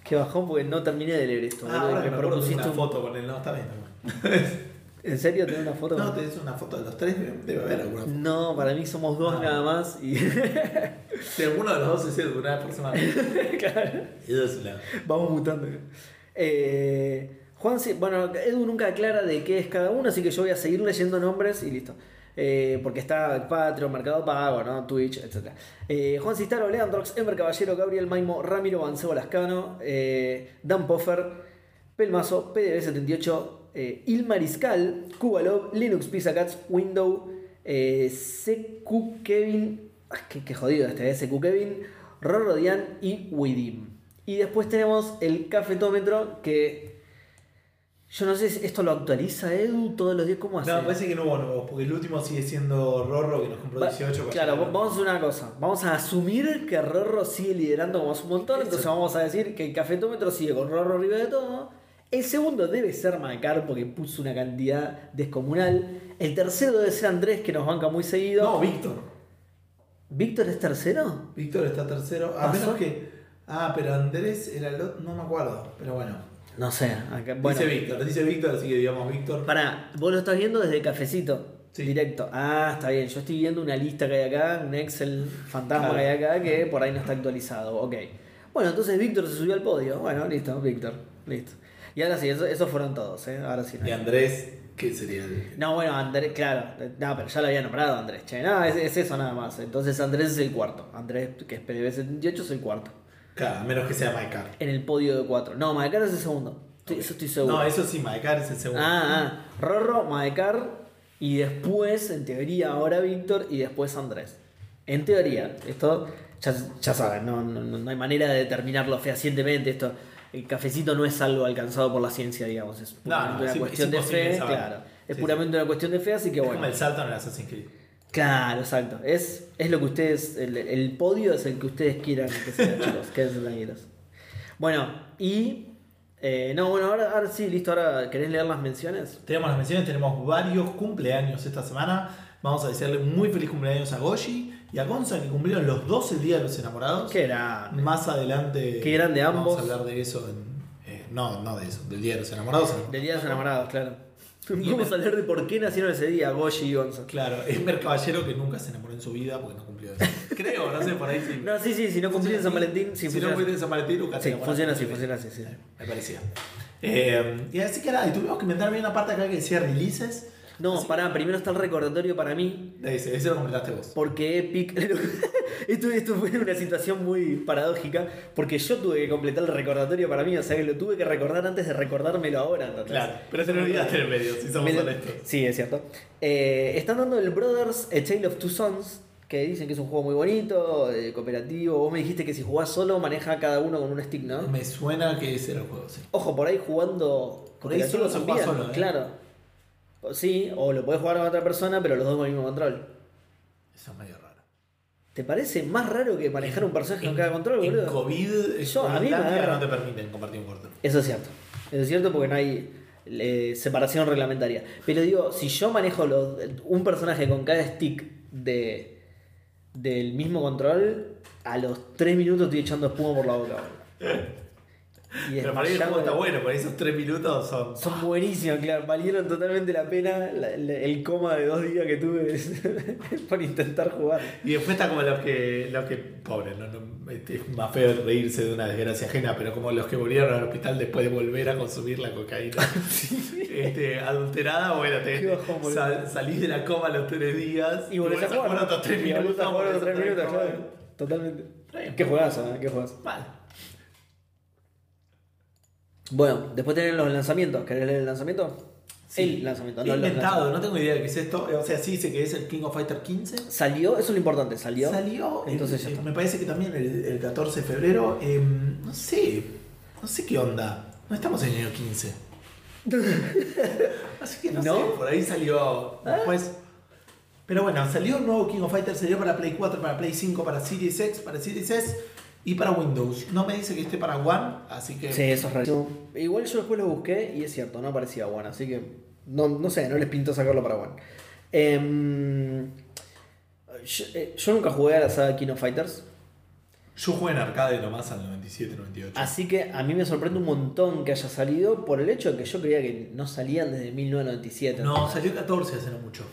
Speaker 2: Qué bajón porque no terminé de leer esto,
Speaker 1: Ah,
Speaker 2: boludo. y
Speaker 1: ahora
Speaker 2: me
Speaker 1: que me
Speaker 2: propusiste
Speaker 1: una
Speaker 2: un-
Speaker 1: foto con él. No, está bien. [LAUGHS]
Speaker 2: ¿En serio tenés una foto?
Speaker 1: No, tenés una foto de los tres. Debe haber alguna foto.
Speaker 2: No, para mí somos dos
Speaker 1: Ah.
Speaker 2: nada más y [LAUGHS]
Speaker 1: Si alguno de los dos es Edu, una persona. [LAUGHS]
Speaker 2: claro,
Speaker 1: Edu es la.
Speaker 2: vamos mutando. Eh, Juan, bueno, Edu nunca aclara de qué es cada uno, así que yo voy a seguir leyendo nombres y listo. Eh, porque está Patreon, Mercado Pago, ¿no? Twitch, etc. Eh, Juan Cistaro, Leandrox, Emer Caballero, Gabriel Maimo, Ramiro Bancebo Lascano, eh, Dan Poffer, Pelmazo, PDB78, eh, Ilmariscal, Cubalov, Linux Pizza Cats, Window, eh, CQ Kevin, qué, qué jodido este, eh, CQ Kevin, Rorro Dian y Widim. Y después tenemos el cafetómetro que yo no sé si esto lo actualiza Edu todos los días, ¿cómo hace?
Speaker 1: No, parece que no hubo nuevos, porque el último sigue siendo Rorro que nos compró
Speaker 2: Va-
Speaker 1: 18. para
Speaker 2: claro,
Speaker 1: llegar.
Speaker 2: vamos a hacer una cosa. Vamos a asumir que Rorro sigue liderando como hace un montón.
Speaker 1: Eso.
Speaker 2: Entonces vamos a decir que el cafetómetro sigue con Rorro arriba de todo. El segundo debe ser Macar porque puso una cantidad descomunal. El tercero debe ser Andrés que nos banca muy seguido.
Speaker 1: No, Víctor.
Speaker 2: ¿Víctor es tercero?
Speaker 1: Víctor está tercero. A
Speaker 2: ¿Pasó?
Speaker 1: menos que. Ah, pero Andrés era el otro. No me acuerdo. Pero bueno.
Speaker 2: No sé. acá- bueno,
Speaker 1: Dice Víctor. Dice Víctor, así que digamos Víctor.
Speaker 2: Pará, vos lo estás viendo desde cafecito.
Speaker 1: Sí.
Speaker 2: Directo. Ah, está bien. Yo estoy viendo una lista que hay acá, un Excel fantasma
Speaker 1: Claro.
Speaker 2: que hay acá que por ahí no está actualizado. Ok. Bueno, entonces Víctor se subió al podio. Bueno, listo, Víctor. Listo. Y ahora sí, eso- esos fueron todos, ¿eh? Ahora sí. no
Speaker 1: Y Andrés ¿Qué sería el.?
Speaker 2: No, bueno, Andrés, claro. No, pero ya lo había nombrado Andrés. Che. No, es, es eso nada más. Entonces Andrés es el cuarto. Andrés, que es PDB 78, es el cuarto.
Speaker 1: Claro, a menos que sea Maekar.
Speaker 2: En el podio de cuatro. No, Maecar es el segundo. Eso estoy seguro.
Speaker 1: No, eso sí, Maekar es el segundo.
Speaker 2: Ah, ah. Rorro, Maecar y después, en teoría, ahora Víctor y después Andrés. En teoría, esto ya, ya saben, no, no, no hay manera de determinarlo fehacientemente. Esto, el cafecito no es algo alcanzado por la ciencia, digamos. Es puramente
Speaker 1: no,
Speaker 2: una cuestión
Speaker 1: es
Speaker 2: de fe.
Speaker 1: saber.
Speaker 2: Claro, es
Speaker 1: Sí,
Speaker 2: puramente una cuestión de fe, así que
Speaker 1: es
Speaker 2: bueno.
Speaker 1: como el salto en el Assassin's Creed.
Speaker 2: Claro, exacto. Es, es lo que ustedes. El, el podio es el que ustedes quieran que sea, [LAUGHS] chicos. Quédense tranquilos. Bueno, y. eh, no, bueno, ahora, ahora sí, listo. Ahora, ¿querés leer las menciones?
Speaker 1: Tenemos las menciones, tenemos varios cumpleaños esta semana. Vamos a desearle muy feliz cumpleaños a Goshi y a Gonza, que cumplieron los dos el Día de los Enamorados.
Speaker 2: Qué grande.
Speaker 1: Más adelante
Speaker 2: Qué grande ambos.
Speaker 1: vamos a hablar de eso. En, eh, no, no de eso, del Día de los Enamorados.
Speaker 2: Del Día de los Enamorados, claro. Vamos a hablar de por qué nacieron ese día, Goshi y Gonzo.
Speaker 1: Claro, es Mer Caballero que nunca se enamoró en su vida porque no cumplió eso. [LAUGHS] Creo, no sé, por ahí sí.
Speaker 2: No, sí, sí, si no cumplís en San Valentín, sí,
Speaker 1: si no
Speaker 2: funciona
Speaker 1: fuiste
Speaker 2: así.
Speaker 1: en San Valentín, nunca te
Speaker 2: Sí,
Speaker 1: enamoraste.
Speaker 2: funciona así, funciona así, sí.
Speaker 1: Me parecía. Eh, y así que nada, y tuvimos que inventar bien una parte acá que decía releases.
Speaker 2: No,
Speaker 1: Así-
Speaker 2: pará, primero está el recordatorio para mí,
Speaker 1: Ese, ese lo comentaste vos.
Speaker 2: porque Epic. [LAUGHS] esto, esto fue una situación muy paradójica, porque yo tuve que completar el recordatorio para mí, o sea que lo tuve que recordar antes de recordármelo ahora.
Speaker 1: Claro, pero te lo olvidaste en el medio, si somos
Speaker 2: Me-
Speaker 1: honestos.
Speaker 2: Sí, es cierto. Eh, están dando el Brothers A Tale of Two Sons, que dicen que es un juego muy bonito, eh, cooperativo. Vos me dijiste que si jugás solo maneja cada uno con un stick, ¿no?
Speaker 1: Me suena que ese era el juego, sí.
Speaker 2: Ojo, por ahí jugando
Speaker 1: Por ahí solo se juega solo, ¿eh?
Speaker 2: Claro. Sí, o lo podés jugar con otra persona, pero los dos con el mismo control.
Speaker 1: Eso es medio raro.
Speaker 2: ¿Te parece más raro que manejar un personaje con cada control,
Speaker 1: En
Speaker 2: boludo?
Speaker 1: COVID,
Speaker 2: Yo, a mí me agarra-
Speaker 1: no te permiten compartir un corto.
Speaker 2: Eso es cierto. Eso es cierto porque no hay eh, separación reglamentaria. Pero digo, si yo manejo los- un personaje con cada stick de, del mismo control, a los 3 minutos estoy echando espuma por la boca. boludo. [LAUGHS] Y
Speaker 1: Pero para mí el juego está bueno, por esos tres minutos son.
Speaker 2: Son buenísimos, claro. Valieron totalmente la pena la- la- el coma de dos días que tuve [LAUGHS] por intentar jugar.
Speaker 1: Y después está como los que. Los que pobre, no, no, este, es más feo reírse de una desgracia ajena, pero como los que volvieron al hospital después de volver a consumir la cocaína [LAUGHS] este, adulterada, bueno, te
Speaker 2: bajón,
Speaker 1: sal- salís de la coma los tres días
Speaker 2: Y volvés a jugar.
Speaker 1: otros tres minutos.
Speaker 2: Totalmente. Qué juegazo, ¿eh? Qué juegazo.
Speaker 1: Mal.
Speaker 2: Bueno, después tienen los lanzamientos. ¿Querés leer el lanzamiento?
Speaker 1: Sí.
Speaker 2: El lanzamiento, no
Speaker 1: inventado, no tengo idea de qué es esto. O sea, sí dice que es el King of Fighter 15.
Speaker 2: Salió, eso es lo importante, salió.
Speaker 1: Salió, el-
Speaker 2: Entonces ya
Speaker 1: eh,
Speaker 2: está.
Speaker 1: me parece que también el, el 14 de febrero. eh, no sé, no sé qué onda. No estamos en el año 15. [LAUGHS] Así que no,
Speaker 2: ¿No?
Speaker 1: sé, por ahí salió después. Pero bueno, salió un nuevo King of Fighters, salió para Play 4, para Play 5, para Series X, para Series S y para Windows. No me dice que esté para One, así que
Speaker 2: Sí, eso es rarísimo. Igual yo después lo busqué y es cierto, no aparecía One, así que no, no sé, no les pinto sacarlo para One. Em, yo, eh, yo nunca jugué a la saga King of Fighters,
Speaker 1: yo jugué en arcade nomás al 97, 98.
Speaker 2: así que a mí me sorprende un montón que haya salido por el hecho de que yo creía que no salían desde 1997.
Speaker 1: No, salió 14 hace no mucho.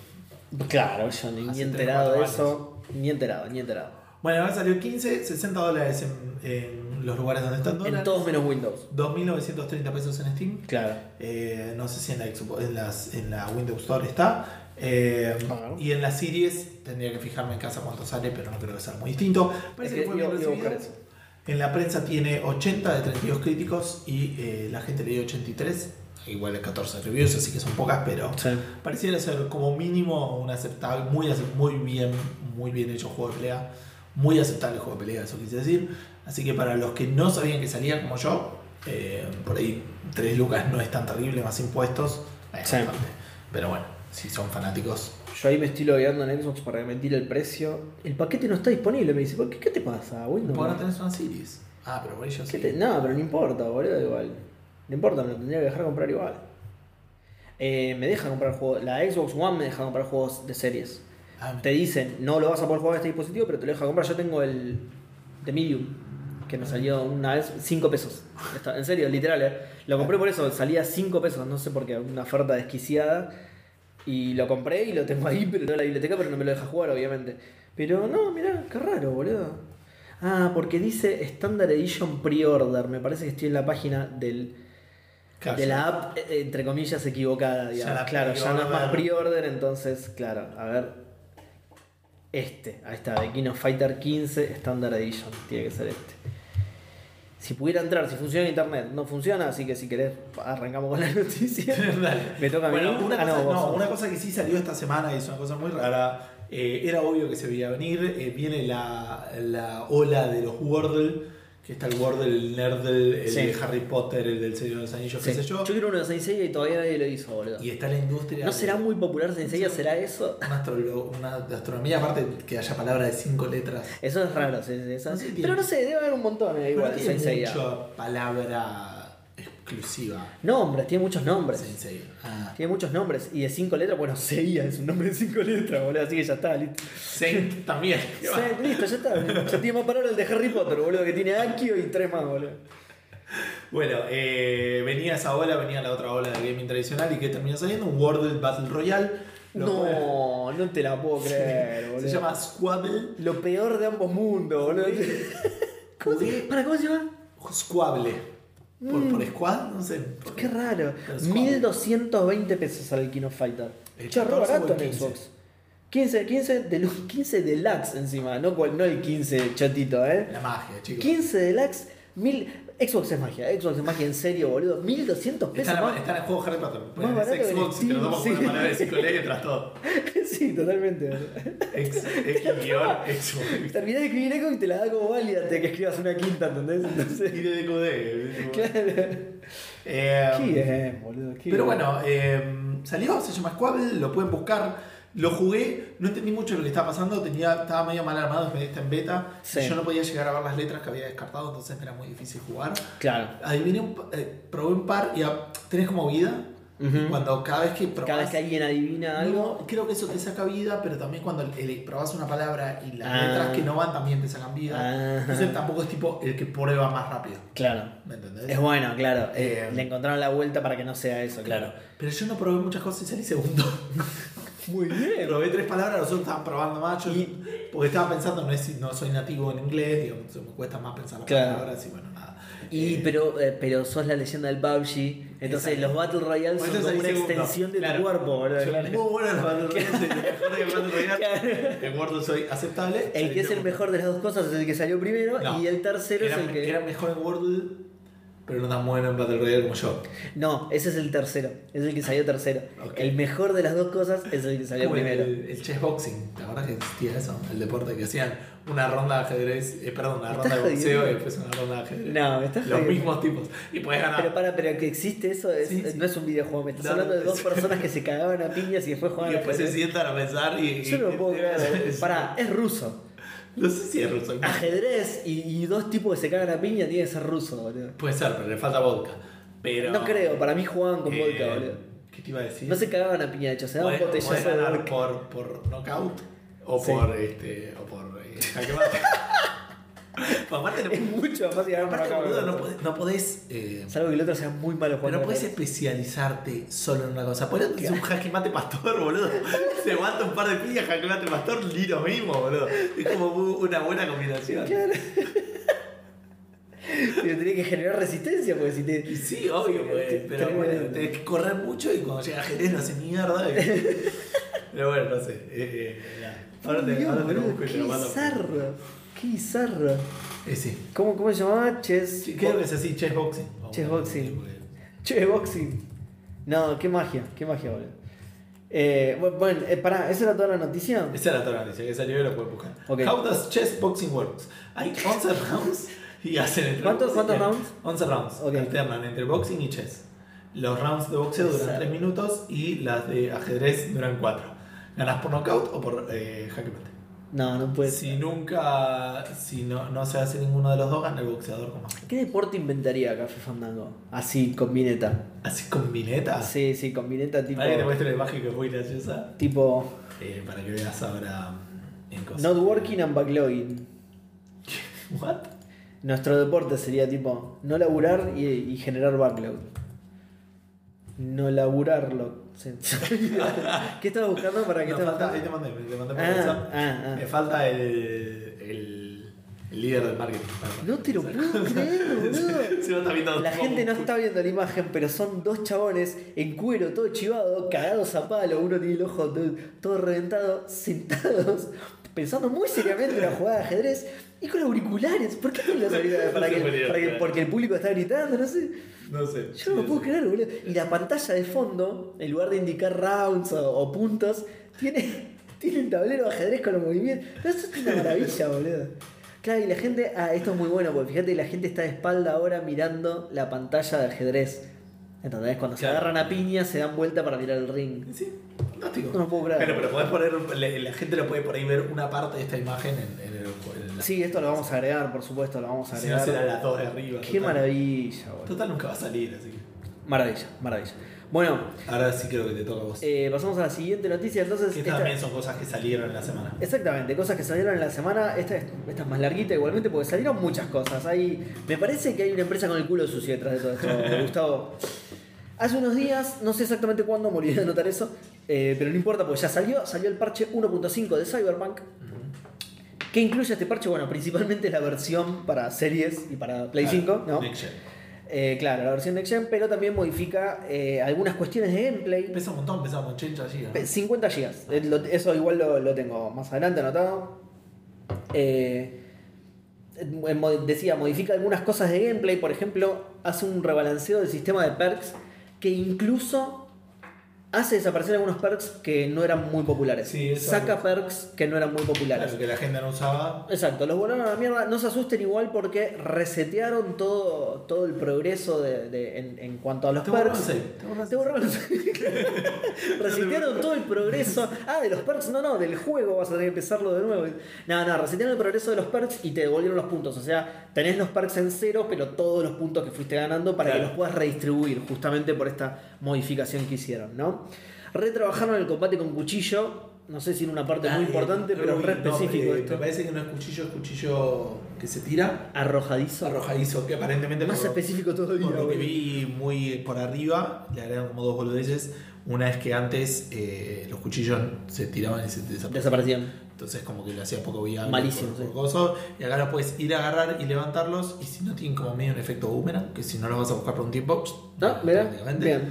Speaker 2: Claro, yo ni, ni enterado de eso, ni enterado, ni enterado.
Speaker 1: Bueno, ahora salió 15, 60 dólares en, en los lugares donde están dólares.
Speaker 2: En todos menos Windows.
Speaker 1: 2.930 pesos en Steam.
Speaker 2: Claro.
Speaker 1: Eh, no sé si en la, Xbox- en, las- en la Windows Store está. Eh,
Speaker 2: Claro.
Speaker 1: Y en la Series tendría que fijarme en casa cuánto sale, pero no creo que sea muy distinto. Parece
Speaker 2: Es
Speaker 1: que
Speaker 2: que
Speaker 1: fue bien
Speaker 2: buscar eso.
Speaker 1: En la prensa tiene 80 de 32 críticos y eh, la gente le dio 83. Igual es 14 reviews, así que son pocas, pero
Speaker 2: Sí.
Speaker 1: pareciera ser como mínimo un aceptable, muy, muy bien, muy bien hecho juego de pelea. Muy aceptable juego de pelea, eso quise decir. Así que para los que no sabían que salía como yo, eh, por ahí 3 lucas no es tan terrible, más impuestos. es
Speaker 2: Sí.
Speaker 1: bastante. Pero bueno, si son fanáticos.
Speaker 2: Yo ahí me estoy logueando en Xbox para que me tire el precio. El paquete no está disponible, me dice. ¿Por qué, ¿Qué te pasa, Windows?
Speaker 1: Ahora tenés una series. Ah, pero por ellos
Speaker 2: ¿Qué
Speaker 1: sí.
Speaker 2: te- No, pero no importa, boludo, igual. No importa, me lo tendría que dejar comprar igual. Eh, me deja comprar juegos. La Xbox One me deja comprar juegos de series. Te dicen, no lo vas a poder jugar a este dispositivo, pero te lo deja comprar. Yo tengo el The Medium, que me salió una vez 5 pesos. Está- En serio, literal, eh. Lo compré por eso, salía 5 pesos, no sé por qué, una oferta desquiciada. Y lo compré y lo tengo ahí, [LAUGHS] pero no en la biblioteca, pero no me lo deja jugar, obviamente. Pero no, mirá, qué raro, boludo. Ah, porque dice Standard Edition Pre-Order. Me parece que estoy en la página del.
Speaker 1: Claro,
Speaker 2: de
Speaker 1: ya-
Speaker 2: la app, eh, entre comillas, equivocada, digamos.
Speaker 1: la
Speaker 2: claro, ya no es más
Speaker 1: pre-order,
Speaker 2: entonces, claro, a ver. Este, ahí está, de King of Fighter 15 Standard Edition, tiene que ser este. Si pudiera entrar, si funciona internet, no funciona, así que si querés, arrancamos con la noticia. [LAUGHS] Me toca a mí.
Speaker 1: Bueno, una,
Speaker 2: Ah,
Speaker 1: cosa,
Speaker 2: no, vos.
Speaker 1: no, una cosa que sí salió esta semana y es una cosa muy rara. eh, era obvio que se veía venir. eh, viene la, la ola de los Wordle. Que está el Wordle, el Nerdle, el
Speaker 2: Sí.
Speaker 1: de Harry Potter, el del Señor de los Anillos,
Speaker 2: Sí.
Speaker 1: qué sé yo.
Speaker 2: Yo quiero uno de Saint Seiya y todavía nadie lo hizo, boludo.
Speaker 1: Y está la industria.
Speaker 2: ¿No
Speaker 1: de-
Speaker 2: será muy popular Saint Seiya? ¿Será eso?
Speaker 1: Una, una astronomía, aparte que haya palabra de cinco letras.
Speaker 2: Eso es raro, sí, sí, eso.
Speaker 1: No sé,
Speaker 2: Pero no sé, debe haber un montón eh,
Speaker 1: Pero
Speaker 2: igual
Speaker 1: no tiene mucha palabra exclusiva.
Speaker 2: Nombres, tiene muchos nombres.
Speaker 1: Saint Seiya. Ah.
Speaker 2: Tiene muchos nombres. Y de cinco letras, bueno, Seiya es un nombre de cinco letras, boludo. Así que ya está, listo.
Speaker 1: Saint también.
Speaker 2: Sí, listo, ya está. Ya tiene más palabras el de Harry Potter, boludo, que tiene Akio y tres más, boludo.
Speaker 1: Bueno, eh, venía esa ola, venía la otra ola de gaming tradicional y que terminó saliendo un World Battle Royale. Lo cual
Speaker 2: No, no te la puedo creer, boludo.
Speaker 1: se llama Squabble.
Speaker 2: Lo peor de ambos mundos, boludo. ¿Cómo se, para, ¿cómo se llama?
Speaker 1: Squabble. Por, por squad, no sé. por-
Speaker 2: Mm. Qué raro.
Speaker 1: Pero es como-
Speaker 2: 1220 pesos King of Fighter.
Speaker 1: El
Speaker 2: Che, re
Speaker 1: 14 o
Speaker 2: barato en
Speaker 1: 15.
Speaker 2: Xbox. 15, 15, de, 15 deluxe encima, no, no el 15 chatito, ¿eh?
Speaker 1: La magia, chicos.
Speaker 2: 15 deluxe, 1000. Xbox es magia, Xbox es magia en serio, boludo. 1200 pesos
Speaker 1: Está está en el juego Harry Potter.
Speaker 2: Más barato que
Speaker 1: Xbox y
Speaker 2: Steam,
Speaker 1: tomas con
Speaker 2: sí.
Speaker 1: una palabra de letras, todo. [LAUGHS]
Speaker 2: sí, totalmente.
Speaker 1: X, Xbox.
Speaker 2: Terminás de escribir Xbox y te la da como válida que escribas una quinta, ¿entendés?
Speaker 1: Y
Speaker 2: Entonces.
Speaker 1: de decodé.
Speaker 2: claro.
Speaker 1: Eh,
Speaker 2: Qué bien, boludo. qué
Speaker 1: Pero bueno, eh, salió, se llama Squabble, lo pueden buscar. Lo jugué, no entendí mucho lo que estaba pasando, tenía, estaba medio mal armado, está en beta.
Speaker 2: Sí.
Speaker 1: y Yo no podía llegar a ver las letras que había descartado, entonces me era muy difícil jugar.
Speaker 2: Claro.
Speaker 1: Adiviné un, eh, probé un par y ah, tenés como vida.
Speaker 2: Ujú.
Speaker 1: Cuando cada vez que probás,
Speaker 2: Cada vez que alguien adivina algo.
Speaker 1: No, creo que eso te saca vida, pero también cuando probás una palabra y las
Speaker 2: Ah.
Speaker 1: letras que no van también te sacan vida.
Speaker 2: Ah.
Speaker 1: Entonces tampoco es tipo el que prueba más rápido.
Speaker 2: Claro.
Speaker 1: ¿Me entendés?
Speaker 2: Es bueno, claro. Eh,
Speaker 1: Eh,
Speaker 2: le encontraron la vuelta para que no sea eso, claro.
Speaker 1: Pero yo no probé muchas cosas y salí segundo. [LAUGHS]
Speaker 2: Muy bien.
Speaker 1: Probé tres palabras, los otros estaban probando. Yo,
Speaker 2: Y-
Speaker 1: porque estaba pensando, no, es, no soy nativo en inglés, digo, me cuesta más pensar las
Speaker 2: Claro.
Speaker 1: palabras y bueno, nada.
Speaker 2: Y,
Speaker 1: Eh,
Speaker 2: pero, eh, pero sos la leyenda del PUBG. Entonces
Speaker 1: Exacto.
Speaker 2: los Battle Royale
Speaker 1: por
Speaker 2: son como una
Speaker 1: segundo.
Speaker 2: extensión de
Speaker 1: Claro.
Speaker 2: tu cuerpo, Claro.
Speaker 1: Muy bueno los Battle Royale, [LAUGHS] el Wordle soy aceptable.
Speaker 2: El que es el mejor de las dos cosas es el que salió primero
Speaker 1: No.
Speaker 2: y el tercero
Speaker 1: era,
Speaker 2: es el que...
Speaker 1: era mejor en Wordle, pero no tan bueno en Battle Royale como yo.
Speaker 2: No, ese es el tercero. Es el que salió tercero. El mejor de las dos cosas es el que salió
Speaker 1: Como
Speaker 2: primero.
Speaker 1: El, el chess boxing, ¿te acuerdas que existía eso? El deporte que hacían una ronda de ajedrez, eh, perdón, una
Speaker 2: ¿Me
Speaker 1: ronda de boxeo
Speaker 2: jodiendo?
Speaker 1: y después una ronda de ajedrez.
Speaker 2: No, me estás
Speaker 1: Los
Speaker 2: jodiendo.
Speaker 1: mismos tipos. Y puedes ganar.
Speaker 2: Pero para, pero que existe eso es-
Speaker 1: Sí, sí.
Speaker 2: no es un videojuego, me estás
Speaker 1: No,
Speaker 2: hablando de dos personas que se cagaban a piñas y después
Speaker 1: y
Speaker 2: jugaban
Speaker 1: después se sientan a pensar y.
Speaker 2: Yo no lo
Speaker 1: y-
Speaker 2: puedo creer. [LAUGHS] Pará, es ruso.
Speaker 1: No sé si es ruso.
Speaker 2: Ajedrez y, y dos tipos que se cagan a piña tiene que ser ruso, boludo.
Speaker 1: Puede ser, pero le falta vodka. Pero,
Speaker 2: No creo, para mí jugaban con
Speaker 1: eh,
Speaker 2: vodka, boludo.
Speaker 1: ¿Qué te iba a decir?
Speaker 2: No se cagaban a piña, de hecho, se daban
Speaker 1: Podés- podés
Speaker 2: botellazo de
Speaker 1: ganar
Speaker 2: vodka.
Speaker 1: por, por knockout o
Speaker 2: Sí.
Speaker 1: por este. o por eh, [LAUGHS] jaque mate. [LAUGHS] Pues aparte, no,
Speaker 2: Es mucho más
Speaker 1: aparte,
Speaker 2: acá,
Speaker 1: boludo, no podés. No podés eh,
Speaker 2: Salvo que el otro sea muy malo
Speaker 1: Pero
Speaker 2: jugando.
Speaker 1: no puedes
Speaker 2: ajedrez.
Speaker 1: especializarte solo en una cosa. Por eso es un jaque mate pastor, boludo. Se aguanta un par de pillas, jaque mate pastor, ni lo mismo, boludo. Es como una buena combinación.
Speaker 2: Claro. Pero tenés que generar resistencia, porque si te.
Speaker 1: Sí, obvio, pues, pero bueno, tenés que correr mucho y cuando llega Jerez no hace mierda. y- [LAUGHS] Pero bueno, no sé. eh, eh, ahora te, ahora te lo
Speaker 2: boludo,
Speaker 1: busco y te
Speaker 2: qué
Speaker 1: lo mando.
Speaker 2: Qué bizarro.
Speaker 1: Eh, sí.
Speaker 2: ¿Cómo, ¿Cómo se llamaba? Chess.
Speaker 1: Sí, Creo que es así, chess boxing.
Speaker 2: Chess boxing.
Speaker 1: Porque-
Speaker 2: Che, boxing. No, qué magia, qué magia, boludo. Eh, bu- bueno, eh, pará, ¿esa era toda la noticia?
Speaker 1: Esa era toda la noticia que salió y lo pueden buscar.
Speaker 2: Ok.
Speaker 1: How does chess boxing works? Hay 11 [LAUGHS] rounds y hacen entre
Speaker 2: ¿Cuántos- cuántos rounds?
Speaker 1: 11 rounds.
Speaker 2: Ok.
Speaker 1: Alternan entre boxing y chess. Los rounds de boxeo duran
Speaker 2: Exacto.
Speaker 1: 3 minutos y las de ajedrez duran 4. Ganas por knockout o por eh, jaque mate.
Speaker 2: No, no puede ser.
Speaker 1: Si nunca, si no, no se hace ninguno de los dos, gana el boxeador con más.
Speaker 2: ¿Qué deporte inventaría Café Fandango? Así, con vineta.
Speaker 1: Así con vineta.
Speaker 2: Sí, sí, con vineta tipo.
Speaker 1: Para que te muestre la imagen que es muy graciosa.
Speaker 2: Tipo.
Speaker 1: Eh, para que veas ahora mm, en cosas.
Speaker 2: Not working and backlogging. [LAUGHS]
Speaker 1: What?
Speaker 2: Nuestro deporte sería tipo no laburar y, y generar backlog. No laburarlo. [LAUGHS] ¿Qué estabas buscando para que
Speaker 1: No,
Speaker 2: te
Speaker 1: falta, ahí te mandé, te mandé por
Speaker 2: Ah,
Speaker 1: WhatsApp.
Speaker 2: ah, ah.
Speaker 1: Me falta el, el, El líder del marketing.
Speaker 2: No te lo puedo [LAUGHS] creer, boludo. La gente no está viendo la imagen, pero son dos chabones en cuero, todo chivado, cagados a palo, uno tiene el ojo todo, todo reventado, [LAUGHS] sentados, pensando muy seriamente en la jugada de ajedrez y con auriculares. ¿Por qué con los auriculares? ¿Para
Speaker 1: No
Speaker 2: que,
Speaker 1: se podía
Speaker 2: para que-
Speaker 1: creer.
Speaker 2: porque el público está gritando, no sé.
Speaker 1: No sé.
Speaker 2: Yo no lo puedo creer, boludo. Y la pantalla de fondo, en lugar de indicar rounds o, o puntos, tiene, [LAUGHS] tiene un tablero de ajedrez con los movimientos. No, Eso es una maravilla, boludo. Claro, y la gente, ah, esto es muy bueno, porque fíjate, la gente está de espalda ahora mirando la pantalla de ajedrez. ¿Entendés? Cuando se
Speaker 1: Claro.
Speaker 2: agarran a piña, se dan vuelta para mirar el ring.
Speaker 1: Sí, fantástico.
Speaker 2: No lo puedo creer.
Speaker 1: Pero, pero podés poner, le- la gente lo puede por ahí ver una parte de esta imagen en, en el. en la-
Speaker 2: Sí, esto lo vamos a agregar, por supuesto, lo vamos a
Speaker 1: Si no será
Speaker 2: agregar.
Speaker 1: las dos de arriba.
Speaker 2: Qué
Speaker 1: total.
Speaker 2: maravilla, boludo.
Speaker 1: Total nunca va a salir, así que.
Speaker 2: Maravilla, maravilla. Bueno,
Speaker 1: Ahora sí creo que te toca a vos.
Speaker 2: eh, pasamos a la siguiente noticia. Entonces,
Speaker 1: que
Speaker 2: esta-
Speaker 1: estas también son cosas que salieron en la semana.
Speaker 2: Exactamente, cosas que salieron en la semana. Esta, es- esta es más larguita igualmente porque salieron muchas cosas. Hay, me parece que hay una empresa con el culo sucio detrás de todo esto, [LAUGHS] Gustavo. Hace unos días, no sé exactamente cuándo, me olvidé de anotar eso, eh, pero no importa porque ya salió, salió el parche 1.5 de Cyberpunk. ¿Qué incluye este parche? Bueno, principalmente la versión para series y para Play 5, ¿no? Eh, claro, la versión Next Gen, pero también modifica eh, algunas cuestiones de gameplay.
Speaker 1: Pesa un montón, pesa con 80 GB.
Speaker 2: 50 GB. Eso igual lo, lo tengo más adelante anotado. Eh, decía, modifica algunas cosas de gameplay. Por ejemplo, hace un rebalanceo del sistema de perks que incluso hace desaparecer algunos perks que no eran muy populares.
Speaker 1: Sí, eso-
Speaker 2: Saca perks que no eran muy populares.
Speaker 1: Claro, que la gente no usaba.
Speaker 2: Exacto, los volaron a la mierda. No se asusten igual porque resetearon todo, todo el progreso de, de- en, en cuanto a los
Speaker 1: Te
Speaker 2: perks.
Speaker 1: borraron
Speaker 2: Te borraron. [LAUGHS] Resetearon todo el progreso. Ah, de los perks, no, no, del juego vas a tener que empezarlo de nuevo. No, no, resetearon el progreso de los perks y te devolvieron los puntos. O sea, tenés los perks en cero, pero todos los puntos que fuiste ganando para que
Speaker 1: Claro.
Speaker 2: los puedas redistribuir, justamente por esta modificación que hicieron, ¿no? Retrabajaron el combate con cuchillo. No sé si en una parte muy importante,
Speaker 1: eh,
Speaker 2: pero
Speaker 1: uy,
Speaker 2: re
Speaker 1: no,
Speaker 2: específico
Speaker 1: eh,
Speaker 2: esto.
Speaker 1: Me parece que no es cuchillo, es cuchillo que se tira.
Speaker 2: Arrojadizo.
Speaker 1: Arrojadizo, que aparentemente.
Speaker 2: Más
Speaker 1: por-
Speaker 2: específico todavía.
Speaker 1: Por lo que vi muy por arriba, le agregan como dos boludeces. Una es que antes eh, los cuchillos se tiraban y se desaparecían.
Speaker 2: Desaparición.
Speaker 1: Entonces como que le hacía poco viable.
Speaker 2: Malísimo,
Speaker 1: por-
Speaker 2: sí.
Speaker 1: por coso. Y acá los puedes ir a agarrar y levantarlos. Y si no tienen como medio un efecto boomerang, que si no los vas a buscar por un tiempo.
Speaker 2: ¿No? Bien,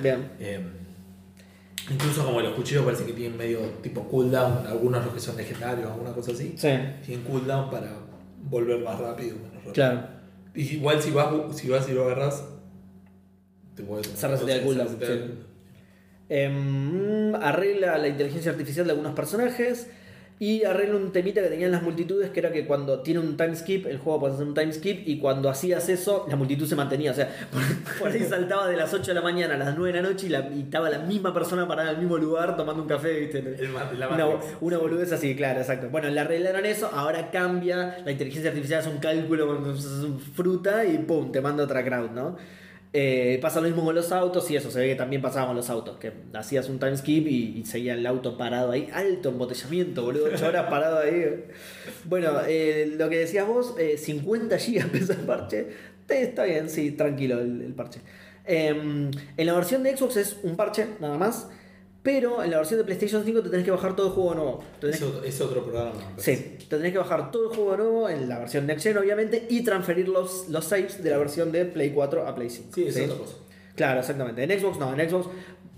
Speaker 2: bien.
Speaker 1: Eh, incluso como los cuchillos parece que tienen medio tipo cooldown. Algunos los que son legendarios, alguna cosa así.
Speaker 2: Sí,
Speaker 1: Tienen cooldown para volver más rápido. menos rápido.
Speaker 2: claro.
Speaker 1: Y igual si vas, si vas y lo agarras, te puedes.
Speaker 2: Se resetea el sí.
Speaker 1: cooldown.
Speaker 2: Em, arregla la inteligencia artificial de algunos personajes y arregla un temita que tenían las multitudes que era que cuando tiene un time skip, el juego puede hacer un time skip y cuando hacías eso, la multitud se mantenía. O sea, por, por ahí [LAUGHS] saltaba de las 8 de la mañana a las 9 de la noche y, la, y estaba la misma persona parada en el mismo lugar tomando un café, ¿viste?
Speaker 1: El ma- la
Speaker 2: Una, una boludez así, claro, exacto. Bueno, le arreglaron eso, ahora cambia, la inteligencia artificial hace un cálculo con fruta y pum, te manda otra crowd, ¿no? Eh, pasa lo mismo con los autos y eso, se ve que también pasaba con los autos, que hacías un time skip y, y seguía el auto parado ahí, alto embotellamiento, boludo, 8 horas parado ahí. Bueno, eh, lo que decías vos, eh, 50 GB pesa el parche, está bien, sí, tranquilo el, el parche. Em, en la versión de Xbox es un parche, nada más. Pero en la versión de PlayStation 5 te tenés que bajar todo el juego nuevo. Te tenés
Speaker 1: Es otro, es otro programa.
Speaker 2: Sí, te tenés que bajar todo el juego nuevo en la versión Next Gen, obviamente, y transferir los, los saves de la versión de Play 4 a Play 5.
Speaker 1: Sí, es otra cosa.
Speaker 2: Claro, exactamente. En Xbox no, en Xbox,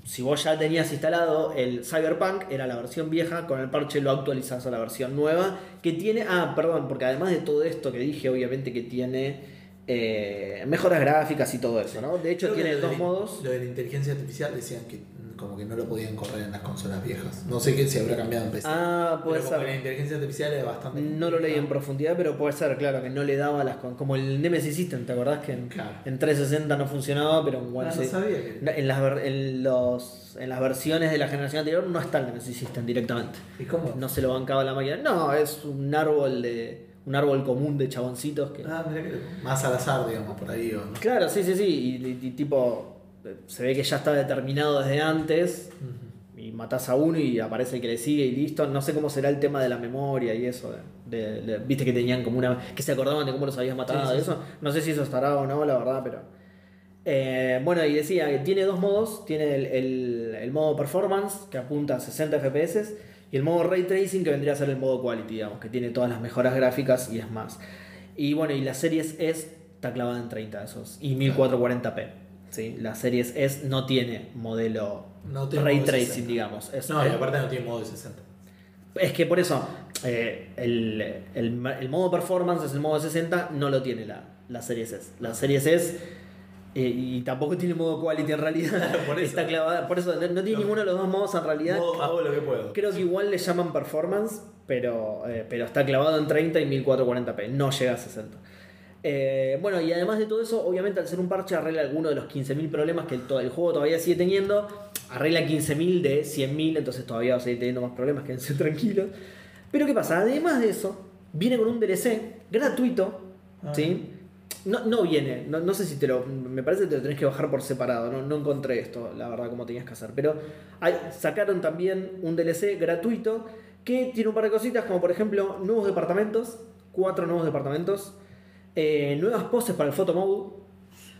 Speaker 2: si vos ya tenías instalado el Cyberpunk, era la versión vieja, con el parche lo actualizás a la versión nueva, que tiene. Ah, perdón, porque además de todo esto que dije, obviamente que tiene eh, mejoras gráficas y todo eso, ¿no? De hecho,
Speaker 1: Creo
Speaker 2: tiene
Speaker 1: de
Speaker 2: dos
Speaker 1: la-
Speaker 2: modos.
Speaker 1: Lo de la inteligencia artificial decían que como que no lo podían correr en las consolas viejas. No sé qué si habrá cambiado en PC.
Speaker 2: Ah, puede
Speaker 1: Pero como
Speaker 2: ser.
Speaker 1: que la inteligencia artificial es bastante.
Speaker 2: No lo leí en profundidad, pero puede ser, claro, que no le daba las. Como el Nemesis System, ¿te acordás que en,
Speaker 1: Claro.
Speaker 2: en 360 no funcionaba, pero en One
Speaker 1: Ah, no
Speaker 2: sí.
Speaker 1: sabía que-
Speaker 2: En las, en, los, en las versiones de la generación anterior no está el Nemesis System directamente.
Speaker 1: ¿Y cómo?
Speaker 2: No se lo bancaba la máquina. No, es un árbol de. un árbol común de chaboncitos que.
Speaker 1: Ah, mira que más al azar, digamos, por ahí. O no.
Speaker 2: Claro, sí, sí, sí. Y, y- y tipo. Se ve que ya está determinado desde antes. Y matás a uno y aparece el que le sigue y listo. No sé cómo será el tema de la memoria y eso. de- de- Viste que tenían como una. que se acordaban de cómo los habías matado
Speaker 1: Sí,
Speaker 2: eso. No sé si eso estará o no, la verdad, pero. Eh, bueno, y decía que tiene dos modos. Tiene el, el- el modo performance, que apunta a 60 FPS. Y el modo ray tracing, que vendría a ser el modo quality, digamos, que tiene todas las mejoras gráficas y es más. Y bueno, y la Series S está clavada en 30 esos. Y 1440p. ¿Sí? La Series S no tiene modelo
Speaker 1: No tiene
Speaker 2: ray tracing,
Speaker 1: 60.
Speaker 2: digamos. Es,
Speaker 1: No, y aparte no tiene modo de 60.
Speaker 2: es que por eso, eh, el, el- el modo performance es el modo 60, no lo tiene la, la Series S. La Series S, eh, y tampoco tiene modo quality en realidad, [LAUGHS]
Speaker 1: Por eso.
Speaker 2: está clavada. Por eso no, no tiene
Speaker 1: No.
Speaker 2: ninguno de los dos modos en realidad.
Speaker 1: Modo, hago lo que puedo.
Speaker 2: Creo que igual le llaman performance, pero, eh, pero está clavado en 30 y 1440p, no llega a 60. Eh, bueno, y además de todo eso, obviamente al ser un parche arregla alguno de los 15.000 problemas que el, to- el juego todavía sigue teniendo. Arregla 15.000 de 100.000, entonces todavía va a seguir teniendo más problemas, quédense [LAUGHS] tranquilos. Pero ¿qué pasa? Además de eso, viene con un DLC gratuito,
Speaker 1: Ah.
Speaker 2: ¿sí? No, no viene, no, no sé si te lo. Me parece que te lo tenés que bajar por separado. No, no encontré esto, la verdad, como tenías que hacer. Pero hay- sacaron también un DLC gratuito que tiene un par de cositas, como por ejemplo nuevos departamentos, cuatro nuevos departamentos, eh, nuevas poses para el photo mode.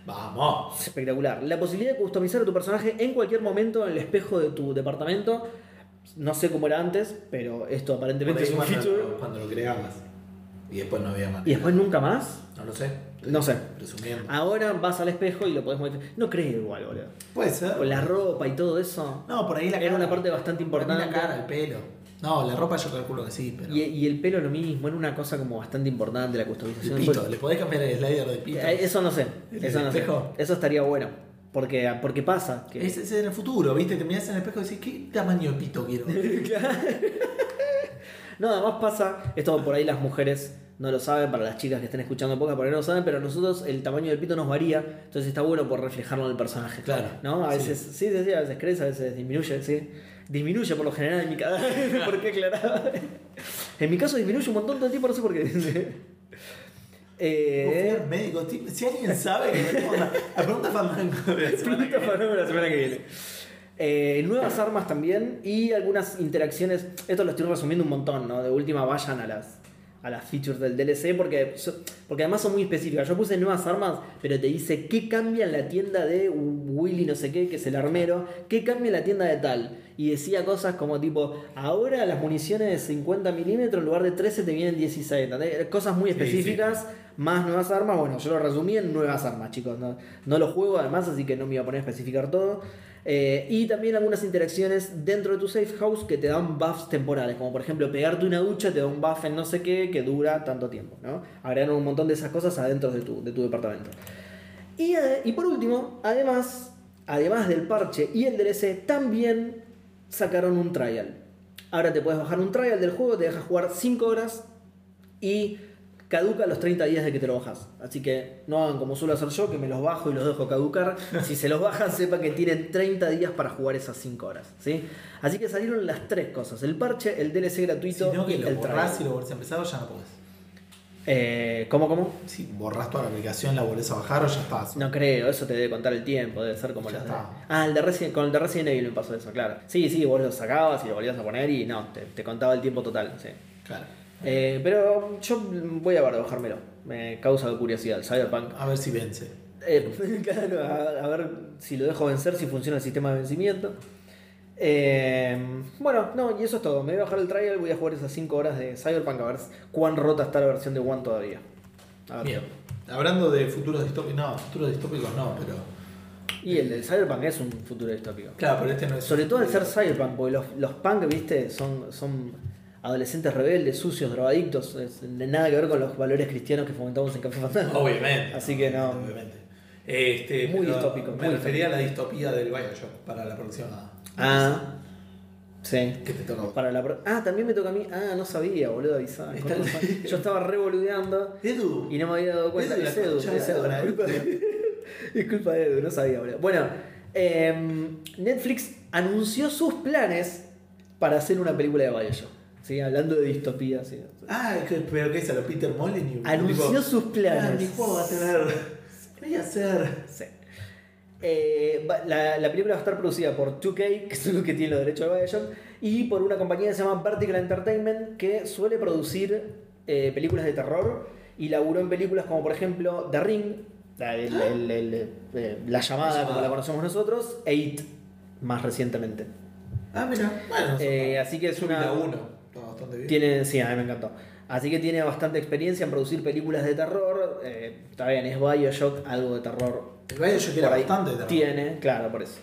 Speaker 1: Vamos.
Speaker 2: Espectacular. La posibilidad de customizar a tu personaje en cualquier momento en el espejo de tu departamento. No sé cómo era antes, pero esto aparentemente es un
Speaker 1: cuando,
Speaker 2: feature.
Speaker 1: cuando lo creabas. Y después no había más.
Speaker 2: Y después nunca más.
Speaker 1: No lo sé.
Speaker 2: No sé.
Speaker 1: Presumiendo.
Speaker 2: Ahora vas al espejo y lo podés modificar. No creo igual, boludo.
Speaker 1: Puede ser.
Speaker 2: Con la ropa y todo eso.
Speaker 1: No, por ahí la
Speaker 2: Era
Speaker 1: cara.
Speaker 2: una parte bastante importante.
Speaker 1: La cara, el pelo. No, la ropa yo calculo que sí, pero.
Speaker 2: Y, y el pelo lo mismo, era una cosa como bastante importante la
Speaker 1: el
Speaker 2: customización.
Speaker 1: pito, ¿le podés cambiar el slider de pito?
Speaker 2: Eh, Eso no sé.
Speaker 1: ¿El
Speaker 2: Eso no sé.
Speaker 1: espejo?
Speaker 2: Eso estaría bueno. Porque, porque pasa. Que...
Speaker 1: Es en el futuro, ¿viste? Te miras en el espejo y decís, ¿qué tamaño de pito quiero? [LAUGHS]
Speaker 2: No, además pasa, esto por ahí las mujeres no lo saben, para las chicas que estén escuchando poca por ahí no lo saben, pero nosotros el tamaño del pito nos varía, entonces está bueno por reflejarlo en el personaje.
Speaker 1: Claro.
Speaker 2: ¿No? A
Speaker 1: Sí.
Speaker 2: veces, sí, sí, sí, a veces crece, a veces disminuye, sí. Disminuye por lo general en mi caso. [LAUGHS] ¿Por qué aclarar? [LAUGHS] En mi caso disminuye un montón todo el tiempo, no sé por qué. [LAUGHS]
Speaker 1: Eh, médico, si alguien sabe que ponga- La pregunta Fandango de la semana que
Speaker 2: Pregunta
Speaker 1: viene.
Speaker 2: la semana que viene. Eh, nuevas armas también y algunas interacciones. Esto lo estoy resumiendo un montón, ¿no? De última vayan a las, a las features del DLC porque, porque además son muy específicas. Yo puse nuevas armas, pero te dice qué cambia en la tienda de Willy no sé qué, que es el armero, qué cambia en la tienda de tal. Y decía cosas como tipo, ahora las municiones de 50 milímetros en lugar de 13 te vienen 16. ¿entendés? Cosas muy
Speaker 1: Sí,
Speaker 2: específicas, más nuevas armas. Bueno, yo lo resumí en nuevas armas, chicos. No, no lo juego además, así que no me iba a poner a especificar todo. Eh, y también algunas interacciones dentro de tu safe house que te dan buffs temporales, como por ejemplo pegarte una ducha te da un buff en no sé qué que dura tanto tiempo. ¿no? Un montón de esas cosas adentro de tu, de tu departamento. Y, eh, y por último, además, además del parche y el DLC, también sacaron un trial. Ahora te puedes bajar un trial del juego, te deja jugar 5 horas y caduca a los 30 días de que te lo bajas. Así que no hagan como suelo hacer yo, que me los bajo y los dejo caducar. [LAUGHS] Si se los bajan, sepan que tienen 30 días para jugar esas 5 horas. ¿sí? Así que salieron las tres cosas: el parche, el DLC gratuito
Speaker 1: Si no, que
Speaker 2: y
Speaker 1: lo
Speaker 2: el
Speaker 1: borrás y lo volvés a empezar o ya no podés.
Speaker 2: Eh, ¿Cómo, cómo?
Speaker 1: Si borrás toda la aplicación, la volvés a bajar o ya está.
Speaker 2: No creo, eso te debe contar el tiempo, debe ser como
Speaker 1: Ya
Speaker 2: los de... Ah, el de Resident, con el de Resident Evil me pasó eso, claro. Sí, sí, vos lo sacabas y lo volvías a poner y no, te, te contaba el tiempo total, sí.
Speaker 1: Claro.
Speaker 2: Eh, pero yo voy a ver de bajármelo, me causa curiosidad el Cyberpunk.
Speaker 1: A ver si vence.
Speaker 2: Eh, [LAUGHS] claro, a, a ver si lo dejo vencer, si funciona el sistema de vencimiento. Eh, bueno, no, y eso es todo. Me voy a bajar el trial, voy a jugar esas 5 horas de Cyberpunk a ver cuán rota está la versión de One todavía. A ver.
Speaker 1: Bien. Hablando de futuros distópicos, no, futuros distópicos no, pero.
Speaker 2: Y el del Cyberpunk es un futuro distópico.
Speaker 1: Claro, pero este no es.
Speaker 2: Sobre todo al ser cyberpunk, porque los, los punk, viste, son, son adolescentes rebeldes, sucios, drogadictos, es- nada que ver con los valores cristianos que fomentamos en Café Fantasma.
Speaker 1: Obviamente.
Speaker 2: Así que no.
Speaker 1: Obviamente. Este,
Speaker 2: Muy distópico,
Speaker 1: Me
Speaker 2: muy
Speaker 1: refería a la distopía del Bioshock para la próxima.
Speaker 2: Ah, sí.
Speaker 1: Que te toca.
Speaker 2: Para la ah, también me toca a mí. Ah, no sabía, boludo, avisar. Yo estaba revoludeando
Speaker 1: Edu.
Speaker 2: y no me había dado cuenta.
Speaker 1: Edu,
Speaker 2: Es Edu, es Edu,
Speaker 1: la
Speaker 2: es culpa de- es culpa de Edu, no sabía, boludo. Bueno, em, Netflix anunció sus planes para hacer una película de Bioshock. ¿Sí? Hablando de distopía, sí.
Speaker 1: Ah, pero ¿qué es a lo Peter Molyneux?
Speaker 2: Anunció
Speaker 1: Tipo,
Speaker 2: sus planes.
Speaker 1: Ah, mi juego va a tener. ¿Qué voy a hacer?
Speaker 2: Sí. Eh, la, la película va a estar producida por 2K, que son los que tienen los derechos de Bioshock, y por una compañía que se llama Vertical Entertainment, que suele producir eh, películas de terror y laburó en películas como por ejemplo The Ring, la, el- el- el- eh, la llamada como la conocemos nosotros, Eight, más recientemente.
Speaker 1: Ah, mira. Bueno,
Speaker 2: Eh, así que es una...
Speaker 1: uno. Bastante bien.
Speaker 2: Tiene, sí, a mí me encantó. Así que tiene bastante experiencia en producir películas de terror. Eh, está bien, es Bioshock, algo de terror.
Speaker 1: El Bioshock era bastante de terror.
Speaker 2: Tiene, claro, por eso.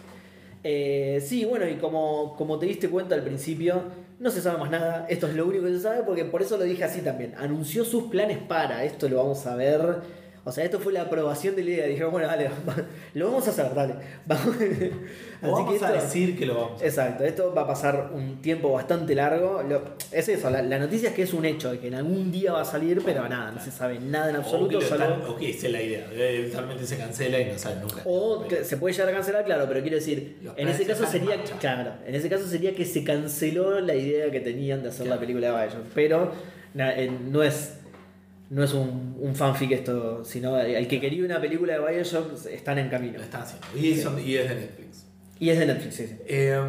Speaker 2: Eh, sí, bueno, y como, como te diste cuenta al principio, no se sabe más nada. Esto es lo único que se sabe, porque por eso lo dije así también. Anunció sus planes para, esto lo vamos a ver. O sea, esto fue la aprobación de la idea. Dijeron, bueno, dale, [LAUGHS] lo vamos a hacer, dale. [LAUGHS] Vamos,
Speaker 1: vamos a
Speaker 2: esto-
Speaker 1: decir que lo vamos a hacer.
Speaker 2: Exacto, esto va a pasar un tiempo bastante largo. Lo- es eso, la, la noticia es que es un hecho, de que en algún día va a salir, pero nada, no se sabe nada en absoluto.
Speaker 1: o que esa es la idea. Eventualmente se cancela y no sale nunca.
Speaker 2: O que se puede llegar a cancelar, claro, pero quiero decir,
Speaker 1: Los
Speaker 2: en ese caso sería,
Speaker 1: marcha.
Speaker 2: claro, en ese caso sería que se canceló la idea que tenían de hacer la película de Bioshock, pero na- eh, no es no es un, un fanfic esto, sino el que quería una película de Bioshock están en camino.
Speaker 1: Lo están haciendo. Y, son- y es de Netflix.
Speaker 2: Y es de Netflix, sí, sí.
Speaker 1: Eh,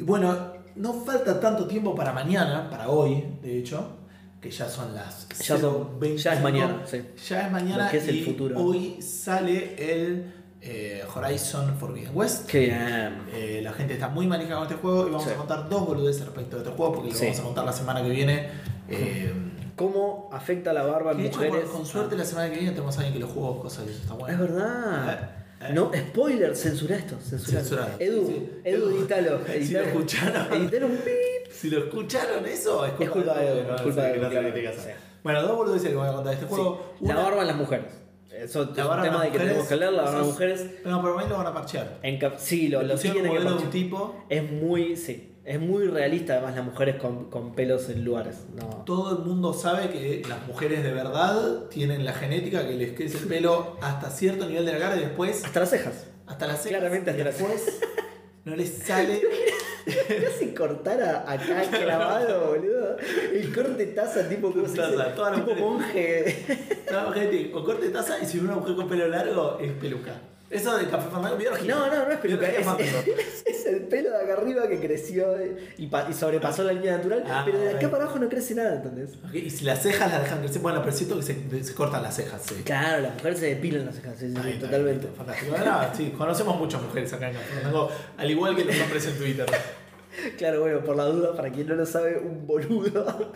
Speaker 1: bueno, no falta tanto tiempo para mañana, para hoy, de hecho, que ya son las
Speaker 2: Ya son-
Speaker 1: 0:25.
Speaker 2: ya es mañana, sí.
Speaker 1: Ya es mañana
Speaker 2: Lo que es el
Speaker 1: y
Speaker 2: futuro.
Speaker 1: hoy sale el eh, Horizon Forbidden West.
Speaker 2: Qué bien.
Speaker 1: Eh, la gente está muy manija con este juego y vamos
Speaker 2: Sí.
Speaker 1: a contar dos boludeces respecto de este juego porque lo
Speaker 2: Sí.
Speaker 1: vamos a contar la semana que viene. Eh,
Speaker 2: ¿Cómo afecta la barba en
Speaker 1: que hecho,
Speaker 2: mujeres?
Speaker 1: con, con suerte la semana que viene tenemos a alguien que lo jugó, cosa que eso está bueno.
Speaker 2: Es verdad.
Speaker 1: Eh, eh.
Speaker 2: No, spoiler, censura esto, censura.
Speaker 1: Censurado.
Speaker 2: Edu,
Speaker 1: Sí.
Speaker 2: Edu, editalo. [LAUGHS]
Speaker 1: Si lo escucharon.
Speaker 2: Editalo un pip.
Speaker 1: Si lo escucharon eso, es culpa,
Speaker 2: de Edu, culpa de
Speaker 1: que. Bueno, dos boludeces que voy a contar este juego.
Speaker 2: La
Speaker 1: Una-
Speaker 2: barba en las mujeres. Eso es
Speaker 1: la
Speaker 2: un tema
Speaker 1: las
Speaker 2: de que
Speaker 1: mujeres,
Speaker 2: tenemos que hablar, la barba en las mujeres.
Speaker 1: No, pero mí lo van a parchear.
Speaker 2: En cap- sí, lo, lo tienen que
Speaker 1: de un
Speaker 2: parchear.
Speaker 1: tipo.
Speaker 2: Es muy, sí, es muy realista además las mujeres con, con pelos en lugares. No.
Speaker 1: Todo el mundo sabe que las mujeres de verdad tienen la genética que les crece el pelo hasta cierto nivel de la cara y después
Speaker 2: Hasta las cejas.
Speaker 1: hasta las cejas.
Speaker 2: Claramente hasta las
Speaker 1: después no les sale. [LAUGHS]
Speaker 2: Casi cortar a- acá clavado, boludo. El corte taza tipo, ¿cómo se dice?
Speaker 1: Taza, todas las
Speaker 2: tipo monje.
Speaker 1: No, gente, o corte taza y si una mujer con pelo largo es peluca. Eso de Café Fandango, biología.
Speaker 2: No, no, no es peluca. [LAUGHS] Es, el pelo de acá arriba que creció y, y sobrepasó la línea natural.
Speaker 1: Ah,
Speaker 2: pero de acá para abajo no crece nada, ¿entendés?
Speaker 1: Y si las cejas las dejan crecer, bueno, pero siento que se, se cortan las cejas, sí.
Speaker 2: Claro, las mujeres se depilan las cejas, sí,
Speaker 1: está,
Speaker 2: totalmente.
Speaker 1: está, Fantástico. Sí, conocemos muchas mujeres acá en Café Fandango, al igual que los hombres en Twitter. [LAUGHS]
Speaker 2: Claro, bueno, por la duda, para quien no lo sabe, un boludo.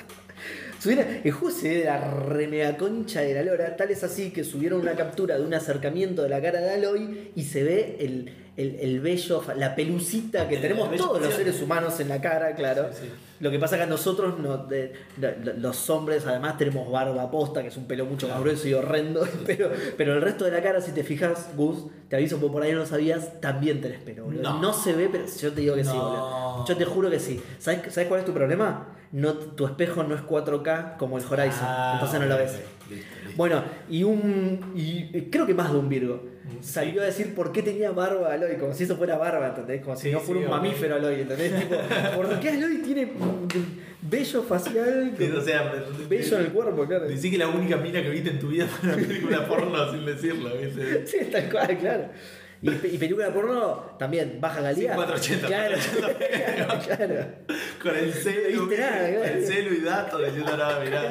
Speaker 2: Subieron, el juego se ve de la remega concha de la lora, tal es así que subieron una captura de un acercamiento de la cara de Aloy y se ve el, el, el vello, la pelucita que
Speaker 1: El
Speaker 2: tenemos todos los seres humanos en la cara, claro.
Speaker 1: Sí, sí.
Speaker 2: Lo que pasa que a nosotros, no, de- de- los hombres, además tenemos barba posta, que es un pelo mucho más grueso y horrendo, [LAUGHS] pero, pero el resto de la cara, si te fijas, Gus, te aviso porque por ahí no lo sabías, también tenés pelo, boludo.
Speaker 1: No.
Speaker 2: No, se ve, pero yo te digo que sí, boludo. Yo te juro que sí. ¿Sabes, ¿Sabes cuál es tu problema? No, tu espejo no es 4K como el Horizon,
Speaker 1: Ah,
Speaker 2: entonces no lo ves.
Speaker 1: Listo, listo.
Speaker 2: Bueno, y un. Y creo que más de un Virgo. Salió a decir por qué tenía barba Aloy, como si eso fuera barba, ¿entendés? Como si
Speaker 1: Sí,
Speaker 2: no fuera
Speaker 1: sí,
Speaker 2: un
Speaker 1: ok.
Speaker 2: mamífero Aloy, ¿entendés? [LAUGHS] Tipo, ¿por qué Aloy tiene mm, vello facial? [LAUGHS]
Speaker 1: Que, o sea,
Speaker 2: vello en el cuerpo, claro.
Speaker 1: Decí que la única mina que viste en tu vida [LAUGHS] fue una película porno sin decirlo, ¿viste?
Speaker 2: Sí, tal cual, claro. Y, y película porno también, baja calidad.
Speaker 1: 480,
Speaker 2: Claro, [LAUGHS] claro.
Speaker 1: Con el celu,
Speaker 2: viste nada, claro.
Speaker 1: el celu y datos diciendo nada, mirá.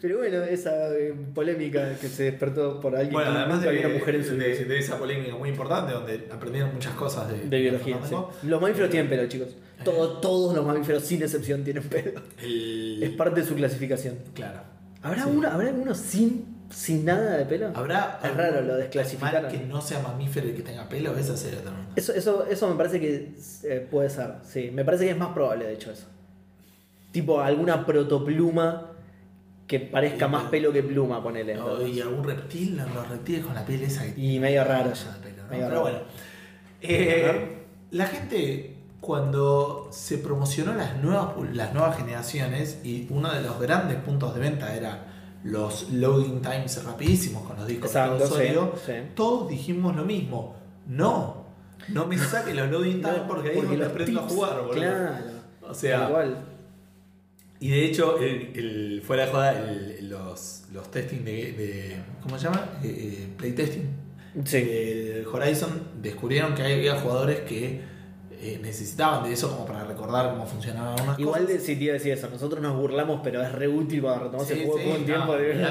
Speaker 2: Pero bueno, esa eh, polémica que se despertó por alguien
Speaker 1: Bueno, además de,
Speaker 2: una mujer en su
Speaker 1: de, de esa polémica muy importante donde aprendieron muchas cosas de,
Speaker 2: De biología, sí. Los mamíferos tienen pelo, chicos.
Speaker 1: Eh.
Speaker 2: Todo- todos los mamíferos, sin excepción, tienen pelo.
Speaker 1: El...
Speaker 2: Es parte de su clasificación.
Speaker 1: Claro.
Speaker 2: ¿Habrá,
Speaker 1: Sí.
Speaker 2: uno, ¿habrá alguno sin, sin nada de pelo?
Speaker 1: ¿Habrá
Speaker 2: Es raro, lo desclasificaron.
Speaker 1: que no sea mamífero y que tenga pelo? Esa sería pregunta.
Speaker 2: Eso, eso, eso me parece que eh, puede ser, sí. Me parece que es más probable, de hecho, eso. Tipo alguna protopluma que parezca
Speaker 1: Sí,
Speaker 2: más
Speaker 1: pero-
Speaker 2: pelo que pluma, ponele.
Speaker 1: No, y algún reptil, los reptiles con la piel esa que
Speaker 2: Y medio raro
Speaker 1: ya pelo, ¿no?
Speaker 2: medio
Speaker 1: Pero
Speaker 2: raro.
Speaker 1: bueno. Eh, la gente, cuando se promocionó las nuevas, las nuevas generaciones, y uno de los grandes puntos de venta era los loading times rapidísimos con los discos
Speaker 2: Exacto,
Speaker 1: sólido,
Speaker 2: sí, sí.
Speaker 1: todos dijimos lo mismo. No, no me saques los loading [LAUGHS] times
Speaker 2: No,
Speaker 1: porque ahí donde
Speaker 2: los
Speaker 1: aprendo a jugar, boludo.
Speaker 2: Claro.
Speaker 1: O sea,
Speaker 2: Igual.
Speaker 1: y de hecho, el, el- fuera de joda, el- los, los testing de, de- ¿Cómo se llama? Eh, eh, playtesting.
Speaker 2: Sí.
Speaker 1: Eh, Horizon descubrieron que había jugadores que eh, necesitaban de eso como para recordar cómo funcionaban unas
Speaker 2: Igual de,
Speaker 1: cosas.
Speaker 2: sí te iba a decir eso, nosotros nos burlamos, pero es re útil para retomar
Speaker 1: Sí,
Speaker 2: ese juego
Speaker 1: sí,
Speaker 2: el tiempo. de-.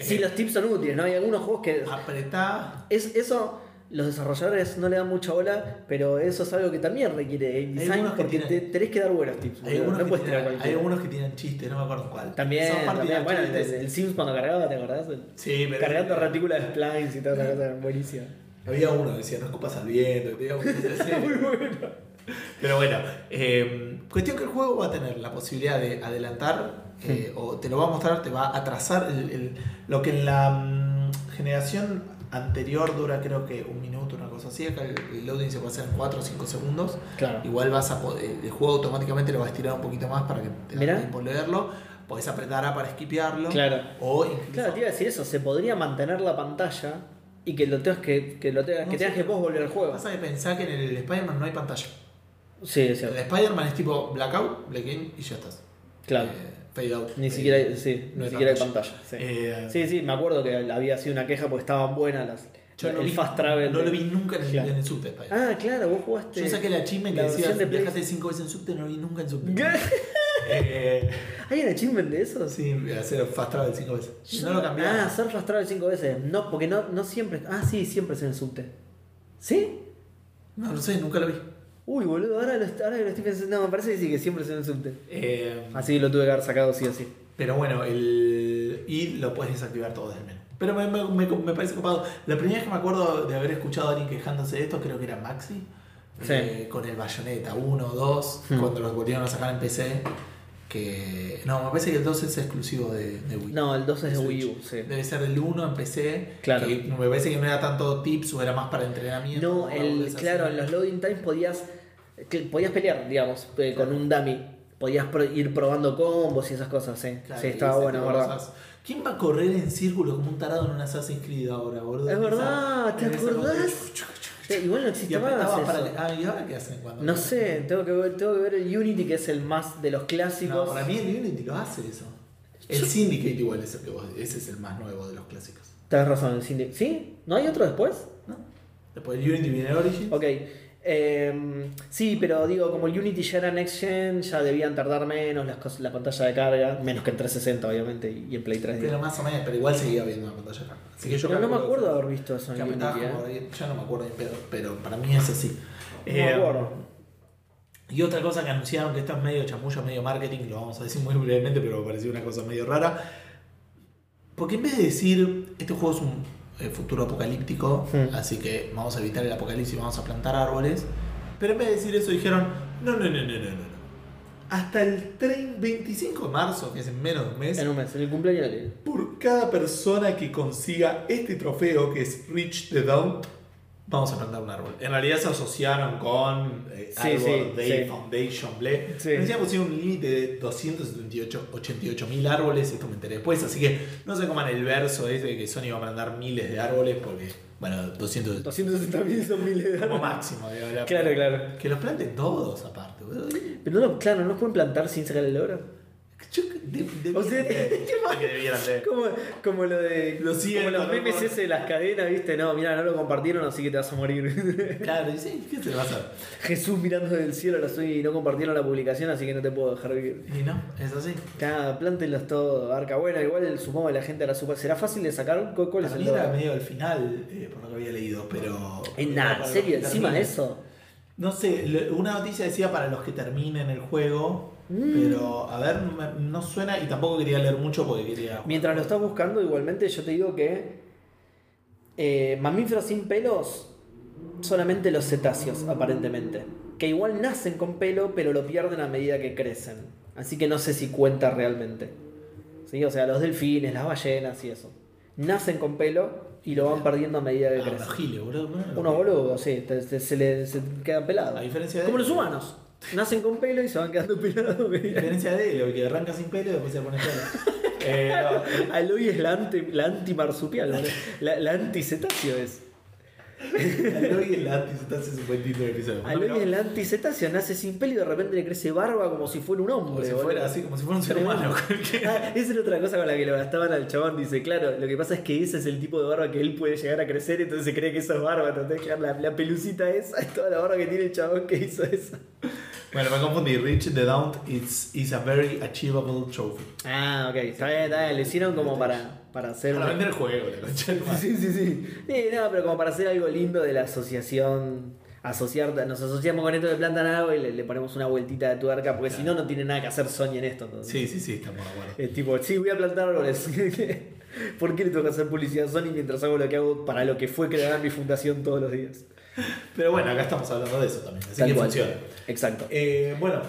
Speaker 2: Sí,
Speaker 1: Eh,
Speaker 2: los tips son útiles, ¿no? Hay algunos juegos que.
Speaker 1: Apretá.
Speaker 2: Es, eso los desarrolladores no le dan mucha bola, pero eso es algo que también requiere game design porque
Speaker 1: tienen-
Speaker 2: te- tenés que dar buenos tips.
Speaker 1: Hay algunos,
Speaker 2: no
Speaker 1: que tienen, hay algunos que tienen chistes, no me acuerdo cuál.
Speaker 2: También, bueno, el, el Sims cuando cargaba, ¿te acordás?
Speaker 1: Sí, pero-
Speaker 2: Cargando retículas de splines y toda esa cosa buenísima.
Speaker 1: Había uno que decía, no escupas al viento. [LAUGHS]
Speaker 2: Muy bueno.
Speaker 1: Pero bueno, eh, cuestión que el juego va a tener la posibilidad de adelantar, eh, o te lo va a mostrar, te va a atrasar el- el- lo que en la mm, generación anterior dura creo que un minuto, una cosa así, acá el, loading se puede hacer en 4 o 5 segundos.
Speaker 2: Claro.
Speaker 1: Igual vas a poder- el juego automáticamente lo va a estirar un poquito más para que te
Speaker 2: Mirá.
Speaker 1: tiempo de leerlo. Podés apretar A para skipearlo.
Speaker 2: Claro.
Speaker 1: O incluso
Speaker 2: Claro, te iba a decir eso, se podría mantener la pantalla y que lo tengas que, que, lo tengas,
Speaker 1: No
Speaker 2: que, tengas que vos volver al juego.
Speaker 1: pasa que pensar que en el Spider-Man no hay pantalla.
Speaker 2: Sí, es
Speaker 1: El
Speaker 2: cierto.
Speaker 1: de Spider-Man es tipo blackout, black in y ya estás.
Speaker 2: Claro.
Speaker 1: Eh, fade out.
Speaker 2: Ni siquiera hay, sí,
Speaker 1: no
Speaker 2: ni siquiera hay
Speaker 1: pantalla.
Speaker 2: pantalla. Sí.
Speaker 1: Eh,
Speaker 2: sí, sí, me acuerdo que había sido una queja porque estaban buenas las.
Speaker 1: Yo no
Speaker 2: el
Speaker 1: vi,
Speaker 2: fast travel.
Speaker 1: no
Speaker 2: de-
Speaker 1: lo vi nunca en el,
Speaker 2: Claro.
Speaker 1: en el subte de Spider-Man.
Speaker 2: Ah, claro, vos jugaste.
Speaker 1: Yo saqué la chisme que decía
Speaker 2: de
Speaker 1: viajaste cinco veces en subte, no lo vi nunca en subte. [LAUGHS] Eh,
Speaker 2: ¿Hay un achievement de eso?
Speaker 1: sí, hacer fast travel cinco veces. Y no lo cambiaron.
Speaker 2: Ah, hacer fast travel cinco veces. No, porque no, no siempre. Ah, sí, siempre es en el subte. ¿Sí?
Speaker 1: No, no sé, nunca lo vi.
Speaker 2: Uy, boludo, ahora, lo, ahora lo estoy pensando. No, me parece que sí, que siempre es en el subte.
Speaker 1: Eh,
Speaker 2: Así lo tuve que haber sacado sí o sí.
Speaker 1: Pero bueno, el... y lo puedes desactivar todo desde el menú. Pero me, me, me, me parece copado. La primera vez que me acuerdo de haber escuchado a alguien quejándose de esto, creo que era Maxi.
Speaker 2: Sí.
Speaker 1: eh, con el Bayonetta 1 o 2,
Speaker 2: Hmm.
Speaker 1: cuando los volvieron a sacar en PC. Que. No, me parece que el 2 es exclusivo de, de Wii.
Speaker 2: No, el 2 es de. Wii U, sí.
Speaker 1: Debe ser el 1 en PC.
Speaker 2: Claro.
Speaker 1: que me parece que no era tanto tips o era más para entrenamiento.
Speaker 2: No, el, claro, en los loading times podías, podías pelear, digamos, eh, con un dummy. Podías ir probando combos y esas cosas, sí.
Speaker 1: Claro,
Speaker 2: sí, estaba bueno, ¿verdad?
Speaker 1: ¿Quién va a correr en círculo como un tarado en un Assassin's Creed ahora, boludo?
Speaker 2: Es verdad, ¿te acordás? Sí, igual no
Speaker 1: Y
Speaker 2: existe más eso.
Speaker 1: Ah, ¿y ahora qué hacen cuando.?
Speaker 2: No sé, tengo que, ver, tengo que ver el Unity, que es el más de los
Speaker 1: No,
Speaker 2: clásicos.
Speaker 1: para mí el Unity lo hace eso. El Syndicate igual es el que vos. Ese es el más nuevo de los clásicos.
Speaker 2: Tenés razón, el cine. ¿Sí? ¿No hay otro después?
Speaker 1: ¿No? Después el Unity viene Origins.
Speaker 2: Ok. Em, sí, pero digo, como el Unity ya era Next Gen, ya debían tardar menos las cosas, la pantalla de carga, menos que en 360 obviamente y en Play 3.
Speaker 1: Pero más o menos, pero igual seguía viendo la pantalla. Así que yo
Speaker 2: Pero no me acuerdo de haber visto eso en Unity. ¿eh?
Speaker 1: Ya no me acuerdo ni pedo, pero para mí es así.
Speaker 2: No me
Speaker 1: Eh,
Speaker 2: acuerdo.
Speaker 1: Y otra cosa que anunciaron que esto es medio chamullo, medio marketing, lo vamos a decir muy brevemente, pero me pareció una cosa medio rara. Porque en vez de decir, este juego es un futuro apocalíptico,
Speaker 2: Hmm.
Speaker 1: así que vamos a evitar el apocalipsis, vamos a plantar árboles, pero en vez de decir eso dijeron, no, no, no, no, no, no. no. Hasta el 30 25 de marzo, que es en menos de un mes,
Speaker 2: En un mes, en el cumpleaños de
Speaker 1: por cada persona que consiga este trofeo, que es Reach the Dawn, vamos a plantar un árbol. En realidad se asociaron con eh,
Speaker 2: Sí,
Speaker 1: Arbor
Speaker 2: sí,
Speaker 1: Day
Speaker 2: sí.
Speaker 1: Foundation, ble. Encima pusieron un límite de 288 mil árboles, esto me enteré después, así que no se coman el verso ese de que Sony va a plantar miles de árboles, porque, bueno, 200
Speaker 2: 260 mil son miles de
Speaker 1: como
Speaker 2: árboles.
Speaker 1: máximo. digo, la-
Speaker 2: Claro, claro.
Speaker 1: Que los planten todos aparte.
Speaker 2: Pero no, claro, no los pueden plantar sin sacar el logro.
Speaker 1: Yo- de- de-
Speaker 2: O sea, [LAUGHS] Como, como lo de.
Speaker 1: Lo siguen
Speaker 2: como los memes ese de las cadenas, viste, no, mira, no lo compartieron, así que te vas a morir. [LAUGHS]
Speaker 1: Claro, y sí, ¿qué se le va a hacer?
Speaker 2: Jesús mirando del cielo, lo estoy y no compartieron la publicación, así que no te puedo dejar vivir.
Speaker 1: Y no, es así.
Speaker 2: Claro, plántenlos todo, arca. Bueno, igual supongo que la gente hará super. ¿Será fácil de sacar? ¿Cu- ¿Cuál es el
Speaker 1: era medio el final, eh, por lo que había leído, pero.
Speaker 2: En nada, ¿en serio? ¿Encima de eso?
Speaker 1: No sé, una noticia decía para los que terminen el juego,
Speaker 2: Mm.
Speaker 1: pero a ver, no, suena y tampoco quería leer mucho porque quería.
Speaker 2: Mientras lo estás buscando, igualmente yo te digo que eh, mamíferos sin pelos, solamente los cetáceos, aparentemente. Que igual nacen con pelo, pero lo pierden a medida que crecen. Así que no sé si cuenta realmente. ¿Sí? O sea, los delfines, las ballenas y eso. Nacen con pelo y lo van perdiendo a medida que
Speaker 1: Ah,
Speaker 2: crecen. unos boludos, sí, te- te- se, le, se quedan pelados.
Speaker 1: A diferencia de
Speaker 2: Como los humanos. Nacen con pelo y se van quedando pelados. a
Speaker 1: diferencia de él, el que arranca sin pelo y después se pone pelo. [LAUGHS] Eh, no,
Speaker 2: Aloy es la, anti, la antimarsupial, boludo. la, la anticetáceo es.
Speaker 1: Aloy es la anticetácea, es un buen título de episodio.
Speaker 2: Aloy
Speaker 1: No,
Speaker 2: es la anticetáceo, nace sin pelo y de repente le crece barba como si fuera un
Speaker 1: Como
Speaker 2: hombre. boludo.
Speaker 1: así, como si fuera un ser humano.
Speaker 2: Ah, esa era otra cosa con la que lo gastaban al chabón. Dice, claro, lo que pasa es que ese es el tipo de barba que él puede llegar a crecer, entonces se cree que eso es barba. Entonces, la, la pelucita esa es [LAUGHS] toda la barba que tiene el chabón que hizo eso.
Speaker 1: Bueno, me confundí. Reach the Daunt is, is a very achievable trophy.
Speaker 2: Ah, ok. Está bien, está bien. Lo hicieron como para, para hacer.
Speaker 1: Para vender juego, concha de.
Speaker 2: Sí, sí, sí. Sí, no, pero como para hacer algo lindo de la asociación. Asociar, nos asociamos con esto de Planta Nado y le, le ponemos una vueltita de tuerca, porque si no, no tiene nada que hacer Sony en esto. Entonces.
Speaker 1: Sí, sí, sí, estamos de acuerdo.
Speaker 2: Es tipo, sí, voy a plantar árboles. [LAUGHS] ¿Por qué le tengo que hacer publicidad a Sony mientras hago lo que hago para lo que fue crear mi fundación todos los días?
Speaker 1: Pero bueno, acá estamos hablando de eso también, así
Speaker 2: Tal
Speaker 1: que
Speaker 2: cual.
Speaker 1: funciona.
Speaker 2: Exacto.
Speaker 1: Eh, bueno,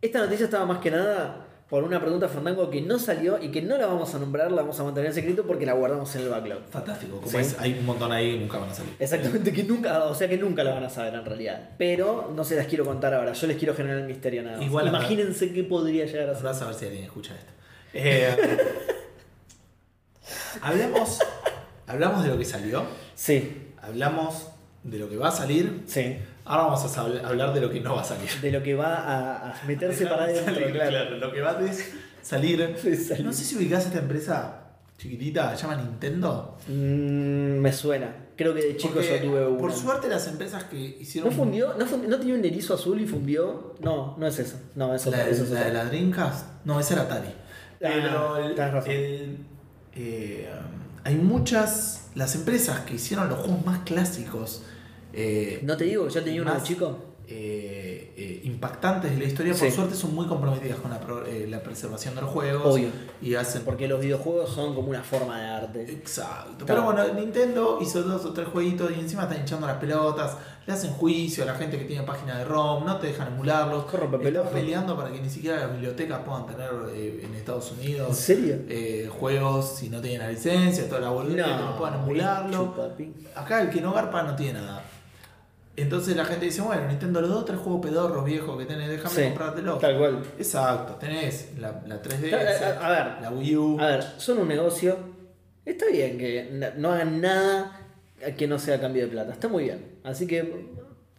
Speaker 2: Esta noticia estaba más que nada por una pregunta Fandango que no salió y que no la vamos a nombrar, la vamos a mantener en secreto porque la guardamos en el backlog.
Speaker 1: fantástico. Como
Speaker 2: Sí.
Speaker 1: es, hay un montón ahí y nunca van a salir.
Speaker 2: Exactamente, que nunca, o sea que nunca la van a saber en realidad. Pero no se las quiero contar ahora, yo les quiero generar el misterio nada más.
Speaker 1: Igual
Speaker 2: Imagínense qué podría llegar a ser.
Speaker 1: Vas a ver si alguien escucha esto. Eh, [LAUGHS] hablamos, hablamos de lo que salió,
Speaker 2: Sí,
Speaker 1: hablamos de lo que va a salir.
Speaker 2: sí.
Speaker 1: Ahora vamos a hablar de lo que no va a salir.
Speaker 2: De lo que va a, a meterse para adentro,
Speaker 1: Salir,
Speaker 2: claro.
Speaker 1: Lo que va a salir. [LAUGHS]
Speaker 2: Sí, salir.
Speaker 1: No sé si ubicás esta empresa chiquitita, se llama Nintendo.
Speaker 2: Mm, me suena. Creo que de chico
Speaker 1: Porque,
Speaker 2: yo tuve una.
Speaker 1: Por suerte las empresas que hicieron...
Speaker 2: ¿No fundió? ¿No, fundió- ¿No tenía un erizo azul y fundió? No, no es eso. No, es
Speaker 1: La,
Speaker 2: eso es
Speaker 1: la
Speaker 2: otra.
Speaker 1: de la Dreamcast, no, esa era Atari. Pero el-
Speaker 2: razón.
Speaker 1: el, eh, hay muchas. Las empresas que hicieron los juegos más clásicos. Eh,
Speaker 2: ¿No te digo yo tenía uno chico?
Speaker 1: eh, eh, impactantes de la historia, por suerte son muy comprometidas con la, pro- eh, la preservación de los juegos.
Speaker 2: Obvio.
Speaker 1: Y hacen.
Speaker 2: Porque los videojuegos son como una forma de arte.
Speaker 1: Exacto. Pero bueno, Nintendo hizo dos o tres jueguitos y encima están hinchando las pelotas, le hacen juicio a la gente que tiene página de ROM, no te dejan emularlos. Están peleando para que ni siquiera las bibliotecas puedan tener eh, en Estados
Speaker 2: ¿En
Speaker 1: Unidos
Speaker 2: serio?
Speaker 1: eh, juegos si no tienen la licencia, toda la boludez, que no puedan emularlo. Acá el que no garpa no tiene nada. Entonces la gente dice, bueno, Nintendo los dos, tres juegos pedorros viejos que tenés, déjame
Speaker 2: Sí,
Speaker 1: comprártelo.
Speaker 2: Tal cual.
Speaker 1: Exacto, tenés la, la 3DS,
Speaker 2: A- a- a ver.
Speaker 1: la Wii U.
Speaker 2: A ver, son un negocio. Está bien que no hagan nada que no sea a cambio de plata. Está muy bien. Así que,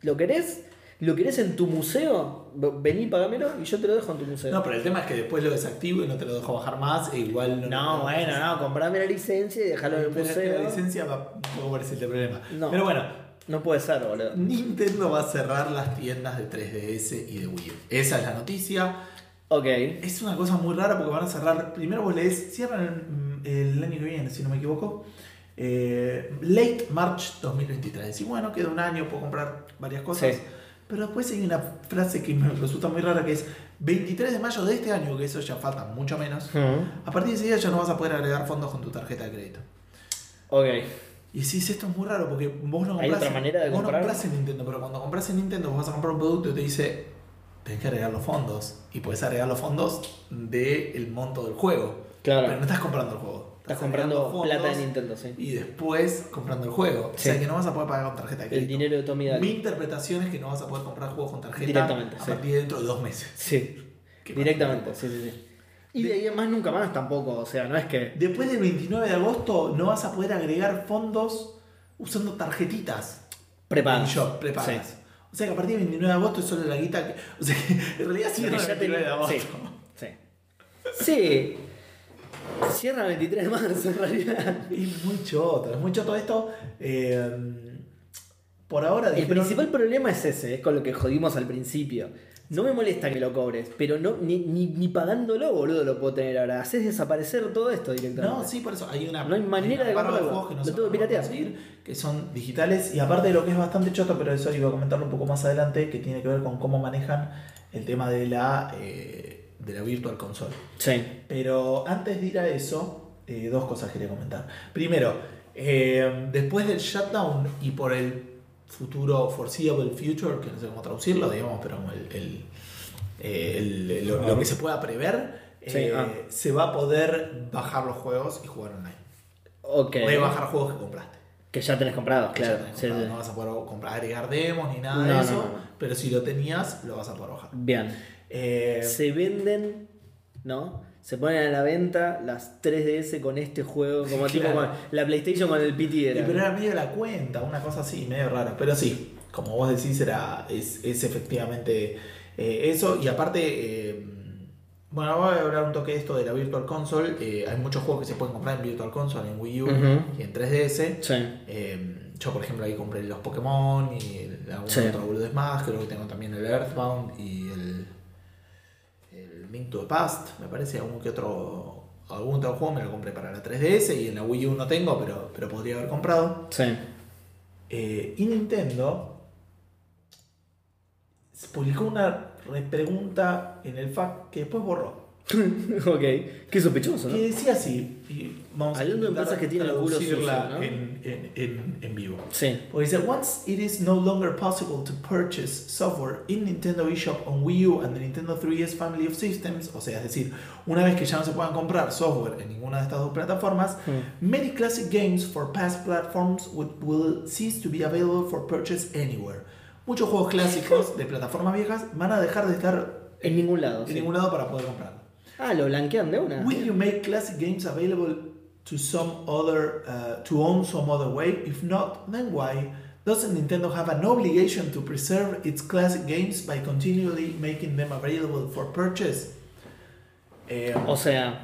Speaker 2: ¿lo querés? ¿Lo querés en tu museo? Vení, pagámelo y yo te lo dejo en tu museo.
Speaker 1: No, pero el tema es que después lo desactivo y no te lo dejo bajar más, e igual
Speaker 2: No, bueno, no, comprame la licencia y déjalo en el museo.
Speaker 1: la licencia va por ese problema.
Speaker 2: No.
Speaker 1: Pero bueno,
Speaker 2: No puede ser, boludo.
Speaker 1: Nintendo va a cerrar las tiendas de 3DS y de Wii U. Esa es la noticia.
Speaker 2: Ok.
Speaker 1: Es una cosa muy rara porque van a cerrar. Primero vos lees, cierran el, el año que viene, si no me equivoco. eh, late March 2023. Y bueno, queda un año, puedo comprar varias cosas.
Speaker 2: Sí.
Speaker 1: Pero después hay una frase que me resulta muy rara que es 23 de mayo de este año, que eso ya falta mucho menos. A partir de ese día ya no vas a poder agregar fondos con tu tarjeta de crédito.
Speaker 2: Ok.
Speaker 1: Y sí, esto es muy raro porque vos no
Speaker 2: ¿Hay
Speaker 1: compras,
Speaker 2: otra manera de
Speaker 1: vos no
Speaker 2: comprar?
Speaker 1: compras en Nintendo, pero cuando compras en Nintendo vos vas a comprar un producto y te dice tenés que agregar los fondos. Y puedes agregar los fondos del monto del juego.
Speaker 2: Claro.
Speaker 1: Pero no estás comprando el juego.
Speaker 2: Estás comprando plata de Nintendo, sí.
Speaker 1: Y después comprando el juego.
Speaker 2: Sí.
Speaker 1: O sea que no vas a poder pagar con tarjeta de
Speaker 2: El dinero de Tommy Daly.
Speaker 1: Mi interpretación es que no vas a poder comprar juegos con tarjeta
Speaker 2: Directamente,
Speaker 1: a
Speaker 2: sí.
Speaker 1: partir de dentro de dos meses.
Speaker 2: Sí. Directamente, sí, sí, sí. Y de ahí en más nunca más tampoco, o sea, no es que...
Speaker 1: Después del 29 de agosto no vas a poder agregar fondos usando tarjetitas.
Speaker 2: Prepagas.
Speaker 1: shop prepagas.
Speaker 2: Sí.
Speaker 1: O sea que a partir del 29 de agosto es solo la guita que. O sea que en realidad sí
Speaker 2: que
Speaker 1: el
Speaker 2: ya
Speaker 1: 29 de agosto.
Speaker 2: Sí. Sí. Sí. Cierra el 23 de marzo en realidad.
Speaker 1: Es muy choto, es muy choto esto. Eh, por ahora
Speaker 2: El
Speaker 1: dijeron-
Speaker 2: principal problema es ese, es con lo que jodimos al principio. No me molesta que lo cobres, pero no, ni, ni, ni pagándolo, boludo, lo puedo tener ahora. Haces desaparecer todo esto directamente.
Speaker 1: No, sí, por eso hay una.
Speaker 2: No hay manera
Speaker 1: una
Speaker 2: de comprarlo.
Speaker 1: que no
Speaker 2: Lo
Speaker 1: se
Speaker 2: tengo
Speaker 1: van
Speaker 2: que
Speaker 1: a
Speaker 2: piratear.
Speaker 1: conseguir, que son digitales. Y aparte de lo que es bastante choto, pero eso iba a comentarlo un poco más adelante, que tiene que ver con cómo manejan el tema de la, eh, de la Virtual Console.
Speaker 2: Sí.
Speaker 1: Pero antes de ir a eso, eh, dos cosas quería comentar. Primero, eh, después del shutdown y por el futuro foreseeable future, que no sé cómo traducirlo, digamos, pero el, el- el- lo, lo que se pueda prever,
Speaker 2: Sí,
Speaker 1: eh,
Speaker 2: ah.
Speaker 1: se va a poder bajar los juegos y jugar online.
Speaker 2: Ok.
Speaker 1: Puedes bajar juegos que compraste.
Speaker 2: Que ya tenés comprados, claro.
Speaker 1: tenés
Speaker 2: Sí,
Speaker 1: comprado.
Speaker 2: sí.
Speaker 1: No vas a poder comprar, agregar demos ni nada
Speaker 2: No,
Speaker 1: de eso,
Speaker 2: no, no.
Speaker 1: pero si lo tenías, lo vas a poder bajar.
Speaker 2: Bien.
Speaker 1: Eh,
Speaker 2: Se venden, ¿no? Se ponen a la venta las 3DS con este juego, como [LAUGHS] tipo con la PlayStation con el PT
Speaker 1: Y
Speaker 2: era.
Speaker 1: pero era medio la cuenta, una cosa así, medio rara. Pero sí, como vos decís, era, es, es efectivamente eh, eso. Y aparte, eh, Bueno, voy a hablar un toque de esto de la Virtual Console. Eh, hay muchos juegos que se pueden comprar en Virtual Console, en Wii U y en 3DS.
Speaker 2: Sí.
Speaker 1: Eh, yo, por ejemplo, ahí compré los Pokémon y algún
Speaker 2: Sí.
Speaker 1: otro más. Creo que tengo también el Earthbound y el, el Link to the Past. Me parece algún que otro. Algún otro juego me lo compré para la 3DS y en la Wii U no tengo, pero, pero podría haber comprado.
Speaker 2: Sí.
Speaker 1: Eh, y Nintendo publicó una pregunta en el FAQ que después borró. [LAUGHS]
Speaker 2: ok. Qué sospechoso, ¿no?
Speaker 1: Que decía así. Y vamos
Speaker 2: Hablando de empresas que tienen el culo sucio, ¿no?
Speaker 1: en, en- en- en vivo.
Speaker 2: Sí.
Speaker 1: Porque dice, once it is no longer possible to purchase software in Nintendo eShop on Wii U and the Nintendo 3DS family of systems, o sea, es decir, una vez que ya no se puedan comprar software en ninguna de estas dos plataformas,
Speaker 2: Mm.
Speaker 1: many classic games for past platforms would, will cease to be available for purchase anywhere. Muchos juegos clásicos [LAUGHS] de plataformas viejas van a dejar de estar
Speaker 2: En ningún lado.
Speaker 1: en
Speaker 2: sí.
Speaker 1: ningún lado para poder comprarlo.
Speaker 2: Ah, lo blanquean de una.
Speaker 1: Will you make classic games available to some other uh, to own some other way? If not, then why? Doesn't Nintendo have an obligation to preserve its classic games by continually making them available for purchase? Eh,
Speaker 2: O sea,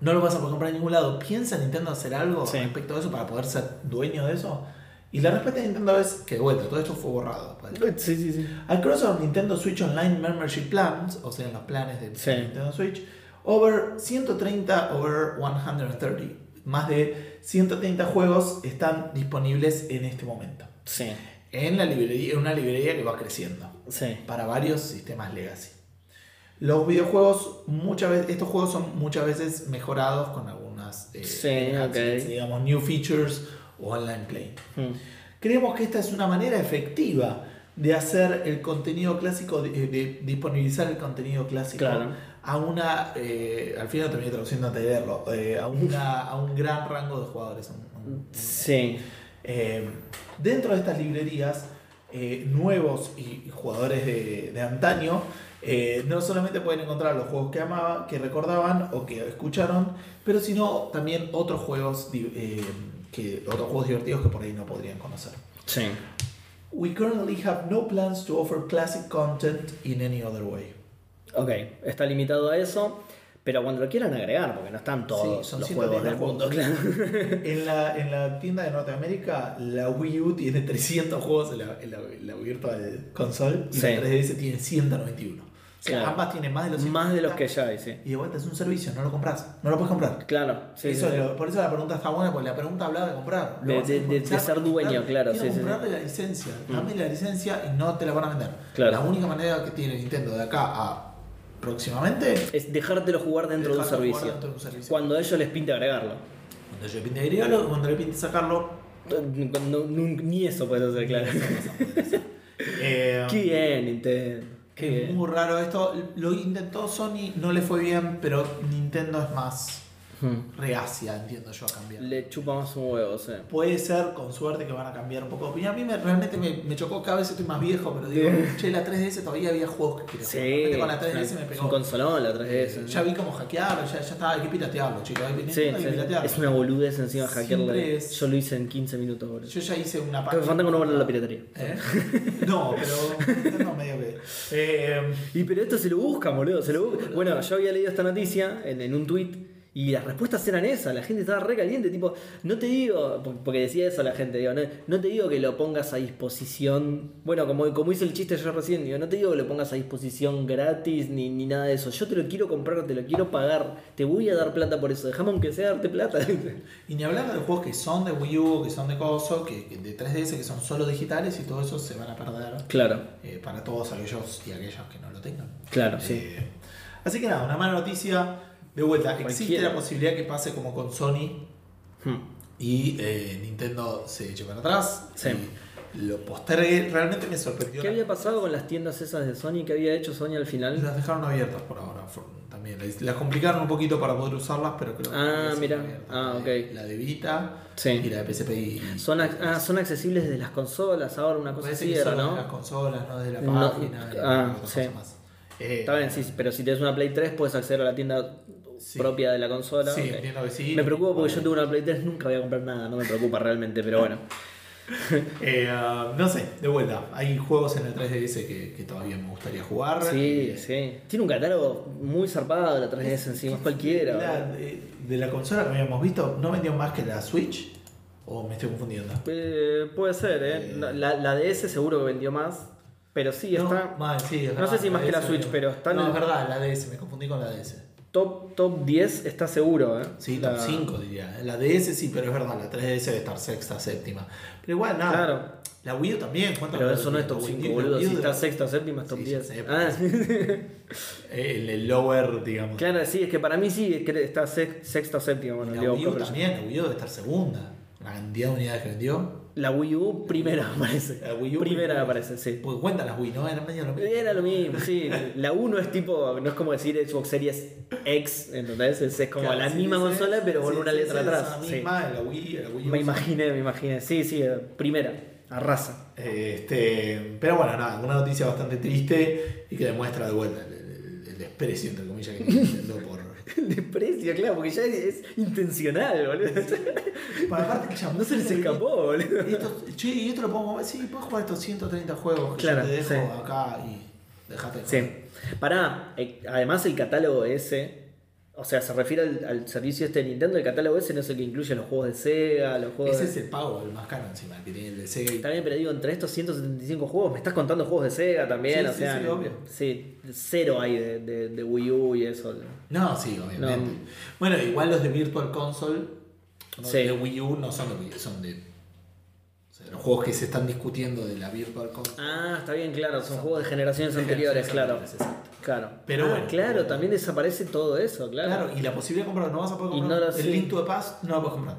Speaker 1: no lo vas a poder comprar en ningún lado. ¿Piensa Nintendo hacer algo
Speaker 2: Sí.
Speaker 1: respecto a eso para poder ser dueño de eso? Y la respuesta de Nintendo es que, de vuelta, todo esto fue borrado. después.
Speaker 2: sí, sí, sí.
Speaker 1: Across our Nintendo Switch Online membership plans, o sea, los planes de
Speaker 2: Sí.
Speaker 1: Nintendo Switch, over 130 over 130, más de 130 juegos están disponibles en este momento.
Speaker 2: Sí.
Speaker 1: En la librería, en una librería que va creciendo
Speaker 2: Sí.
Speaker 1: para varios sistemas legacy. Los videojuegos, muchas veces, estos juegos son muchas veces mejorados con algunas eh,
Speaker 2: Sí,
Speaker 1: enhancements,
Speaker 2: ok.
Speaker 1: digamos, new features o online play.
Speaker 2: Mm.
Speaker 1: Creemos que esta es una manera efectiva de hacer el contenido clásico, de, de disponibilizar el contenido clásico
Speaker 2: Claro.
Speaker 1: a una, eh, al final terminé traduciendo antes de leerlo, eh, a, una, a un gran rango de jugadores. un- un-
Speaker 2: Sí.
Speaker 1: eh, dentro de estas librerías, eh, nuevos y, y jugadores de, de antaño, eh, no solamente pueden encontrar los juegos que amaban, que recordaban o que escucharon, pero sino también otros juegos, eh, que, otros juegos divertidos que por ahí no podrían conocer.
Speaker 2: Sí.
Speaker 1: We currently have no plans to offer classic content in any other way.
Speaker 2: Ok, está limitado a eso, pero cuando lo quieran agregar, porque no están todos
Speaker 1: Sí, son
Speaker 2: los
Speaker 1: 130
Speaker 2: juegos del mundo, claro. [LAUGHS]
Speaker 1: En la, en la tienda de Norteamérica, la Wii U tiene 300 juegos en la, en la, en la Virtual Console y
Speaker 2: Sí.
Speaker 1: la 3DS tiene 191. O sea,
Speaker 2: Claro.
Speaker 1: ambas tienen más de los
Speaker 2: Más de los
Speaker 1: 190.
Speaker 2: que ya hay, sí.
Speaker 1: Y de vuelta es un servicio, no lo compras, no lo puedes comprar.
Speaker 2: Claro, sí,
Speaker 1: Eso
Speaker 2: sí,
Speaker 1: es
Speaker 2: sí.
Speaker 1: lo- por eso la pregunta está buena, porque la pregunta hablaba de comprar.
Speaker 2: De- de- de- ser dueño, claro,
Speaker 1: quiero
Speaker 2: sí,
Speaker 1: comprarle la licencia,
Speaker 2: Mm.
Speaker 1: dame la licencia y no te la van a vender.
Speaker 2: Claro.
Speaker 1: La única manera que tiene Nintendo de acá a próximamente
Speaker 2: Es dejártelo jugar dentro de un servicio.
Speaker 1: dentro de un servicio.
Speaker 2: Cuando a ellos les pinte agregarlo.
Speaker 1: Cuando yo pinte agregarlo, cuando le pinte sacarlo,
Speaker 2: No- no- ni eso puedes hacer, claro. [LAUGHS]
Speaker 1: Eh,
Speaker 2: Qué bien, Nintendo.
Speaker 1: Es muy raro esto. Lo intentó Sony, no le fue bien, pero Nintendo es más
Speaker 2: Hmm.
Speaker 1: reacia, entiendo yo, a cambiar.
Speaker 2: Le chupa más un huevo, sí.
Speaker 1: Puede ser, con suerte, que van a cambiar un poco de opinión. A mí me- realmente me, me chocó, cada vez estoy más viejo, pero digo, che, la 3DS todavía había juegos que quería.
Speaker 2: Sí,
Speaker 1: Realmente con la 3DS me
Speaker 2: es un
Speaker 1: pegó.
Speaker 2: consolón la 3DS.
Speaker 1: Eh, ya vi cómo hackearlo, ya, ya estaba, hay que piratearlo, chicos. Hay,
Speaker 2: Sí,
Speaker 1: Nintendo hay que
Speaker 2: sí,
Speaker 1: piratearlo.
Speaker 2: es una boludez encima hackearla.
Speaker 1: Siempre es-
Speaker 2: Yo lo hice en 15 minutos, boludo.
Speaker 1: Yo ya hice una
Speaker 2: falta que no vuelva la piratería.
Speaker 1: ¿Eh? No, pero Nintendo medio que. Eh, [LAUGHS]
Speaker 2: Y pero esto se lo buscan, boludo. Se lo buscan. Bueno, yo había leído esta noticia en, en un tweet y las respuestas eran esas. La gente estaba re caliente. Tipo, no te digo, por- porque decía eso la gente, digo, no, no te digo que lo pongas a disposición. Bueno, como, como hice el chiste yo recién, digo, no te digo que lo pongas a disposición gratis ni, ni nada de eso. Yo te lo quiero comprar, te lo quiero pagar. Te voy a dar plata por eso. Déjame aunque sea darte plata. [LAUGHS]
Speaker 1: Y ni hablar de juegos que son de Wii U, que son de Coso, que, que de 3DS, que son solo digitales y todo eso se van a perder
Speaker 2: claro,
Speaker 1: eh, para todos aquellos y aquellos que no lo tengan.
Speaker 2: claro, sí.
Speaker 1: Eh, así que nada, una mala noticia. De vuelta, existe la posibilidad que pase como con Sony
Speaker 2: Hmm.
Speaker 1: y eh, Nintendo se eche para atrás.
Speaker 2: Sí.
Speaker 1: lo postergue. Realmente me sorprendió.
Speaker 2: ¿Qué
Speaker 1: la-
Speaker 2: había pasado con las tiendas esas de Sony? ¿Qué había hecho Sony al final?
Speaker 1: Las dejaron abiertas por ahora. También las complicaron un poquito para poder usarlas, pero creo que
Speaker 2: Ah, mira. Ah, ok.
Speaker 1: La de Vita
Speaker 2: Sí.
Speaker 1: y la de PSP.
Speaker 2: Son, ah, son accesibles desde las consolas ahora, una cosa así era, ¿no?
Speaker 1: las consolas, no de la
Speaker 2: No,
Speaker 1: página. y
Speaker 2: ah, sí.
Speaker 1: más. Eh,
Speaker 2: Está bien, sí, pero si tienes una Play 3 puedes acceder a la tienda
Speaker 1: Sí.
Speaker 2: propia de la consola.
Speaker 1: Sí, entiendo que sí.
Speaker 2: Me preocupa porque yo tengo una Play 3, nunca voy a comprar nada, no me preocupa realmente, pero bueno. [LAUGHS]
Speaker 1: Eh, ah, no sé, de vuelta. Hay juegos en el 3DS que, que todavía me gustaría jugar.
Speaker 2: Sí,
Speaker 1: Eh,
Speaker 2: sí. Tiene un catálogo muy zarpado la 3DS encima, es cualquiera.
Speaker 1: La- de, de la consola que habíamos visto, ¿no vendió más que la Switch? ¿O me estoy confundiendo?
Speaker 2: Eh, puede ser, ¿eh?
Speaker 1: Eh.
Speaker 2: La, la DS seguro que vendió más, pero sí,
Speaker 1: No,
Speaker 2: está
Speaker 1: mal, sí, es
Speaker 2: no
Speaker 1: verdad,
Speaker 2: sé si más que la Switch, pero está en
Speaker 1: No,
Speaker 2: el-
Speaker 1: es verdad, la DS, me confundí con la DS.
Speaker 2: Top, top 10, está seguro, ¿eh?
Speaker 1: Sí,
Speaker 2: La-
Speaker 1: top 5 diría. La DS sí, pero es verdad, la 3DS debe estar sexta, séptima. Pero igual, nada.
Speaker 2: Claro,
Speaker 1: La Wii U también, ¿cuánto
Speaker 2: pero eso no es top
Speaker 1: la Wii
Speaker 2: 5,
Speaker 1: U? La
Speaker 2: boludo. Si está
Speaker 1: debe-
Speaker 2: sexta, séptima, es top
Speaker 1: Sí,
Speaker 2: 10.
Speaker 1: ya sé,
Speaker 2: ah, [LAUGHS]
Speaker 1: El, el lower, digamos.
Speaker 2: claro, sí, es que para mí sí, es que está sex- sexta séptima. Bueno,
Speaker 1: la Wii U también, la Wii U debe estar segunda. La cantidad de unidades que vendió.
Speaker 2: La Wii U primera [LAUGHS] me parece.
Speaker 1: La Wii U
Speaker 2: primera
Speaker 1: primera.
Speaker 2: me parece, sí.
Speaker 1: Porque cuentan las Wii, ¿no? Era medio lo mismo.
Speaker 2: Era lo mismo, [LAUGHS] sí. La 1 es tipo, no es como decir Xbox Series X, ¿entendés? Es, es como
Speaker 1: Claro,
Speaker 2: la
Speaker 1: sí,
Speaker 2: misma
Speaker 1: sí,
Speaker 2: consola, pero con una letra atrás. sí.
Speaker 1: misma, la Wii, la Wii U.
Speaker 2: Me imaginé, me imaginé. Sí, sí, primera, arrasa.
Speaker 1: Este, pero bueno, nada, una noticia bastante triste y que demuestra de vuelta el, desprecio, entre comillas, que Nintendo por. [LAUGHS]
Speaker 2: El desprecio, claro, porque ya es, es intencional, boludo.
Speaker 1: Para aparte que ya
Speaker 2: No se [LAUGHS] les escapó, boludo.
Speaker 1: Esto, che, y esto lo mover. Sí, puedes jugar estos 130 juegos que
Speaker 2: Claro,
Speaker 1: yo te dejo
Speaker 2: sí.
Speaker 1: acá y dejate. de
Speaker 2: Sí. Pará, eh, además el catálogo ese, o sea, se refiere al, al servicio este de Nintendo, el catálogo ese no es el que incluye los juegos de Sega, los juegos
Speaker 1: Ese
Speaker 2: de...
Speaker 1: es el pago, el más caro encima, el que tiene el de Sega y
Speaker 2: Está bien, pero digo, entre estos 175 juegos, me estás contando juegos de Sega también,
Speaker 1: Sí,
Speaker 2: o
Speaker 1: sí,
Speaker 2: sea,
Speaker 1: sí, obvio.
Speaker 2: sí, cero hay de, de- de Wii U y eso.
Speaker 1: No, sí, obviamente.
Speaker 2: No.
Speaker 1: Bueno, igual los de Virtual Console, los de Wii U no son de Wii U, son de. los juegos que se están discutiendo de la Virtual Console.
Speaker 2: Ah, está bien, claro, son juegos de generaciones
Speaker 1: De
Speaker 2: anteriores,
Speaker 1: generaciones
Speaker 2: claro.
Speaker 1: anteriores, exacto.
Speaker 2: Claro.
Speaker 1: Pero
Speaker 2: Ah,
Speaker 1: bueno.
Speaker 2: claro, también desaparece todo eso, claro.
Speaker 1: Claro, y la posibilidad de comprar, no vas a poder
Speaker 2: Y
Speaker 1: comprar.
Speaker 2: no lo
Speaker 1: el. Link to the Past no lo puedes comprar.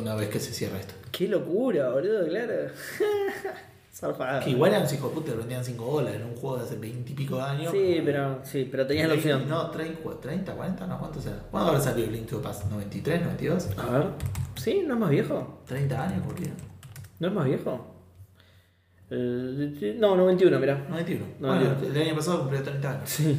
Speaker 1: Una vez que se cierra esto.
Speaker 2: Qué locura, boludo, claro. [LAUGHS] Zarpado.
Speaker 1: Que igual eran 5 putas, vendían 5 dólares en un juego de hace 20 y pico de años.
Speaker 2: Sí, pero, sí, pero tenías la opción.
Speaker 1: No, 30, 30, 40, no, ¿cuánto será? ¿Cuándo habrá salido el Link to the Past? ¿93, 92?
Speaker 2: A ver. ¿Sí? ¿No es más viejo?
Speaker 1: 30 años, ¿por qué?
Speaker 2: ¿No es más viejo? Eh, no, 91, mirá.
Speaker 1: 91.
Speaker 2: No,
Speaker 1: bueno,
Speaker 2: no.
Speaker 1: el año pasado cumplió 30 años.
Speaker 2: Sí.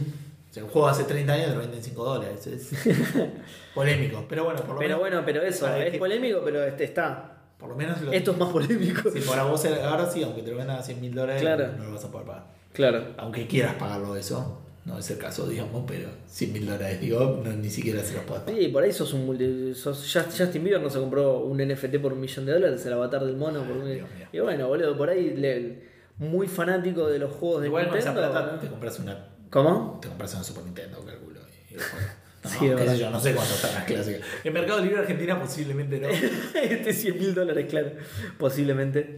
Speaker 1: O sea, un juego hace 30 años te lo venden 5 dólares. Es [LAUGHS] polémico. Pero bueno, por lo
Speaker 2: Pero
Speaker 1: menos.
Speaker 2: bueno, pero eso, es
Speaker 1: que-
Speaker 2: polémico, pero este está.
Speaker 1: Por lo menos lo-
Speaker 2: Esto es más polémico.
Speaker 1: Si para vos ahora sí, aunque te lo vendan a 100 mil dólares,
Speaker 2: Claro.
Speaker 1: no lo vas a poder pagar.
Speaker 2: Claro.
Speaker 1: Aunque quieras pagarlo eso, no es el caso, digamos, pero 100 mil dólares, digo, no, ni siquiera se los puedes pagar.
Speaker 2: Sí, por ahí sos un multi- sos Just- Justin Bieber no se compró un NFT por un millón de dólares, el avatar del mono por un. Y bueno, boludo, por ahí le- muy fanático de los juegos de
Speaker 1: Igual
Speaker 2: Nintendo.
Speaker 1: plata te compras una,
Speaker 2: ¿Cómo?
Speaker 1: te compras una Super Nintendo, calculo. y- y después- [LAUGHS] No,
Speaker 2: Sí,
Speaker 1: qué sé yo, no sé cuánto están las clásicas. En Mercado Libre Argentina posiblemente no. [LAUGHS]
Speaker 2: este 100 mil dólares, claro, posiblemente.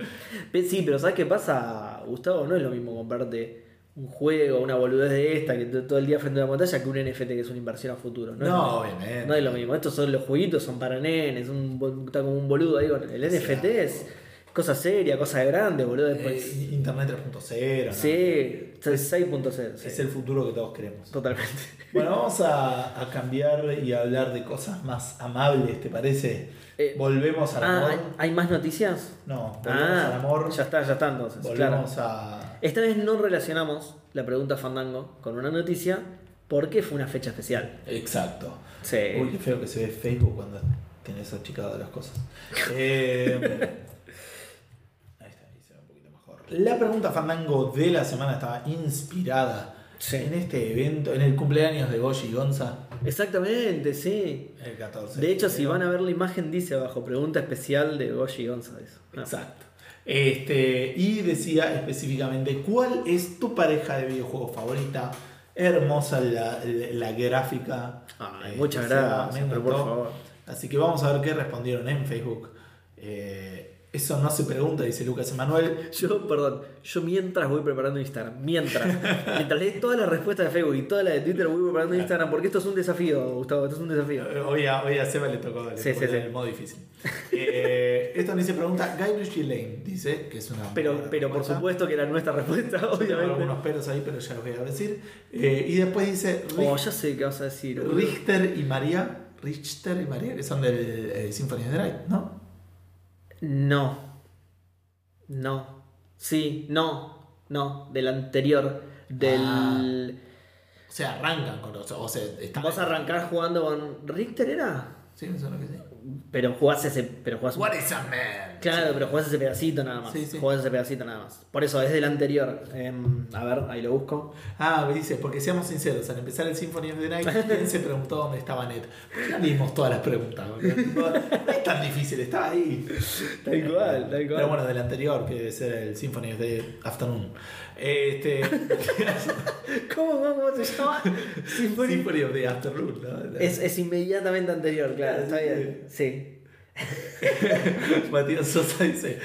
Speaker 2: Sí, pero ¿sabes qué pasa, Gustavo? No es lo mismo comprarte un juego, una boludez de esta, que todo el día frente a la pantalla, que un NFT que es una inversión a futuro. No,
Speaker 1: No, obviamente.
Speaker 2: No es lo mismo. Estos son los jueguitos, son para nenes, un, está como un boludo ahí. con- El NFT es cosa seria, cosa grande, boludo. Después.
Speaker 1: Eh, Internet 3.0. ¿no?
Speaker 2: sí, es 6.0. sí.
Speaker 1: Es el futuro que todos queremos.
Speaker 2: Totalmente. [LAUGHS]
Speaker 1: Bueno, vamos a, a cambiar y a hablar de cosas más amables, ¿te parece?
Speaker 2: Eh,
Speaker 1: volvemos al
Speaker 2: Ah,
Speaker 1: amor.
Speaker 2: ¿hay, más noticias?
Speaker 1: No, volvemos al
Speaker 2: Ah,
Speaker 1: amor.
Speaker 2: ya está, ya está entonces. claro.
Speaker 1: volvemos a.
Speaker 2: Esta vez no relacionamos la pregunta Fandango con una noticia porque fue una fecha especial.
Speaker 1: Exacto.
Speaker 2: Sí.
Speaker 1: Uy, qué feo que se ve Facebook cuando tenés achicado las cosas. [LAUGHS] Eh, ahí está, ahí se ve un poquito mejor. La pregunta fandango de la semana estaba inspirada
Speaker 2: Sí.
Speaker 1: en este evento, en el cumpleaños de Goshi y Gonza,
Speaker 2: Exactamente, sí.
Speaker 1: el 14.
Speaker 2: De hecho, si van a ver la imagen, dice abajo, pregunta especial de Goshi González. Ah.
Speaker 1: Exacto. Este, y decía específicamente, ¿cuál es tu pareja de videojuegos favorita? Hermosa la, la- la gráfica.
Speaker 2: Ay,
Speaker 1: Eh,
Speaker 2: muchas
Speaker 1: sea,
Speaker 2: gracias,
Speaker 1: me
Speaker 2: pero por
Speaker 1: encantó.
Speaker 2: favor.
Speaker 1: Así que vamos a ver qué respondieron en Facebook. Eh, eso no se pregunta, dice Lucas Emanuel.
Speaker 2: Yo, perdón, yo mientras voy preparando Instagram, mientras, [LAUGHS] mientras lees todas las respuestas de Facebook y toda la de Twitter, voy preparando Instagram, porque esto es un desafío, Gustavo, esto es un desafío.
Speaker 1: Eh, Hoy a, hoy a Seba le tocó, le
Speaker 2: Sí,
Speaker 1: tocó
Speaker 2: sí,
Speaker 1: el
Speaker 2: sí.
Speaker 1: modo difícil. Eh, esto dice pregunta Guybrush Lane, dice que es una.
Speaker 2: Pero, pero por supuesto que era nuestra respuesta,
Speaker 1: Tengo
Speaker 2: obviamente.
Speaker 1: algunos pelos ahí, pero ya los voy a decir. Eh, y después dice
Speaker 2: Oh, ya sé qué vas a decir.
Speaker 1: Richter y María. Richter y María, que son del eh, Symphony of the Night, ¿no?
Speaker 2: No. No. Sí, no. No. Del anterior. Del.
Speaker 1: Ah. O sea, arrancan con los. O sea, están.
Speaker 2: ¿Vas a arrancar jugando con. ¿Richter era?
Speaker 1: Sí, me suena que sí.
Speaker 2: Pero jugás ese. Pero jugás un-
Speaker 1: What is a man?
Speaker 2: Claro, pero jugás ese pedacito nada más.
Speaker 1: Sí, sí.
Speaker 2: Jugás ese pedacito nada más. Por eso es del anterior. Em, a ver, ahí lo busco.
Speaker 1: Ah, me dice, porque seamos sinceros, al empezar el Symphony of the Night, [LAUGHS] ¿quién se preguntó dónde estaba Ned? ¿Por qué no leímos todas las preguntas? No es tan difícil, estaba ahí.
Speaker 2: Tal cual, tal cual.
Speaker 1: Pero bueno, del anterior, que debe ser el Symphony of the Afternoon. Este, [LAUGHS]
Speaker 2: ¿Cómo, cómo, cómo se llama? Symphony.
Speaker 1: Symphony of the Afternoon, ¿no?
Speaker 2: Es, es inmediatamente anterior, claro, está bien. Sí. [LAUGHS]
Speaker 1: Matías Sosa dice,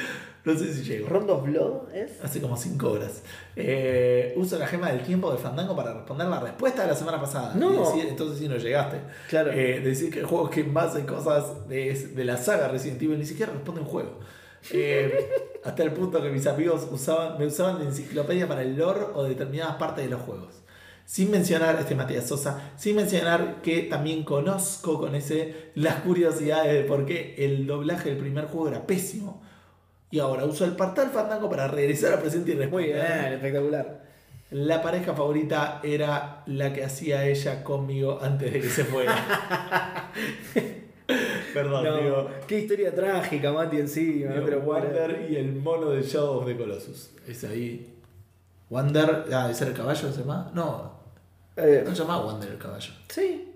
Speaker 1: no sé si llego.
Speaker 2: ¿Rondo of Blood es?
Speaker 1: Hace como 5 horas. Eh, uso la gema del tiempo de Fandango para responder la respuesta de la semana pasada.
Speaker 2: No.
Speaker 1: Decir- entonces sí no llegaste.
Speaker 2: Claro.
Speaker 1: Eh, decir que el juego que hace cosas de, de la saga Resident Evil ni siquiera responde un juego. Eh, hasta el punto que mis amigos usaban, me usaban de enciclopedia para el lore o determinadas partes de los juegos. Sin mencionar, este es Matías Sosa, sin mencionar que también conozco con ese las curiosidades de por qué el doblaje del primer juego era pésimo. Y ahora uso el portal Fandango para regresar al presente y
Speaker 2: Muy
Speaker 1: responder.
Speaker 2: bien, espectacular.
Speaker 1: La pareja favorita era la que hacía ella conmigo antes de que se fuera. [LAUGHS] Perdón,
Speaker 2: No,
Speaker 1: digo.
Speaker 2: qué historia trágica, Mati, encima.
Speaker 1: digo,
Speaker 2: no te lo puedo creer.
Speaker 1: Wander y el mono de Shadow of the Colossus. Es ahí. Wander, ah, ¿ese era el caballo se llama? No,
Speaker 2: Eh,
Speaker 1: no se llamaba Wander el caballo.
Speaker 2: sí.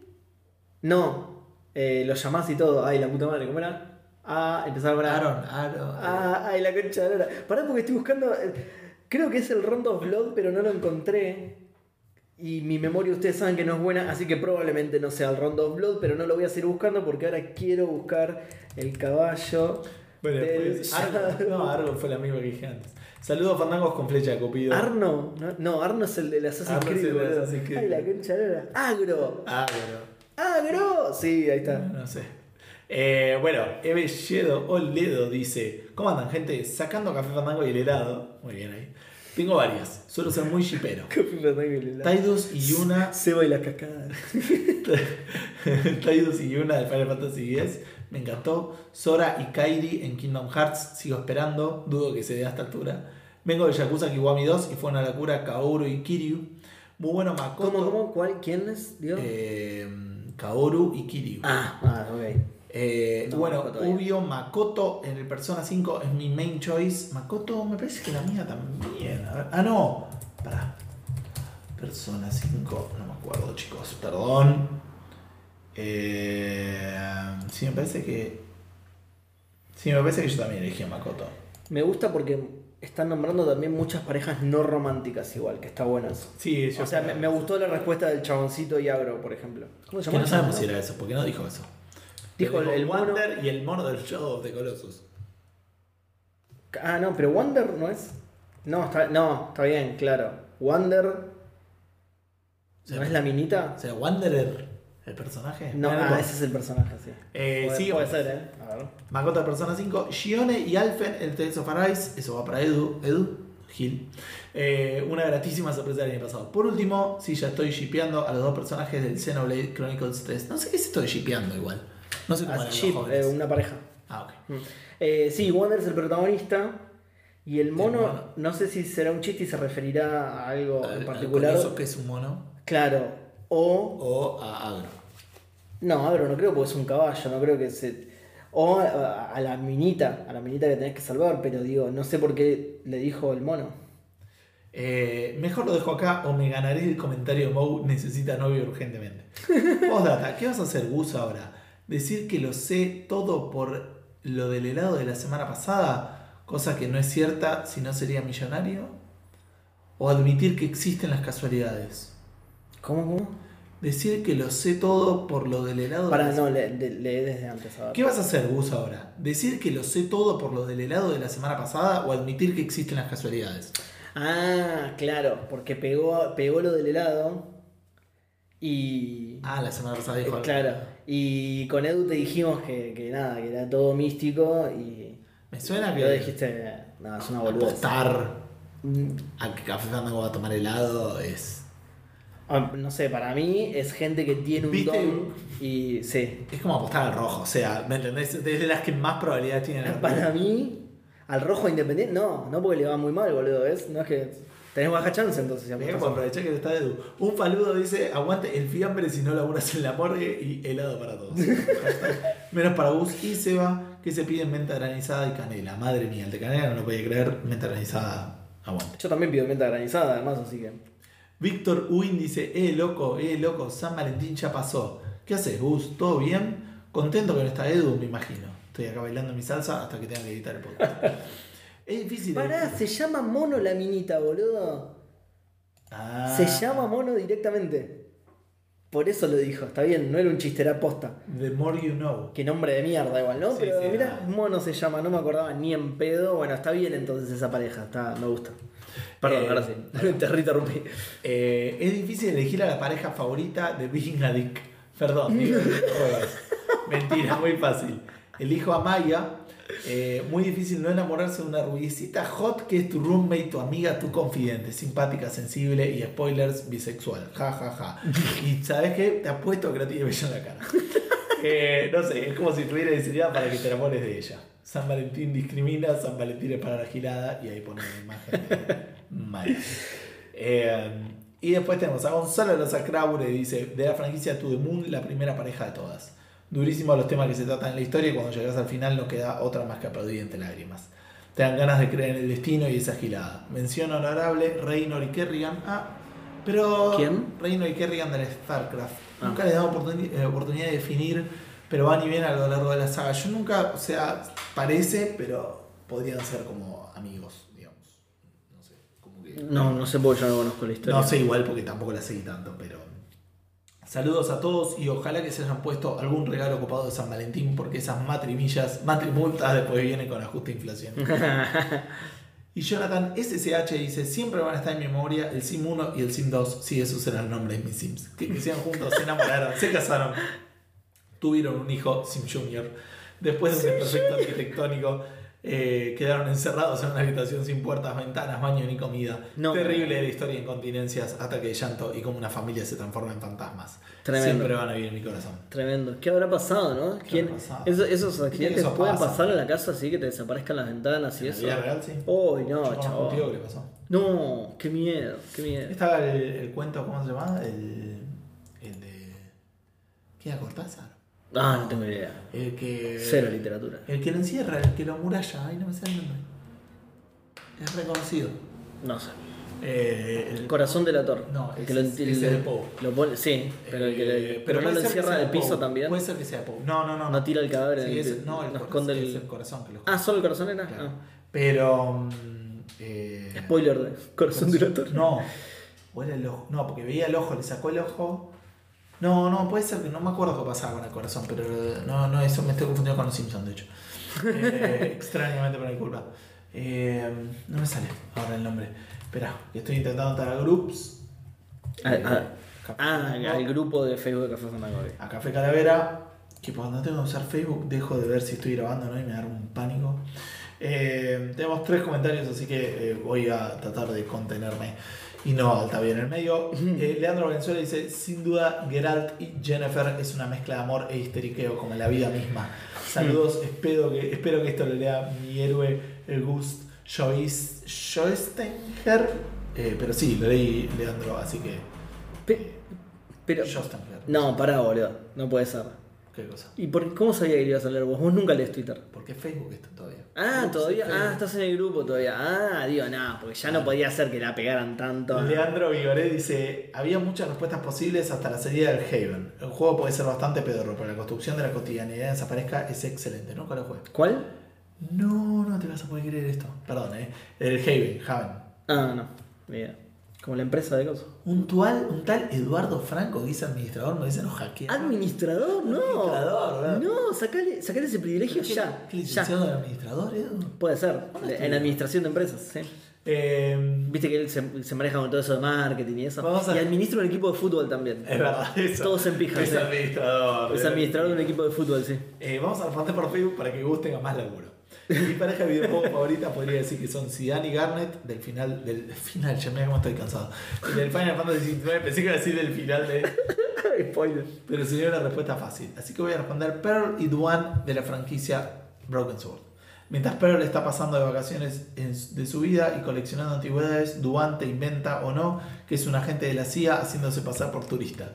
Speaker 2: No. Eh, lo llamás y todo. Ay, la puta madre, ¿cómo era? Ah, empezaba con A.
Speaker 1: Aaron, Aaron.
Speaker 2: Ah, ay, la concha de la lora. Pará porque estoy buscando. eh, Creo que es el Rondo of Blood, pero no lo encontré. Y mi memoria, ustedes saben que no es buena, así que probablemente no sea el Rondo of Blood, pero no lo voy a seguir buscando porque ahora quiero buscar el caballo.
Speaker 1: Bueno, después. Argo, no, Argo fue la misma que dije antes. Saludos fandangos con flecha Cupido.
Speaker 2: Arno, no, no, Arno es el de Assassin's
Speaker 1: Arno es
Speaker 2: boludo.
Speaker 1: Assassin's Creed.
Speaker 2: Ay, la concha. Agro.
Speaker 1: Bueno.
Speaker 2: Agro. Sí, ahí está.
Speaker 1: No sé. Eh, bueno, Eve Yedo Oledo dice: ¿Cómo andan, gente? Sacando café fandango y el helado. Muy bien ahí. Tengo varias. Suelo ser muy shipero. [LAUGHS] Tidus y Yuna.
Speaker 2: Seba [LAUGHS] y las cascadas.
Speaker 1: Tidus y Yuna de Final Fantasy X. Me encantó. Sora y Kairi en Kingdom Hearts. Sigo esperando. Dudo que se dé a esta altura. Vengo de Yakuza Kiwami 2 y fue una locura Kaoru y Kiryu. Muy bueno Makoto.
Speaker 2: ¿Cómo, cómo? ¿Cuál? ¿Quién es? Dios?
Speaker 1: Eh, Kaoru y Kiryu.
Speaker 2: ah, ah, ok.
Speaker 1: Eh,
Speaker 2: No,
Speaker 1: bueno, obvio, Makoto en el Persona 5 es mi main choice. Makoto, me parece que la mía también. A ver, ah, no. Pará. Persona 5, no me acuerdo, chicos, perdón. Eh, sí, me parece que. Sí, me parece que yo también elegí a Makoto.
Speaker 2: Me gusta porque están nombrando también muchas parejas no románticas igual, que está bueno eso.
Speaker 1: Sí,
Speaker 2: O sea, me, me gustó la respuesta del chaboncito y agro, por ejemplo. ¿Cómo se
Speaker 1: Que
Speaker 2: llama?
Speaker 1: no sabemos si era eso, porque no dijo eso.
Speaker 2: Dijo el- el mono-
Speaker 1: y el mono del Shadow of the Colossus.
Speaker 2: Ah, no, pero Wander no es. No, está, no, está bien, claro. Wander. ¿No es la minita?
Speaker 1: O sea, Wanderer, el personaje.
Speaker 2: No, ah, ese es el personaje, sí.
Speaker 1: Eh,
Speaker 2: puede,
Speaker 1: sí,
Speaker 2: puede ser, ¿eh? A ver.
Speaker 1: Makoto Persona 5, Gione y Alfen, el Tales of Arise, eso va para Edu, Edu, Gil. Eh, una gratísima sorpresa del año pasado. Por último, sí, ya estoy shipeando a los dos personajes del Xenoblade Chronicles 3. No sé qué se estoy shipeando igual. No sé cómo eran
Speaker 2: Chip,
Speaker 1: los jóvenes.
Speaker 2: eh, una pareja.
Speaker 1: Ah, ok.
Speaker 2: Mm. Eh, sí, Wander es el protagonista. Y el mono,
Speaker 1: mono.
Speaker 2: no sé si será un chiste y se referirá a algo
Speaker 1: Al-
Speaker 2: en particular.
Speaker 1: coloso que es un mono.
Speaker 2: Claro. O.
Speaker 1: O a Agro.
Speaker 2: No, Agro no creo porque es un caballo, no creo que se. O a, a la minita, a la minita que tenés que salvar, pero digo, no sé por qué le dijo el mono.
Speaker 1: Eh, mejor lo dejo acá o me ganaré el comentario Mou necesita novio urgentemente. [LAUGHS] Postdata, ¿qué vas a hacer Gus ahora? ¿Decir que lo sé todo por lo del helado de la semana pasada? Cosa que no es cierta si no sería millonario. ¿O admitir que existen las casualidades?
Speaker 2: ¿Cómo, cómo?
Speaker 1: Decir que lo sé todo por lo del helado de
Speaker 2: Para,
Speaker 1: la
Speaker 2: no, lee le, lee desde antes. A ver.
Speaker 1: ¿Qué vas a hacer Gus ahora? ¿Decir que lo sé todo por lo del helado de la semana pasada o admitir que existen las casualidades?
Speaker 2: Ah, claro, porque pegó, pegó lo del helado. Y.
Speaker 1: Ah, la semana pasada dijo
Speaker 2: Eh, claro. Y con Edu te dijimos que, que nada, que era todo místico y.
Speaker 1: Me suena que
Speaker 2: vos dijiste, no, es una boludez.
Speaker 1: apostar
Speaker 2: Mm,
Speaker 1: a que Café Fandango va a tomar helado es.
Speaker 2: ah, No sé, para mí es gente que tiene un
Speaker 1: ¿Viste?
Speaker 2: don y. Sí.
Speaker 1: Es como apostar al rojo, o sea, ¿me entendés? Desde las que más probabilidades tienen. de [LAUGHS]
Speaker 2: Para mí, al rojo independiente, no, no porque le va muy mal, boludo, ¿ves? No es que. Tenés baja chance entonces. si
Speaker 1: Mirá
Speaker 2: apostás
Speaker 1: cómo
Speaker 2: a-
Speaker 1: aprovechar que está Edu. Un faludo dice, aguante el fiambre si no laburas en la morgue y helado para todos. [LAUGHS] Menos para Gus y Seba, que se piden menta granizada y canela. Madre mía, el de canela no lo podía creer. Menta granizada, aguante.
Speaker 2: Yo también pido menta granizada, además, así que.
Speaker 1: Víctor Win dice, eh loco, eh loco, San Valentín ya pasó. ¿Qué haces, Gus? ¿Todo bien? Contento que no está Edu, me imagino. Estoy acá bailando mi salsa hasta que tenga que editar el podcast. [LAUGHS] es difícil.
Speaker 2: Pará, se llama mono la minita, boludo.
Speaker 1: Ah.
Speaker 2: Se llama mono directamente. Por eso lo dijo, está bien, no era un chiste, era posta.
Speaker 1: The more you know.
Speaker 2: Qué nombre de mierda igual, ¿no?
Speaker 1: Sí,
Speaker 2: Pero
Speaker 1: sí,
Speaker 2: mira, mono se llama, no me acordaba ni en pedo. Bueno, está bien entonces esa pareja, está, me gusta. Perdón,
Speaker 1: Eh,
Speaker 2: ahora sí, [LAUGHS] te interrumpí.
Speaker 1: Eh, es difícil elegir a la pareja favorita de Being a Dick. Perdón, digo. [LAUGHS] Mentira, muy fácil. Elijo a Maya. Eh, muy difícil no enamorarse de una rubiecita hot que es tu roommate, tu amiga, tu confidente, simpática, sensible y spoilers, bisexual. Ja, ja, ja. [LAUGHS] Y sabes qué? Te apuesto que no tiene bello en la cara. [LAUGHS] Eh, no sé, es como si estuviera diseñada para que te enamores de ella. San Valentín discrimina, San Valentín es para la girada y ahí pone una imagen de [LAUGHS] Maya. Eh, y después tenemos a Gonzalo de los Acraure, dice, de la franquicia To The Moon, la primera pareja de todas. Durísimos los temas que se tratan en la historia y cuando llegas al final no queda otra más que aplaudir entre lágrimas. Te dan ganas de creer en el destino y esa gilada. Mención honorable, Reynor y Kerrigan. Ah, pero...
Speaker 2: ¿Quién?
Speaker 1: Reynor y Kerrigan del StarCraft.
Speaker 2: Ah.
Speaker 1: Nunca le damos oportuni- eh, oportunidad de definir, pero van y vienen a lo largo de la saga. Yo nunca, o sea, parece, pero podrían ser como amigos, digamos. No sé, como que...
Speaker 2: No, no sé porque yo no conozco la historia.
Speaker 1: No sé igual porque tampoco la seguí tanto, pero. Saludos a todos y ojalá que se hayan puesto algún regalo copado de San Valentín porque esas matrimillas, matrimultas después vienen con la justa inflación. [LAUGHS] y Jonathan SSH dice, siempre van a estar en mi memoria el Sim 1 y el Sim 2. Sí, esos eran los nombres de mis Sims. Que crecieron juntos, se enamoraron, se casaron, tuvieron un hijo, Sim Junior. Después de un desperfecto arquitectónico, eh, quedaron encerrados en una habitación sin puertas, ventanas, baño ni comida.
Speaker 2: No.
Speaker 1: Terrible la historia de incontinencias, ataque de llanto y cómo una familia se transforma en fantasmas.
Speaker 2: Tremendo.
Speaker 1: Siempre van a vivir en mi corazón.
Speaker 2: Tremendo. ¿Qué habrá pasado, no? ¿Quién-
Speaker 1: habrá pasado?
Speaker 2: eso- esos accidentes
Speaker 1: eso
Speaker 2: pueden
Speaker 1: pasa.
Speaker 2: pasar en la casa así que te desaparezcan las ventanas y
Speaker 1: ¿En la
Speaker 2: eso.
Speaker 1: vida real, sí?
Speaker 2: Uy,
Speaker 1: Yo
Speaker 2: no,
Speaker 1: un tío que
Speaker 2: chaval.
Speaker 1: le pasó.
Speaker 2: No, qué miedo, qué miedo.
Speaker 1: Estaba el, el cuento, ¿cómo se llama? El, el de. ¿Qué era Cortázar?
Speaker 2: Ah, no tengo idea.
Speaker 1: El que.
Speaker 2: Cero literatura.
Speaker 1: El que lo encierra, el que lo muralla. Ay, no me sale el nombre. Es reconocido.
Speaker 2: No sé.
Speaker 1: Eh,
Speaker 2: El
Speaker 1: el,
Speaker 2: corazón del ator.
Speaker 1: No,
Speaker 2: el que lo,
Speaker 1: es- es Poe.
Speaker 2: lo pone, sí, pero, el que le-
Speaker 1: Eh,
Speaker 2: pero no lo encierra en el piso
Speaker 1: Poe.
Speaker 2: también.
Speaker 1: Puede ser que sea Poe. No, no, no.
Speaker 2: No tira el cadáver
Speaker 1: Sí,
Speaker 2: en el-
Speaker 1: ese- no, el
Speaker 2: no
Speaker 1: corazón,
Speaker 2: esconde el-
Speaker 1: es el corazón que lo
Speaker 2: Ah, solo el corazón era.
Speaker 1: Claro. Pero. mm, eh,
Speaker 2: Ah. Spoiler de corazón del ator.
Speaker 1: No. O era el ojo. No, porque veía el ojo, le sacó el ojo. No, no, puede ser que no me acuerdo qué pasaba con el corazón, pero no, no, eso me estoy confundiendo con los Simpsons, de hecho. Eh, [LAUGHS] extrañamente por mi culpa. Eh, no me sale ahora el nombre. Espera, que estoy intentando entrar a groups.
Speaker 2: Ah, ah, ah, al grupo de Facebook de Café ok.
Speaker 1: a Café Calavera, que cuando tengo que usar Facebook dejo de ver si estoy grabando o no y me da un pánico. Eh, tenemos tres comentarios, así que eh, voy a tratar de contenerme y no está bien en el medio. Eh, Leandro Valenzuela dice, sin duda Geralt y Jennifer es una mezcla de amor e histeriqueo como en la vida misma. Saludos, espero que, espero que esto lo lea mi héroe, el Gust Joyce. Eh, pero sí, lo leí Leandro, así que...
Speaker 2: Pe- Pero. No, pará, boludo. No puede ser.
Speaker 1: ¿Qué cosa?
Speaker 2: ¿Y por, cómo sabía que ibas a leer vos? Vos nunca lees Twitter.
Speaker 1: Porque Facebook está todavía.
Speaker 2: Ah,
Speaker 1: Ups,
Speaker 2: todavía. Ah, estás en el grupo todavía. Ah, digo, nada, porque ya no podía ser que la pegaran tanto.
Speaker 1: Leandro Vigoré dice: Había muchas respuestas posibles hasta la salida del Haven. El juego puede ser bastante pedorro, pero la construcción de la cotidianidad desaparezca es excelente. Nunca lo jugué.
Speaker 2: ¿Cuál?
Speaker 1: No, no te vas a poder creer esto. Perdón, eh. El Haven, Haven.
Speaker 2: Ah, no. Mira. Como la empresa de cosas.
Speaker 1: Un, tual, un tal Eduardo Franco, que es administrador, me dice: No hackea.
Speaker 2: ¿Administrador? No.
Speaker 1: Administrador, ¿verdad?
Speaker 2: No, sacale, sacale ese privilegio
Speaker 1: ¿Qué-
Speaker 2: ya.
Speaker 1: ¿Qué licenciado de administrador, Edu?
Speaker 2: Puede ser.
Speaker 1: ¿Dónde
Speaker 2: En administración de empresas, sí.
Speaker 1: Eh,
Speaker 2: Viste que él se, se maneja con todo eso de marketing y eso.
Speaker 1: Vamos a-
Speaker 2: Y administra un equipo de fútbol también.
Speaker 1: es verdad, eso. [LAUGHS]
Speaker 2: Todos en pija,
Speaker 1: Es
Speaker 2: sí.
Speaker 1: administrador.
Speaker 2: Es
Speaker 1: eh.
Speaker 2: administrador de un equipo de fútbol, sí.
Speaker 1: Eh, vamos a responder por Facebook para que Gus tenga más laburo. [LAUGHS] Mi pareja de videojuego favorita podría decir que son Zidane y Garnet del final del final, ya cómo estoy cansado. Del Final Fantasy XIX, pensé que iba a decir del final de. [LAUGHS]
Speaker 2: Spoiler.
Speaker 1: Pero sería una respuesta fácil. Así que voy a responder Pearl y Duan de la franquicia Broken Sword. Mientras Pearl está pasando de vacaciones de su vida y coleccionando antigüedades, Duan te inventa o no que es un agente de la CIA haciéndose pasar por turista.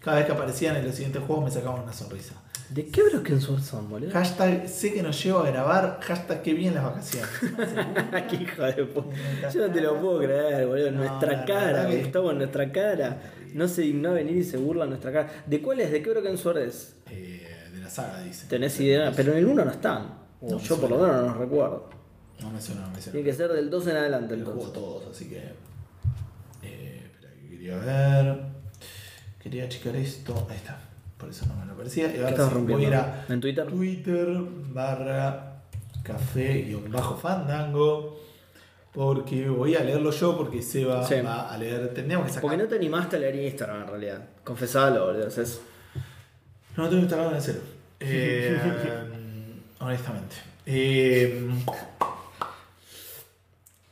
Speaker 1: Cada vez que aparecían en los siguientes juegos me sacaban una sonrisa.
Speaker 2: ¿De qué Broken Sword son, boludo?
Speaker 1: Hashtag sé que nos llevo a grabar. Hashtag qué bien las vacaciones. [LAUGHS]
Speaker 2: qué hijo de puta. Yo no te lo puedo creer, boludo.
Speaker 1: No,
Speaker 2: nuestra cara,
Speaker 1: que-
Speaker 2: boludo. Estamos en nuestra cara. No se digna venir y se burla en nuestra cara. ¿De cuál es? ¿De qué Broken Sword es?
Speaker 1: Eh, de la saga, dice.
Speaker 2: ¿Tenés idea? Pero en el 1 no están.
Speaker 1: No,
Speaker 2: yo por lo menos no los recuerdo.
Speaker 1: No me suena, no me suena.
Speaker 2: Tiene que ser del 2 en adelante
Speaker 1: El juego todos, así que. Eh, espera, que quería ver. Quería checar esto. Ahí está. Por eso no me lo parecía. Y
Speaker 2: ¿Qué
Speaker 1: ahora voy a
Speaker 2: rompiendo?
Speaker 1: ir a
Speaker 2: ¿En Twitter?
Speaker 1: Twitter barra café guion bajo fandango. Porque voy a leerlo yo porque Seba
Speaker 2: Sí.
Speaker 1: va a leer. Tendríamos que sacar.
Speaker 2: Porque no te animaste a leer Instagram en realidad. Confesalo, boludo. Es...
Speaker 1: No, no tengo instalado en el cero. [LAUGHS] Eh, honestamente. Eh,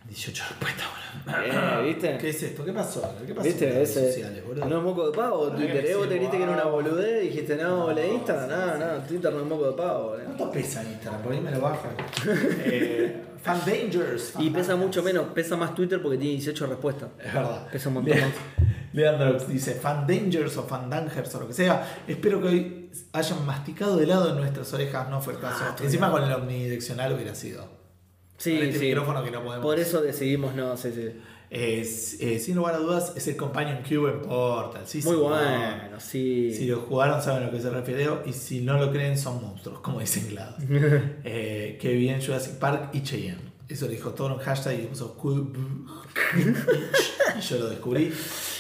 Speaker 1: 18 respuestas, boludo.
Speaker 2: Eh, ¿viste?
Speaker 1: ¿Qué es esto? ¿Qué pasó? ¿Qué pasó
Speaker 2: ¿Viste?
Speaker 1: las redes
Speaker 2: Ese...
Speaker 1: sociales, boludo?
Speaker 2: No es moco de pavo,
Speaker 1: Ahora
Speaker 2: Twitter.
Speaker 1: que
Speaker 2: ¿eh? Vos te dijiste que era una boludez y dijiste, no,
Speaker 1: No,
Speaker 2: lee Instagram.
Speaker 1: sí,
Speaker 2: No,
Speaker 1: sí,
Speaker 2: no, Twitter no es moco de pavo, boludo.
Speaker 1: ¿Cuánto pesa Instagram? Por ahí me lo bajo. [LAUGHS] eh, Fan Dangers.
Speaker 2: Y pesa mucho menos, pesa más Twitter porque tiene 18 respuestas.
Speaker 1: Es verdad.
Speaker 2: Pesa un montón más. [LAUGHS]
Speaker 1: Leandrox dice Fan Dangers o Fan Dangers o lo que sea. Espero que hoy hayan masticado helado en nuestras orejas. No fue el caso.
Speaker 2: Ah,
Speaker 1: Encima con el omnidireccional hubiera sido.
Speaker 2: Sí,
Speaker 1: este
Speaker 2: sí.
Speaker 1: micrófono que no podemos.
Speaker 2: Por eso decidimos no, sí, sí.
Speaker 1: Eh, sin lugar a dudas, es el Companion Cube en Portal. Sí,
Speaker 2: Muy bueno, sí.
Speaker 1: Si lo jugaron saben a lo que se refiere y si no lo creen son monstruos, como dicen Glad. [LAUGHS] eh, que bien Jurassic Park y Cheyenne. Eso lo dijo todo en un hashtag y puso y yo lo descubrí.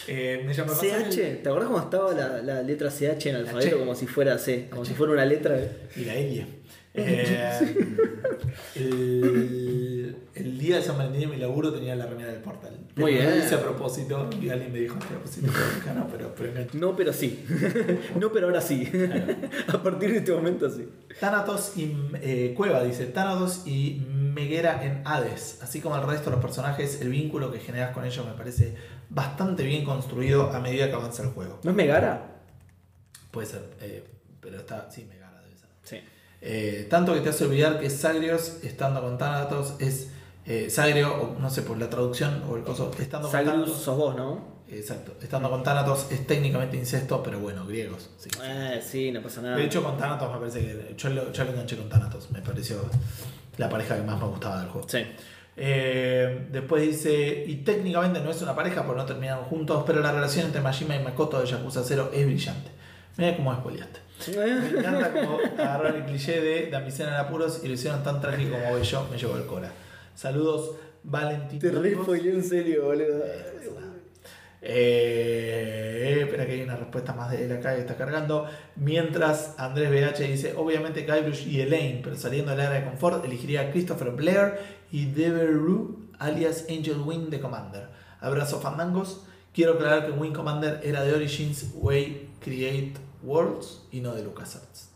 Speaker 1: Eh, me llama
Speaker 2: CH, ¿te acuerdas cómo estaba la, la letra CH en el alfabeto? Como si fuera C, como si fuera una letra.
Speaker 1: y la Elia. Eh, el, el día de San Valentín en mi laburo tenía la remera del portal.
Speaker 2: Muy
Speaker 1: lo
Speaker 2: bien.
Speaker 1: hice a propósito y alguien me dijo a propósito, pero no, pero.
Speaker 2: No, pero sí. [LAUGHS] no, pero ahora sí. [LAUGHS] A partir de este momento sí.
Speaker 1: Thanatos y eh, Cueva dice Thanatos y Meguera en Hades, así como el resto de los personajes, el vínculo que generas con ellos me parece bastante bien construido a medida que avanza el juego.
Speaker 2: ¿No es Megara?
Speaker 1: Puede ser, eh, pero está, sí, Megara. Eh, tanto que te hace olvidar que Sagrios, estando con Thanatos, es eh, Sagrio, o no sé por la traducción o el coso, estando con Thanatos.
Speaker 2: sos vos, ¿no?
Speaker 1: Exacto, estando con Thanatos es técnicamente incesto, pero bueno, griegos. sí.
Speaker 2: Eh, sí, no pasa nada.
Speaker 1: De hecho, con Thanatos me parece que. Yo lo, yo lo enganché con Thanatos, me pareció la pareja que más me gustaba del juego.
Speaker 2: Sí.
Speaker 1: Eh, después dice, y técnicamente no es una pareja porque no terminaron juntos, pero la relación entre Majima y Makoto de Yakuza 0 es brillante. Mira cómo spoileaste. Me encanta como agarrar el cliché de damisela en apuros y lo hicieron tan trágico como bello, me llevó el cora. Saludos, Valentín.
Speaker 2: Te re spoileé en serio, boludo.
Speaker 1: Eh, espera que hay una respuesta más de él acá que está cargando. Mientras Andrés BH dice, obviamente Guybrush y Elaine, pero saliendo del área de confort, elegiría a Christopher Blair y Devereaux, alias Angel Wing de Commander. Abrazo fandangos. Quiero aclarar que Wing Commander era de Origins Way Create Worlds y no de LucasArts.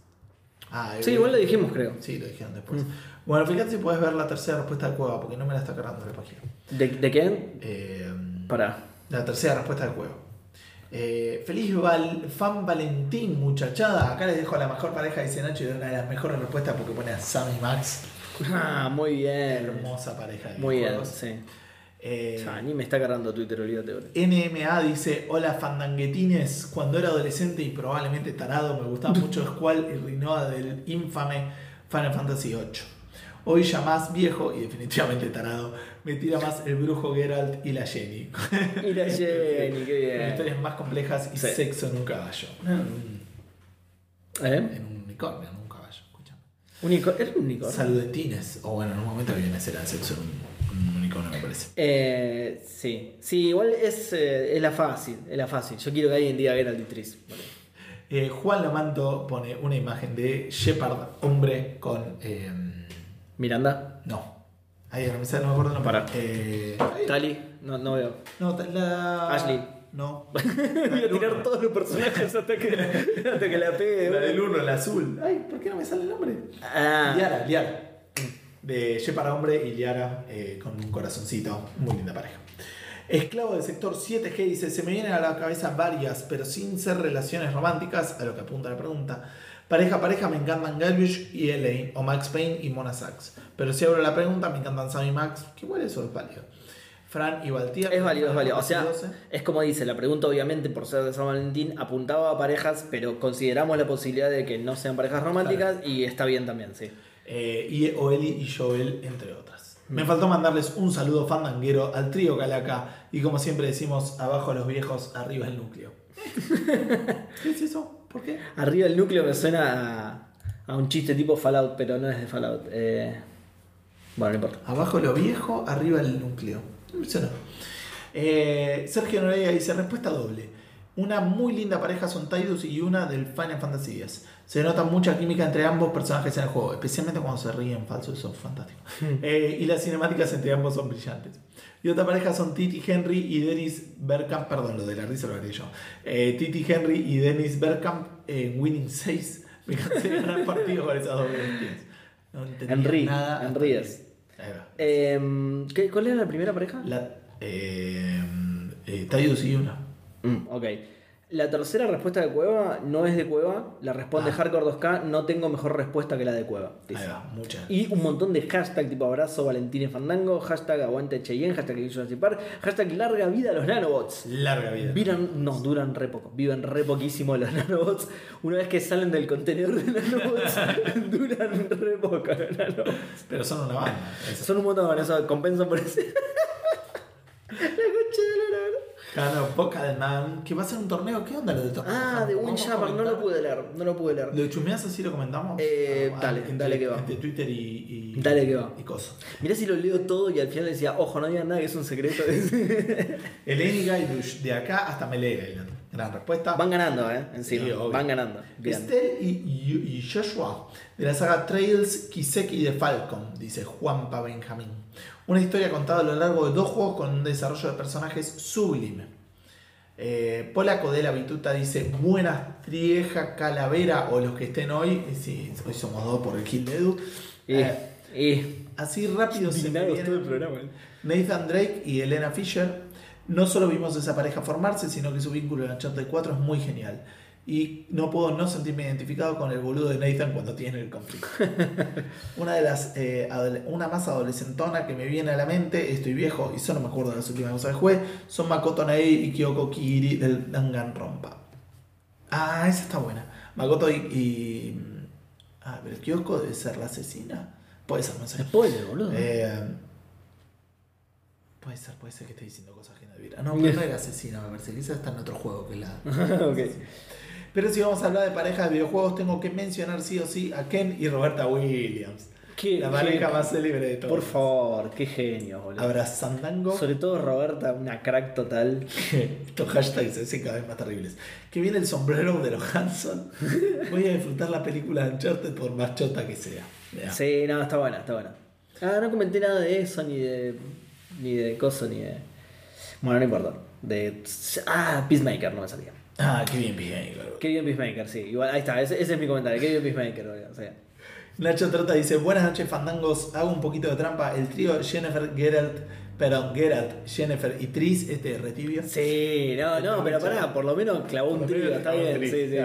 Speaker 1: Ah,
Speaker 2: Sí,
Speaker 1: eh,
Speaker 2: igual lo dijimos, creo.
Speaker 1: Sí, lo dijeron después. Bueno, fíjate si puedes ver la tercera respuesta del juego, porque no me la está cargando la página.
Speaker 2: ¿De, de quién?
Speaker 1: Eh,
Speaker 2: Para.
Speaker 1: la tercera respuesta del juego. Eh, feliz Val- fan Valentín, muchachada. Acá les dejo a la mejor pareja, dice Nacho, y una de las mejores respuestas porque pone a Sam y Max.
Speaker 2: Ah, muy bien.
Speaker 1: Hermosa pareja de
Speaker 2: Muy bien, sí.
Speaker 1: Eh,
Speaker 2: Ya, ni me está cargando Twitter, olvídate.
Speaker 1: NMA dice: Hola fandanguetines. Cuando era adolescente y probablemente tarado, me gustaba mucho Squall y Rinoa del infame Final Fantasy VIII. Hoy ya más viejo y definitivamente tarado, me tira más el brujo Geralt y la Jenny.
Speaker 2: Y la [LAUGHS] Jenny, qué
Speaker 1: Con
Speaker 2: bien.
Speaker 1: historias más complejas y
Speaker 2: Sí.
Speaker 1: sexo en un caballo.
Speaker 2: ¿Eh?
Speaker 1: En un unicornio, en un caballo. Escúchame.
Speaker 2: Unico- ¿Es un unicornio?
Speaker 1: Saludetines. O bueno, en un momento viene a ser el sexo en un, me parece.
Speaker 2: Eh, sí, sí, igual es, eh, es la fácil, es la fácil. Yo quiero que alguien diga Geralt y Tris.
Speaker 1: Eh, Juan Lamanto pone una imagen de Shepard, hombre, con. eh,
Speaker 2: Miranda,
Speaker 1: no. Ahí no me sale, no me acuerdo el nombre.
Speaker 2: Para.
Speaker 1: Eh,
Speaker 2: Tali, no, no veo.
Speaker 1: no, la.
Speaker 2: Ashley.
Speaker 1: No. [LAUGHS]
Speaker 2: Voy a tirar todos los personajes hasta que, hasta que la pegue.
Speaker 1: La del uno, la azul. Ay, ¿por qué no me sale el nombre?
Speaker 2: Ah,
Speaker 1: Liara, Liara. De Shepard hombre y Liara eh, con un corazoncito. Muy linda pareja. Esclavo del sector 7G dice: Se me vienen a la cabeza varias, pero sin ser relaciones románticas, a lo que apunta la pregunta. Pareja pareja me encantan Galvish y Elaine, o Max Payne y Mona Sachs. Pero si abro la pregunta, me encantan Sam y Max, que igual eso es válido. Fran y Valtier.
Speaker 2: Es válido, es válido. O sea,
Speaker 1: 12.
Speaker 2: es como dice, la pregunta obviamente por ser de San Valentín apuntaba a parejas, pero consideramos la posibilidad de que no sean parejas románticas y está bien también, sí.
Speaker 1: Eh, y Oeli y Joel, entre otras. Me faltó mandarles un saludo fandanguero al trío Calaca y como siempre decimos, abajo los viejos, arriba el núcleo. [LAUGHS] ¿Qué es eso? ¿Por qué?
Speaker 2: Arriba el núcleo me suena a, a un chiste tipo Fallout, pero no es de Fallout. Eh, bueno, no importa.
Speaker 1: Abajo lo viejo, arriba el núcleo. Eso no. Eh, Sergio Noriega dice, respuesta doble. Una muy linda pareja son Tidus y una del Final Fantasy X. Se nota mucha química entre ambos personajes en el juego, especialmente cuando se ríen falso, eso es fantástico. Eh, y las cinemáticas entre ambos son brillantes. Y otra pareja son Titi Henry y Dennis Bergkamp, perdón, lo de la risa lo haré yo. Eh, Titi Henry y Dennis Bergkamp en Winning 6. [LAUGHS] Me cansé de ganar con esas dos bestias. No entendía
Speaker 2: Henry,
Speaker 1: nada.
Speaker 2: Henry es.
Speaker 1: Ahí va.
Speaker 2: Eh, ¿qué- ¿Cuál era la primera pareja?
Speaker 1: La, eh, eh, y una.
Speaker 2: Mm, ok. La tercera respuesta de Cueva no es de Cueva, la responde
Speaker 1: Ah.
Speaker 2: Hardcore 2K, no tengo mejor respuesta que la de Cueva.
Speaker 1: Ahí va, muchas.
Speaker 2: Y un montón de hashtag tipo abrazo Valentín y Fandango, hashtag aguante Cheyenne, hashtag Park, hashtag larga vida a los nanobots.
Speaker 1: Larga vida.
Speaker 2: Viran, no, duran re poco, viven re poquísimo los nanobots. Una vez que salen del contenedor de nanobots, [LAUGHS] duran re poco los nanobots.
Speaker 1: Pero son una banda. eso.
Speaker 2: Son un montón, eso compensan por ese. [LAUGHS] La concha de la
Speaker 1: Ganó Pokémon, que va a ser un torneo. ¿Qué onda lo del torneo?
Speaker 2: Ah, de
Speaker 1: ¿Vamos a
Speaker 2: Windjammer, no lo pude leer, no lo pude leer.
Speaker 1: ¿Lo chumeás así lo comentamos?
Speaker 2: Eh,
Speaker 1: Ah,
Speaker 2: dale,
Speaker 1: entre-
Speaker 2: dale que va.
Speaker 1: Entre Twitter y. y
Speaker 2: Dale que va.
Speaker 1: Y cosas.
Speaker 2: Mirá si lo leo todo y al final decía, ojo, no digan nada que es un secreto. [LAUGHS] [LAUGHS]
Speaker 1: Eleni Gaidush, de acá hasta Melee Island. Gran respuesta.
Speaker 2: Van ganando, ¿eh? Encima,
Speaker 1: Sí,
Speaker 2: van ganando.
Speaker 1: Estelle y, Joshua, de la saga Trails, Kiseki de Falcon, dice Juanpa Benjamín. Una historia contada a lo largo de dos juegos con un desarrollo de personajes sublime. Eh, Polaco de la Bituta dice Buenas Trieja, Calavera o los que estén hoy. Sí, hoy somos dos por el kill de Edu.
Speaker 2: Y,
Speaker 1: Eh,
Speaker 2: y-
Speaker 1: así rápido se me
Speaker 2: Indignados
Speaker 1: viene-
Speaker 2: todo el programa. ¿eh?
Speaker 1: Nathan Drake y Elena Fisher. No solo vimos esa pareja formarse, sino que su vínculo en Uncharted 4 es muy genial. Y no puedo no sentirme identificado con el boludo de Nathan cuando tiene el conflicto. [LAUGHS] una de las eh, una más adolescentona que me viene a la mente, estoy viejo y solo me acuerdo de las últimas cosas que jugué, son Makoto Naei y Kyoko Kiri del Danganronpa. Ah, esa está buena. Makoto y, y- Ah, pero Kyoko debe ser la asesina. Puede ser, no sé.
Speaker 2: Spoiler, boludo.
Speaker 1: Eh, puede ser, puede ser que esté diciendo cosas no pero no era asesina, me parece esa está en otro juego que la. [LAUGHS] Pero si vamos a hablar de parejas de videojuegos, tengo que mencionar sí o sí a Ken y Roberta Williams.
Speaker 2: Qué-
Speaker 1: la pareja más célebre de todos.
Speaker 2: Por favor, qué genio, boludo.
Speaker 1: Abrazandango.
Speaker 2: Sobre todo Roberta, una crack total. [LAUGHS]
Speaker 1: Estos hashtags se cada vez más terribles. Que viene el sombrero de los Hanson. [LAUGHS] Voy a disfrutar la película de Uncharted por más chota que sea.
Speaker 2: Sí, no, está buena, está buena. Ah, no comenté nada de eso, ni de. ni de coso, ni de. Bueno, no importa. De. Ah, Peacemaker, no me salía.
Speaker 1: Ah, qué bien, bárbaro.
Speaker 2: Qué bien Peacemaker, sí. Igual, ahí está, ese, ese es mi comentario. Qué bien Peacemaker, boludo. O sea,
Speaker 1: Nacho Trata dice, buenas noches fandangos, hago un poquito de trampa, el trío Jennifer, Geralt, perdón, Geralt, Jennifer y Tris, este retibio.
Speaker 2: Sí, no, no, pero pará, por lo menos clavó un trío, está bien, sí, sí.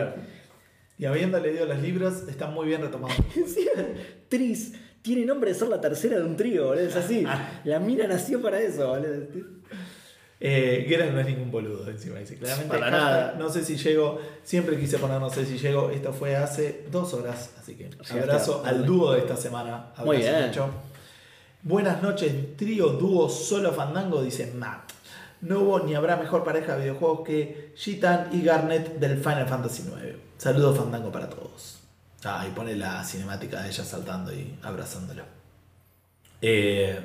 Speaker 1: Y habiendo leído los libros, están muy bien retomados. [LAUGHS]
Speaker 2: Encima, Tris tiene nombre de ser la tercera de un trío, boludo. Es así. [LAUGHS] La mina nació para eso, boludo.
Speaker 1: Eh, Geralt no es ningún boludo, encima dice. Claramente,
Speaker 2: Para nada.
Speaker 1: no sé si llego, siempre quise poner no sé si llego, esto fue hace dos horas, así que abrazo al dúo de esta semana. Abrazo,
Speaker 2: Muy bien.
Speaker 1: Buenas noches, trío, dúo, solo fandango, dice Matt. No hubo ni habrá mejor pareja de videojuegos que Gitan y Garnet del Final Fantasy IX. Saludos fandango para todos. Ah, y pone la cinemática de ella saltando y abrazándolo. Eh,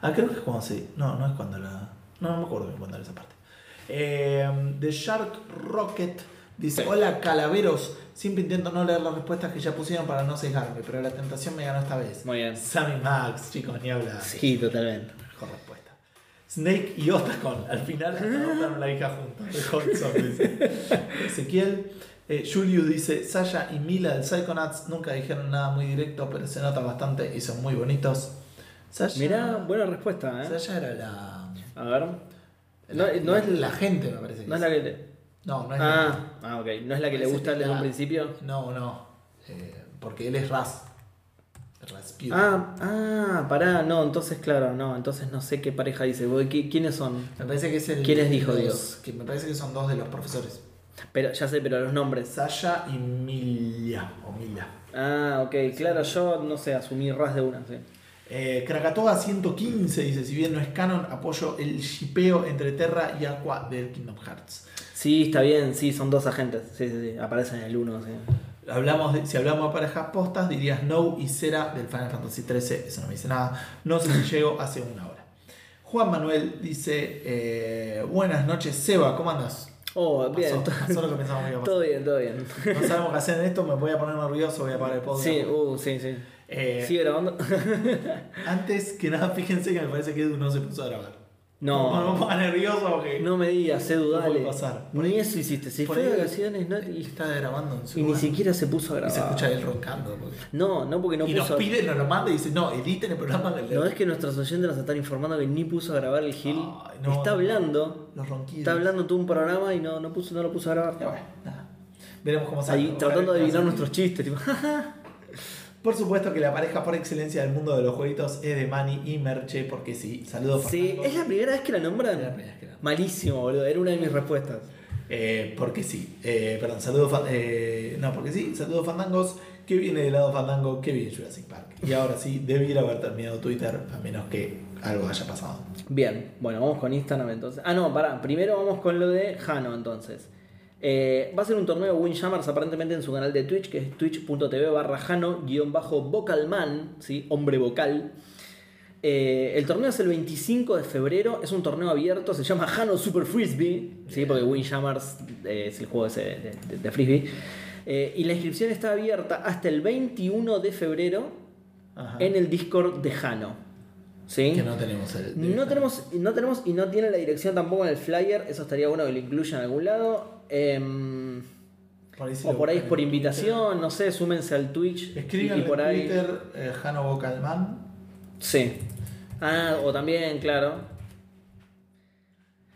Speaker 1: ah, creo que es cuando se. No, no es cuando la. No, no me acuerdo bien cuando era esa parte. Eh, The Shark Rocket dice: Hola calaveros. Siempre intento no leer las respuestas que ya pusieron para no sesgarme, pero la tentación me ganó esta vez.
Speaker 2: Muy bien.
Speaker 1: Sammy Max, chicos, ni hablar.
Speaker 2: Sí, totalmente.
Speaker 1: Mejor respuesta. Snake y Otacon. Al final adoptaron la hija juntos. Ezequiel. Eh, Juliu dice, Sasha y Mila del Psychonauts nunca dijeron nada muy directo, pero se nota bastante y son muy bonitos. Sasha,
Speaker 2: Mirá, buena respuesta, ¿eh?
Speaker 1: Sasha era la,
Speaker 2: A ver. No,
Speaker 1: la-
Speaker 2: no es
Speaker 1: la gente, me parece que
Speaker 2: No es la que le...
Speaker 1: No, no es
Speaker 2: Ah, ah, ok. No es la que le gusta
Speaker 1: que
Speaker 2: desde un
Speaker 1: la-
Speaker 2: principio.
Speaker 1: la- No, no. Eh, porque él es Raz. Rasputin.
Speaker 2: Ah, ah, pará, no, entonces claro, no, entonces no sé qué pareja dice. Voy, ¿qui- ¿Quiénes son?
Speaker 1: Me parece que es el.
Speaker 2: ¿Quiénes dijo
Speaker 1: los-
Speaker 2: Dios?
Speaker 1: Que me parece que son dos de los profesores.
Speaker 2: Pero, ya sé, pero los nombres.
Speaker 1: Sasha y Milia. O Mila.
Speaker 2: Ah, ok, claro, yo no sé, asumí ras de una, sí.
Speaker 1: Eh, Krakatoa 115 dice: Si bien no es canon, apoyo el shipeo entre Terra y Aqua del Kingdom Hearts.
Speaker 2: Sí, está bien, sí, son dos agentes. Sí, sí, sí, aparecen en el 1, sí.
Speaker 1: Hablamos de, si hablamos de parejas postas, dirías No y Cera del Final Fantasy XIII. Eso no me dice nada. No sé si llego hace una hora. Juan Manuel dice: eh, Buenas noches, Seba, ¿cómo andas?
Speaker 2: Oh, bien,
Speaker 1: Pasó, lo que pensamos que iba a pasar.
Speaker 2: todo bien, todo bien.
Speaker 1: No sabemos qué hacer en esto, me voy a poner nervioso, voy a apagar el [LAUGHS] podcast.
Speaker 2: Sí, uh, sí, sí.
Speaker 1: Eh,
Speaker 2: ¿Sigue grabando? [LAUGHS]
Speaker 1: Antes que nada, fíjense que me parece que Edu no se puso a grabar.
Speaker 2: No. [LAUGHS]
Speaker 1: No ponga nervioso
Speaker 2: No me digas, Edu,
Speaker 1: No
Speaker 2: dale.
Speaker 1: puede pasar. Por
Speaker 2: Ni
Speaker 1: ahí-
Speaker 2: eso hiciste.
Speaker 1: Por
Speaker 2: fue de vacaciones no, y,
Speaker 1: está grabando en su
Speaker 2: y ni siquiera se puso a
Speaker 1: Y
Speaker 2: grabar.
Speaker 1: se escucha él roncando. porque-
Speaker 2: No, no, porque no
Speaker 1: y nos
Speaker 2: puso.
Speaker 1: pide, nos lo manda y dice, no, editen el programa del
Speaker 2: No es que nuestros oyentes nos están informando que ni puso a grabar el Gil.
Speaker 1: Ay, no,
Speaker 2: está
Speaker 1: no.
Speaker 2: hablando.
Speaker 1: Los ronquidos.
Speaker 2: Está hablando todo un programa y no, no, puso, no lo puso a grabar.
Speaker 1: Ya, bueno, nada. Veremos cómo sale.
Speaker 2: Ahí tratando de adivinar nuestros chistes. Tipo, [LAUGHS]
Speaker 1: Por supuesto que la pareja por excelencia del mundo de los jueguitos es de Manny y Merche, porque sí. Saludos,
Speaker 2: sí,
Speaker 1: Fernando.
Speaker 2: es la primera vez que la nombran.
Speaker 1: Es la primera vez que la-
Speaker 2: Malísimo, boludo. Era una de mis respuestas.
Speaker 1: Eh, porque sí. Eh, perdón, saludos. eh, no, porque sí. Saludos, fandangos. Que viene del lado fandango, que viene Jurassic Park. Y ahora sí, debiera haber terminado Twitter, a menos que algo haya pasado.
Speaker 2: Bien, bueno, vamos con Instagram entonces. Ah, no, pará. Primero vamos con lo de Jano entonces. Eh, va a ser un torneo Windjammers aparentemente en su canal de Twitch, que es twitch.tv barra Jano-vocalman, ¿sí? hombre vocal. Eh, el torneo es el 25 de febrero, es un torneo abierto, se llama Jano Super Frisbee, ¿sí? porque Windjammers eh, es el juego ese de, de- de Frisbee. Eh, y la inscripción está abierta hasta el 21 de febrero
Speaker 1: Ajá.
Speaker 2: en el Discord de Jano. ¿Sí?
Speaker 1: Que no tenemos el.
Speaker 2: No tenemos, no tenemos y no tiene la dirección tampoco en el flyer. Eso estaría bueno que lo incluyan en algún lado. Em,
Speaker 1: Por ahí sí
Speaker 2: o por ahí es por invitación, no sé, súmense al Twitch.
Speaker 1: Escriban
Speaker 2: y, y por
Speaker 1: en
Speaker 2: ahí.
Speaker 1: Twitter eh, Jano Vocalman.
Speaker 2: Sí. Ah, o también, claro.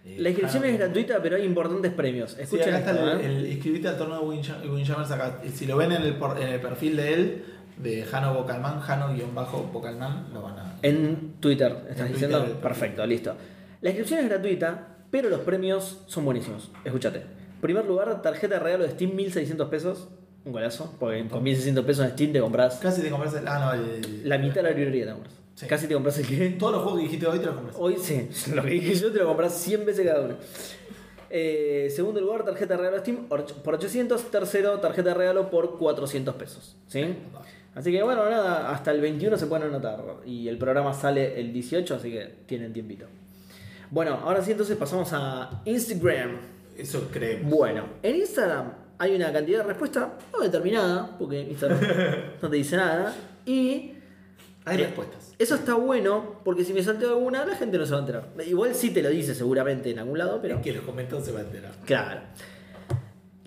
Speaker 1: Eh,
Speaker 2: La inscripción es gratuita, pero hay importantes premios.
Speaker 1: Sí,
Speaker 2: Escuchen
Speaker 1: acá está
Speaker 2: esto,
Speaker 1: el,
Speaker 2: ¿eh?
Speaker 1: el- inscribite al torneo de Windja- Windjammers acá. Si lo ven en el, por- en el perfil de él, de Jano Vocalman, Jano-Vocalman, lo van a.
Speaker 2: En Twitter, ¿estás
Speaker 1: En
Speaker 2: diciendo?
Speaker 1: Twitter,
Speaker 2: Perfecto, listo. La inscripción es gratuita, pero los premios son buenísimos. Escúchate. Primer lugar, tarjeta de regalo de Steam 1600 pesos. Un golazo, porque con 1600 pesos en Steam te compras
Speaker 1: Casi te compras el. Ah, no, el.
Speaker 2: la mitad de la librería. Te compras.
Speaker 1: Sí.
Speaker 2: Casi te compras el que. [LAUGHS]
Speaker 1: Todos los juegos que dijiste hoy te los compras.
Speaker 2: Hoy sí, [LAUGHS] lo que dije yo te lo compras 100 veces cada uno. Eh, segundo lugar, tarjeta de regalo de Steam or- por 800. Tercero, tarjeta de regalo por 400 pesos. ¿sí? Así que bueno, nada, hasta el 21 se pueden anotar. Y el programa sale el 18, así que tienen tiempito. Bueno, ahora sí, entonces pasamos a Instagram.
Speaker 1: Eso creemos.
Speaker 2: Bueno, en Instagram hay una cantidad de respuestas no determinada, porque Instagram [LAUGHS] no te dice nada. Y
Speaker 1: Hay
Speaker 2: Eh,
Speaker 1: respuestas.
Speaker 2: eso está bueno, porque si me salteo alguna, la gente no se va a enterar. Igual sí te lo dice seguramente en algún lado, pero.
Speaker 1: El que los comentó se va a enterar.
Speaker 2: Claro.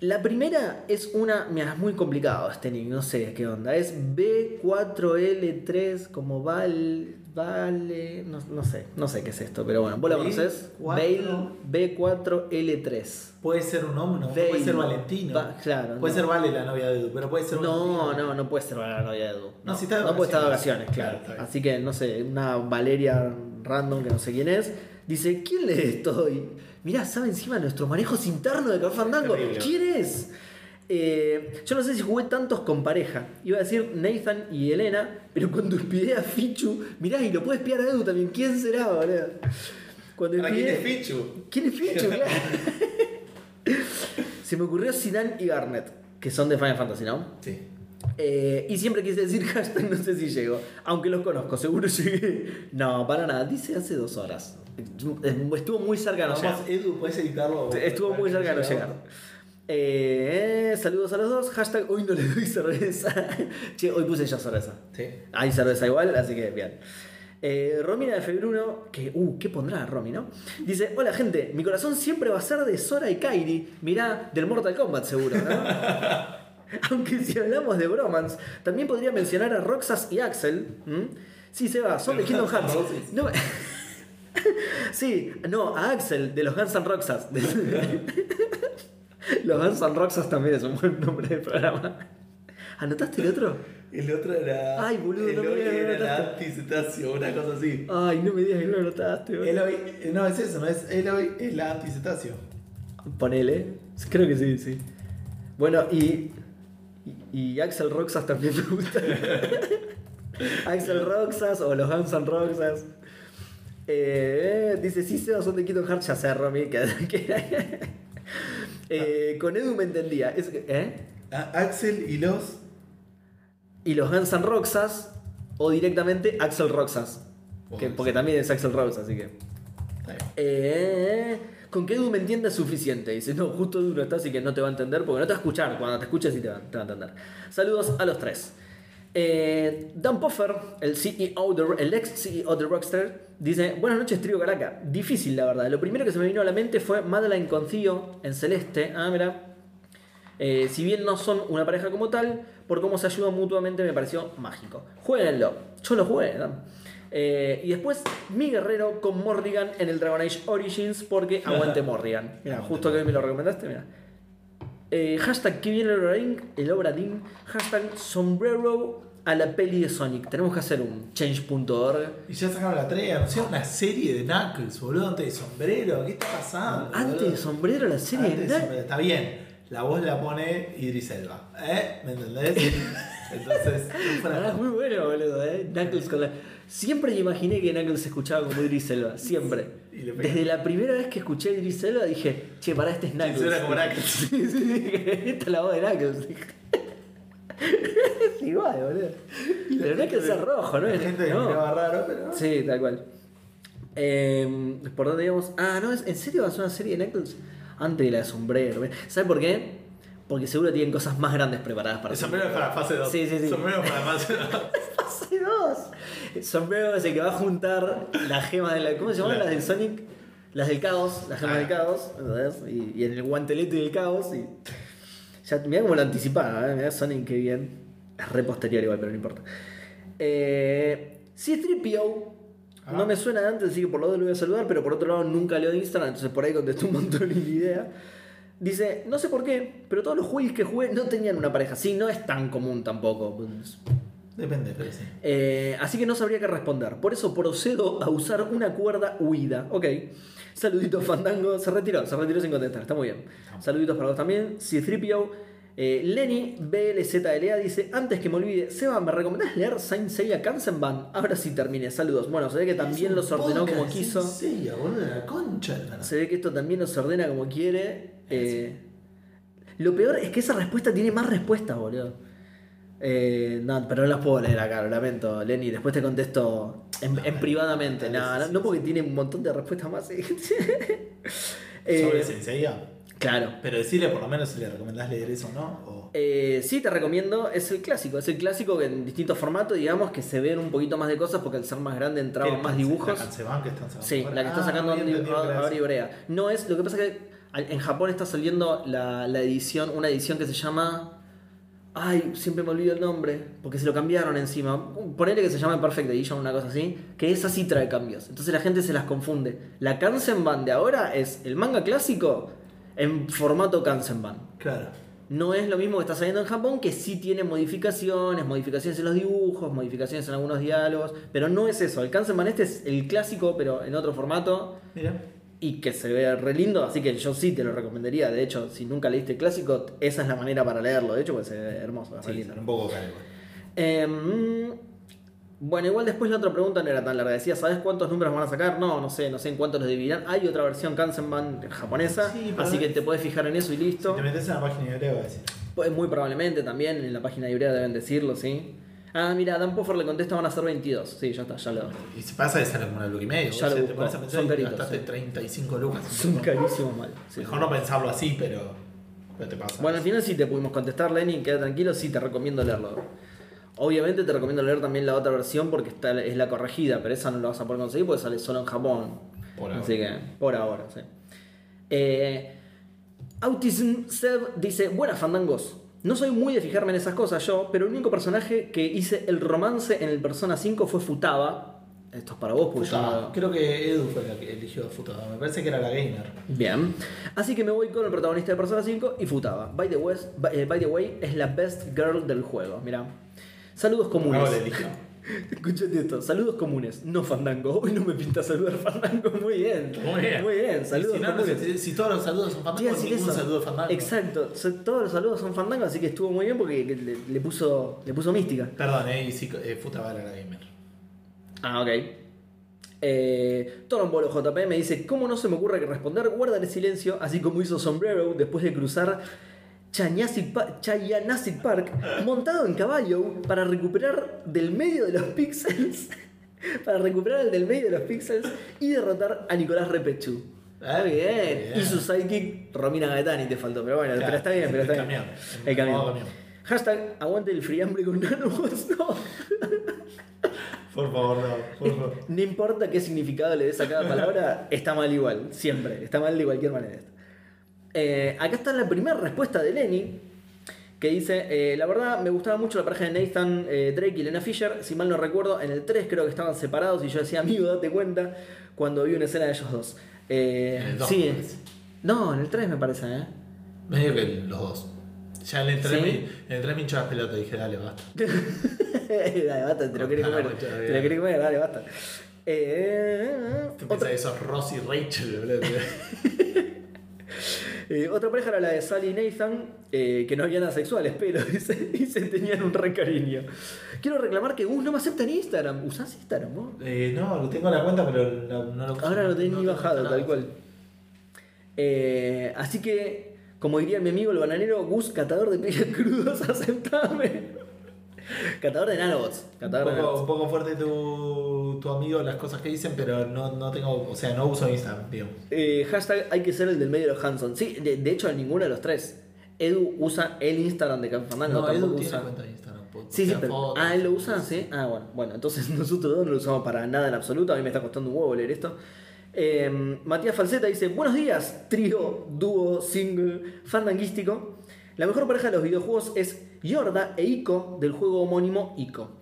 Speaker 2: La primera es una. Mira, es muy complicado este nick, no sé qué onda. Es B4L3, como Val. Vale. No, no sé, no sé qué es esto, pero bueno, ¿vos la conoces?
Speaker 1: B4.
Speaker 2: B4L3.
Speaker 1: Puede ser un hombre, no, puede ser Valentino.
Speaker 2: Va- claro,
Speaker 1: Puede
Speaker 2: no.
Speaker 1: ser Vale la novia de Edu, pero puede ser
Speaker 2: No,
Speaker 1: Valentino.
Speaker 2: no, no puede ser la novia de Edu.
Speaker 1: No, si está de
Speaker 2: no puede estar de
Speaker 1: vacaciones.
Speaker 2: claro.
Speaker 1: Claro.
Speaker 2: Así que, no sé, una Valeria random que no sé quién es, dice, ¿quién lee esto hoy? Mirá, sabe encima nuestro manejo interno de Café Fandango. ¿Quién es? Eh, yo no sé si jugué tantos con pareja. Iba a decir Nathan y Elena, pero cuando espié a Fichu, mirá, y lo puede espiar a Edu también. ¿Quién será, boludo? Cuando
Speaker 1: ¿Para quién es Fichu?
Speaker 2: ¿Quién es Fichu? [LAUGHS] Claro. [LAUGHS] Se me ocurrió Sinan y Garnet, que son de Final Fantasy, ¿no?
Speaker 1: Sí.
Speaker 2: Eh, y siempre quise decir [LAUGHS] hashtag, no sé si llego. Aunque los conozco, seguro llegué. No, para nada, dice hace dos horas. Estuvo muy cerca de no llegar.
Speaker 1: Edu, puedes editarlo.
Speaker 2: Estuvo muy cerca de no llegar. Eh, saludos a los dos. Hashtag hoy no le doy cerveza. [LAUGHS] che, hoy puse ya cerveza.
Speaker 1: Sí.
Speaker 2: Hay cerveza igual, así que bien. Eh, Romina de Februno, que, uh, ¿qué pondrá Romy, no? Dice: Hola gente, mi corazón siempre va a ser de Sora y Kairi. Mirá, del Mortal Kombat seguro, ¿no? [LAUGHS] [LAUGHS] Aunque si hablamos de bromance, también podría mencionar a Roxas y Axel. ¿m? Sí, se va, son de Kingdom Hearts. No, [LAUGHS] sí, no, a Axel, de los Guns N' Roxas. [LAUGHS] los Guns N' Roxas también es un buen nombre de programa. ¿Anotaste el otro?
Speaker 1: El otro era.
Speaker 2: Ay, boludo,
Speaker 1: el
Speaker 2: no me digas
Speaker 1: era la
Speaker 2: notaste.
Speaker 1: anticetáceo, una cosa así.
Speaker 2: Ay, no me digas que no lo notaste, boludo.
Speaker 1: Eloy, no es eso, no es Eloy, es la anticetáceo.
Speaker 2: Ponele. Creo que sí, sí. Bueno, y. Y, Axel Roxas también me gusta. [LAUGHS] Axel Roxas o los Guns N' Roxas. Eh, dice, sí, Sebas son de Kingdom Hearts, ya sé, Romy. Que, [LAUGHS] que- Eh, con Edu me entendía. Es ¿eh?
Speaker 1: A- Axel y los.
Speaker 2: Y los Guns N' Roxas o directamente Axel Roxas. Que- porque también es Axel Roxas, así que. Eh, con que Edu me entienda suficiente. Dice, no, justo Edu no está, así que no te va a entender, porque no te va a escuchar. Cuando te escuches sí te va, a entender. Saludos a los tres. Eh, Dan Poffer, el CEO de, el ex CEO de Rockstar, dice: Buenas noches, Trio Caraca. Difícil, la verdad. Lo primero que se me vino a la mente fue Madeline con Theo en Celeste. Ah, mira. Eh, si bien no son una pareja como tal, por cómo se ayudan mutuamente me pareció mágico. Jueguenlo. Yo lo jugué. ¿no? Eh, y después mi guerrero con Morrigan en el Dragon Age Origins porque [LAUGHS] aguante Morrigan. Mira, justo que hoy me lo recomendaste, mira. Eh, hashtag que viene el Obradín, el Obradín. Hashtag sombrero a la peli de Sonic. Tenemos que hacer un change.org.
Speaker 1: Y ya sacaron la 3, anunciaron una serie de Knuckles, boludo, antes de sombrero. ¿Qué está pasando?
Speaker 2: Antes
Speaker 1: boludo?
Speaker 2: de sombrero la serie
Speaker 1: Antes de sombrero. Está bien, la voz la pone Idris Elba. ¿Eh? ¿Me entendés? [LAUGHS] Entonces, fuera-
Speaker 2: Ah, es muy bueno, boludo, eh. Knuckles con la... Siempre imaginé que Knuckles se escuchaba como Idris Elba, siempre. Desde la primera vez que escuché a Idris Elba dije, che, pará, este es Knuckles.
Speaker 1: suena como Knuckles. [LAUGHS]
Speaker 2: Sí, sí, dije, esta es la voz de Knuckles. [LAUGHS] es igual, boludo. Pero Knuckles es rojo, ¿no?
Speaker 1: La gente
Speaker 2: no.
Speaker 1: miraba raro, pero.
Speaker 2: Sí, tal cual. Eh, ¿Por dónde íbamos? Ah, no, ¿en serio va a ser una serie de Knuckles? Antes de la de sombrero. ¿Sabes por qué? Porque seguro tienen cosas más grandes preparadas para
Speaker 1: El sombrero es para fase 2.
Speaker 2: Sí, sí, sí.
Speaker 1: Sombrero es para [LAUGHS] fase 2.
Speaker 2: Fase 2. Sombrero es el que va a juntar la gema de la. ¿Cómo se llaman
Speaker 1: La-
Speaker 2: las del Sonic? Las del caos, las gemas
Speaker 1: Ah.
Speaker 2: del caos, ¿entendés? Y, y en el guantelete del caos. Y ya, mirá cómo lo anticipaba, ¿eh? mirá Sonic, qué bien. Es re posterior igual, pero no importa. Eh, C3PO.
Speaker 1: Ah.
Speaker 2: No me suena de antes, así que por lo lado lo voy a saludar, pero por otro lado nunca leo Instagram, entonces por ahí contesté un montón ni idea. Dice, no sé por qué, pero todos los juegos que jugué no tenían una pareja. Sí, no es tan común tampoco.
Speaker 1: Depende, pero sí.
Speaker 2: Eh, así que no sabría qué responder. Por eso procedo a usar una cuerda huida. Ok. Saluditos, [LAUGHS] Fandango. Se retiró, se retiró sin contestar. Está muy bien. Saluditos para vos también. C3PO. Eh, Lenny BLZLA dice: Antes que me olvide, Seba, ¿me recomendás leer Saint Seiya Kansenban? Ahora sí terminé. Saludos. Bueno, se ve que también los ordenó como quiso.
Speaker 1: Sí, boludo, la concha.
Speaker 2: Se ve que esto también los ordena como quiere. Eh, lo peor es que esa respuesta tiene más respuestas, boludo. Eh, no, pero no las puedo leer acá, lo lamento, Lenny. Después te contesto en,
Speaker 1: No,
Speaker 2: en privadamente. No, no, porque tiene un montón de respuestas más. Eh, [LAUGHS]
Speaker 1: Sobre Senseiya.
Speaker 2: Claro.
Speaker 1: Pero decirle por lo menos si le recomendás leer eso o no. O...
Speaker 2: Eh, sí, te recomiendo, es el clásico, es el clásico que en distintos formatos, digamos, que se ven un poquito más de cosas porque al ser más grande entraban más dibujos.
Speaker 1: La Canceban que están sacando.
Speaker 2: Sí, la que está
Speaker 1: Ah,
Speaker 2: sacando ahora
Speaker 1: eso.
Speaker 2: Ibrea. No es, lo que pasa es que en Japón está saliendo la, la edición, una edición que se llama. Ay, siempre me olvido el nombre, porque se lo cambiaron encima. Ponele que se llama Perfect Edition, una cosa así, que esa sí trae cambios. Entonces la gente se las confunde. La Kansenban de ahora es el manga clásico en formato Kansenban.
Speaker 1: Claro.
Speaker 2: No es lo mismo que está saliendo en Japón, que sí tiene modificaciones, modificaciones en los dibujos, modificaciones en algunos diálogos, pero no es eso. El Kansenban este es el clásico, pero en otro formato,
Speaker 1: Mira.
Speaker 2: y que se ve re lindo, así que yo sí te lo recomendaría. De hecho, si nunca leíste el clásico, esa es la manera para leerlo. De hecho, pues se ve hermoso, es re
Speaker 1: Sí,
Speaker 2: lindo.
Speaker 1: un poco caro. igual.
Speaker 2: Bueno, igual después la otra pregunta no era tan larga. Decía, ¿sabes cuántos números van a sacar? No, no sé, no sé en cuántos los dividirán. Hay otra versión Kansenban japonesa,
Speaker 1: Sí,
Speaker 2: así que te puedes fijar en eso y listo.
Speaker 1: Si te metes en la página de Hebreo, va a decir.
Speaker 2: Pues muy probablemente también en la página de Ibrea deben decirlo, ¿sí? Ah, mira, Dan Poffer le contesta van a ser 22. Sí, ya está, ya lo.
Speaker 1: Y si pasa de sale como una luca y medio.
Speaker 2: Ya
Speaker 1: o sea,
Speaker 2: lo
Speaker 1: te pones a pensar
Speaker 2: Son caritos,
Speaker 1: gastaste
Speaker 2: sí.
Speaker 1: 35 lucas.
Speaker 2: Son carísimos mal. sí.
Speaker 1: Mejor no pensarlo así, pero. Pero te pasa.
Speaker 2: Bueno, al final sí te pudimos contestar, Lenny, queda tranquilo, sí te recomiendo leerlo. Obviamente te recomiendo leer también la otra versión porque está, es la corregida, pero esa no la vas a poder conseguir porque sale solo en Japón.
Speaker 1: Por
Speaker 2: Así que, por ahora, sí. Eh, Autism Seb dice, buenas fandangos. No soy muy de fijarme en esas cosas yo, pero el único personaje que hice el romance en el Persona 5 fue Futaba. Esto es para vos, porque
Speaker 1: Futaba.
Speaker 2: no-
Speaker 1: Creo que Edu fue la que eligió a Futaba. Me parece que era la gamer.
Speaker 2: Bien. Así que me voy con el protagonista de Persona 5 y Futaba. By the, by, eh, by the way, es la best girl del juego. Mira. Saludos comunes.
Speaker 1: Bravo, le. [LAUGHS]
Speaker 2: Escuchate esto, saludos comunes, no Fandango. Hoy no me pinta saludar Fandango. Muy bien.
Speaker 1: Muy bien.
Speaker 2: Muy bien, saludos
Speaker 1: si, no, no,
Speaker 2: comunes.
Speaker 1: si, si todos los saludos son fantásticos,
Speaker 2: decir
Speaker 1: ningún saludo fantasma.
Speaker 2: Exacto, todos los saludos son Fandango, así que estuvo muy bien porque le, le puso, le puso mística.
Speaker 1: Perdón, eh, y sí, eh, Futa Valera Gamer.
Speaker 2: Ah, ok. Eh, Torombolo JP me dice, ¿cómo no se me ocurre que responder? Guardaré silencio, así como hizo Sombrero después de cruzar Chayanassic, Pa- Chayanassic Park montado en caballo para recuperar del medio de los píxeles, [LAUGHS] para recuperar el del medio de los píxeles y derrotar a Nicolás Repechu.
Speaker 1: Ah,
Speaker 2: bien.
Speaker 1: bien.
Speaker 2: Y su sidekick Romina Gaetani te faltó, pero bueno,
Speaker 1: Claro,
Speaker 2: pero está bien, pero está
Speaker 1: el
Speaker 2: bien.
Speaker 1: camión, el
Speaker 2: camión. Hashtag aguante el friambre con nanobots. [LAUGHS] No.
Speaker 1: Por favor, no, por favor.
Speaker 2: No importa qué significado le des a cada palabra, está mal igual, siempre, está mal de cualquier manera. Eh, acá está la primera respuesta de Lenny, que dice, eh, la verdad me gustaba mucho la pareja de Nathan eh, Drake y Lena Fisher, si mal no recuerdo, en el 3 creo que estaban separados y yo decía, amigo, date cuenta, cuando vi una escena de ellos dos. Eh,
Speaker 1: En el dos,
Speaker 2: sí,
Speaker 1: me parece.
Speaker 2: no, en el 3 me parece, ¿eh?
Speaker 1: Medio que los dos. Ya en el 3
Speaker 2: ¿Sí?
Speaker 1: me, en el 3 me hinchó las pelotas y dije, dale, basta. [LAUGHS]
Speaker 2: dale, basta, te lo querés comer, te lo querés comer, dale, basta. Eh,
Speaker 1: Te
Speaker 2: otra-
Speaker 1: que sos Ross y Rachel, boludo. [LAUGHS]
Speaker 2: Eh, otra pareja era la de Sally y Nathan, eh, que no había nada sexuales, pero y se, y se tenían un re cariño. Quiero reclamar que Gus no me acepta en Instagram. ¿Usás Instagram vos?
Speaker 1: Eh, no, tengo la cuenta, pero no, no lo.
Speaker 2: Ahora lo tenés
Speaker 1: No
Speaker 2: bajado, tal cual. Eh, así que, como diría mi amigo el bananero, Gus, catador de peces [LAUGHS] crudos, aceptame. catador de nanobots.
Speaker 1: Un
Speaker 2: Catador de
Speaker 1: poco,
Speaker 2: nanobots.
Speaker 1: un poco fuerte tu, tu amigo las cosas que dicen, pero no, no tengo, o sea, no uso Instagram, digamos.
Speaker 2: Eh, hashtag hay que ser el del medio de los Hanson. Sí, de, de hecho, ninguno de los tres. Edu usa el Instagram de Café Fandango.
Speaker 1: No, Edu tiene
Speaker 2: usa.
Speaker 1: cuenta de Instagram.
Speaker 2: Sí, sí, pero.
Speaker 1: fotos.
Speaker 2: Ah, él lo usa, sí. Ah, bueno. Bueno, entonces [LAUGHS] nosotros dos no lo usamos para nada en absoluto. A mí me está costando un huevo leer esto. Eh, Matías Falseta dice: Buenos días, trío, dúo, single, fandanguístico. La mejor pareja de los videojuegos es Yorda e Ico del juego homónimo Ico.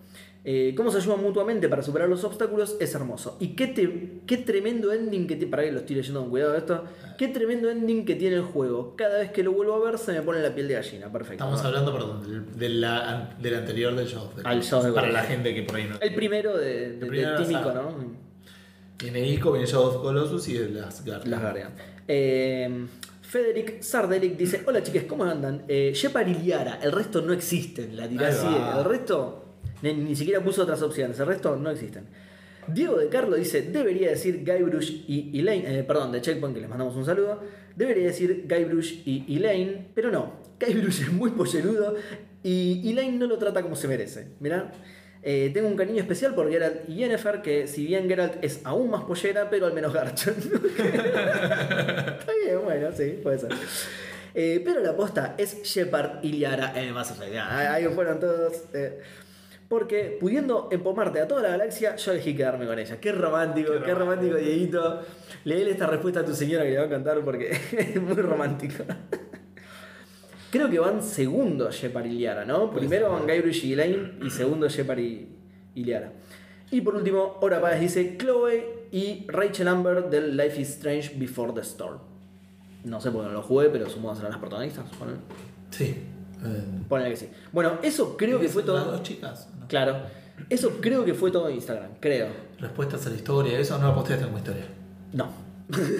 Speaker 2: Eh, cómo se ayudan mutuamente para superar los obstáculos es hermoso. Y qué, te- qué tremendo ending que tiene. Para que lo estoy leyendo con cuidado esto. Qué tremendo ending que tiene el juego. Cada vez que lo vuelvo a ver se me pone la piel de gallina. Perfecto.
Speaker 1: Estamos hablando, perdón, del, de la- del anterior del show. del-
Speaker 2: Al show de
Speaker 1: Para la gente que por ahí no.
Speaker 2: El primero de, de,
Speaker 1: primero
Speaker 2: de
Speaker 1: de la
Speaker 2: Team Ico,
Speaker 1: saga.
Speaker 2: ¿no?
Speaker 1: Viene Ico, viene Shadow of Colossus y.
Speaker 2: Las Guardian. Eh, Federic Sardelic dice: Hola chicas, ¿cómo andan? Eh, Shepard y Liara, el resto no existen. La tiré así.
Speaker 1: va.
Speaker 2: El resto, ni, ni siquiera puso otras opciones. El resto no existen. Diego de Carlo dice: Debería decir Guybrush y Elaine. eh, perdón, de Checkpoint, que les mandamos un saludo. Debería decir Guybrush y Elaine, pero no. Guybrush es muy pollerudo y Elaine no lo trata como se merece. Mirá. Eh, tengo un cariño especial por Geralt y Yennefer, que si bien Geralt es aún más pollera, pero al menos garchon. [LAUGHS] Está bien, bueno, sí, puede ser. Eh, pero la aposta es Shepard y Liara Mass Effect. Ah, Ahí fueron todos. eh, porque pudiendo empomarte a toda la galaxia, yo elegí quedarme con ella. Qué romántico, qué,
Speaker 1: Qué
Speaker 2: romántico. Dieguito. Leele esta respuesta a tu señora que le va a encantar porque [LAUGHS] es muy romántico. Creo que van segundo Shepard y Liara, ¿no? Primero van Guybrush y Elaine y segundo Shepard y, y Liara. Y por último, Ora Páez dice Chloe y Rachel Amber del Life is Strange Before the Storm. No sé por qué no lo jugué, pero supongo que serán las protagonistas. Ponele,
Speaker 1: Sí. Eh,
Speaker 2: que sí. Bueno, eso creo que fue
Speaker 1: ¿son las
Speaker 2: todo.
Speaker 1: dos chicas? ¿no?
Speaker 2: Claro, eso creo que fue todo en Instagram, creo.
Speaker 1: Respuestas a la historia, eso no lo posteaste como historia.
Speaker 2: No.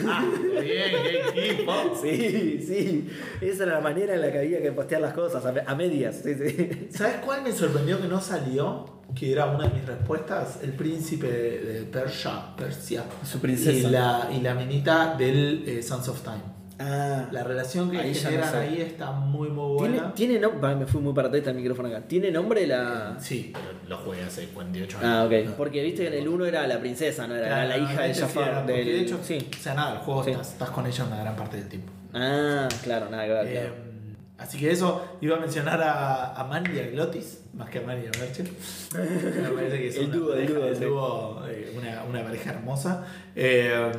Speaker 1: Ah, bien, qué equipo. [LAUGHS]
Speaker 2: Sí, sí. Esa era la manera en la que había que postear las cosas, a, a medias. Sí, sí.
Speaker 1: ¿Sabes cuál me sorprendió que no salió? Que era una de mis respuestas, el príncipe de Persia, Persia.
Speaker 2: Su princesa.
Speaker 1: Y la, y la minita del eh, Sons of Time.
Speaker 2: Ah,
Speaker 1: La relación que
Speaker 2: Ahí no
Speaker 1: generan ahí está muy muy
Speaker 2: ¿Tiene,
Speaker 1: buena.
Speaker 2: tiene nombre. Me fui muy para atrás el micrófono acá. ¿Tiene nombre la.?
Speaker 1: Sí, pero lo jugué hace 48 años.
Speaker 2: Ah, ok. Porque viste que en el 1 era la princesa, no era, la hija de
Speaker 1: sí
Speaker 2: Jafar.
Speaker 1: porque
Speaker 2: del...
Speaker 1: de hecho,
Speaker 2: sí.
Speaker 1: o sea, nada, el juego
Speaker 2: Sí.
Speaker 1: estás, estás con ella una gran parte del tiempo.
Speaker 2: Ah, claro, nada que ver.
Speaker 1: Eh,
Speaker 2: claro.
Speaker 1: así que eso, iba a mencionar a, a Manny y a Glotis, más que a Manny y a Merchel. [LAUGHS] Me parece que
Speaker 2: El
Speaker 1: una
Speaker 2: dúo, el
Speaker 1: pareja,
Speaker 2: dúo,
Speaker 1: el
Speaker 2: sí.
Speaker 1: dúo, eh, una, una pareja hermosa. Eh,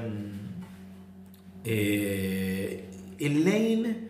Speaker 1: eh, Elaine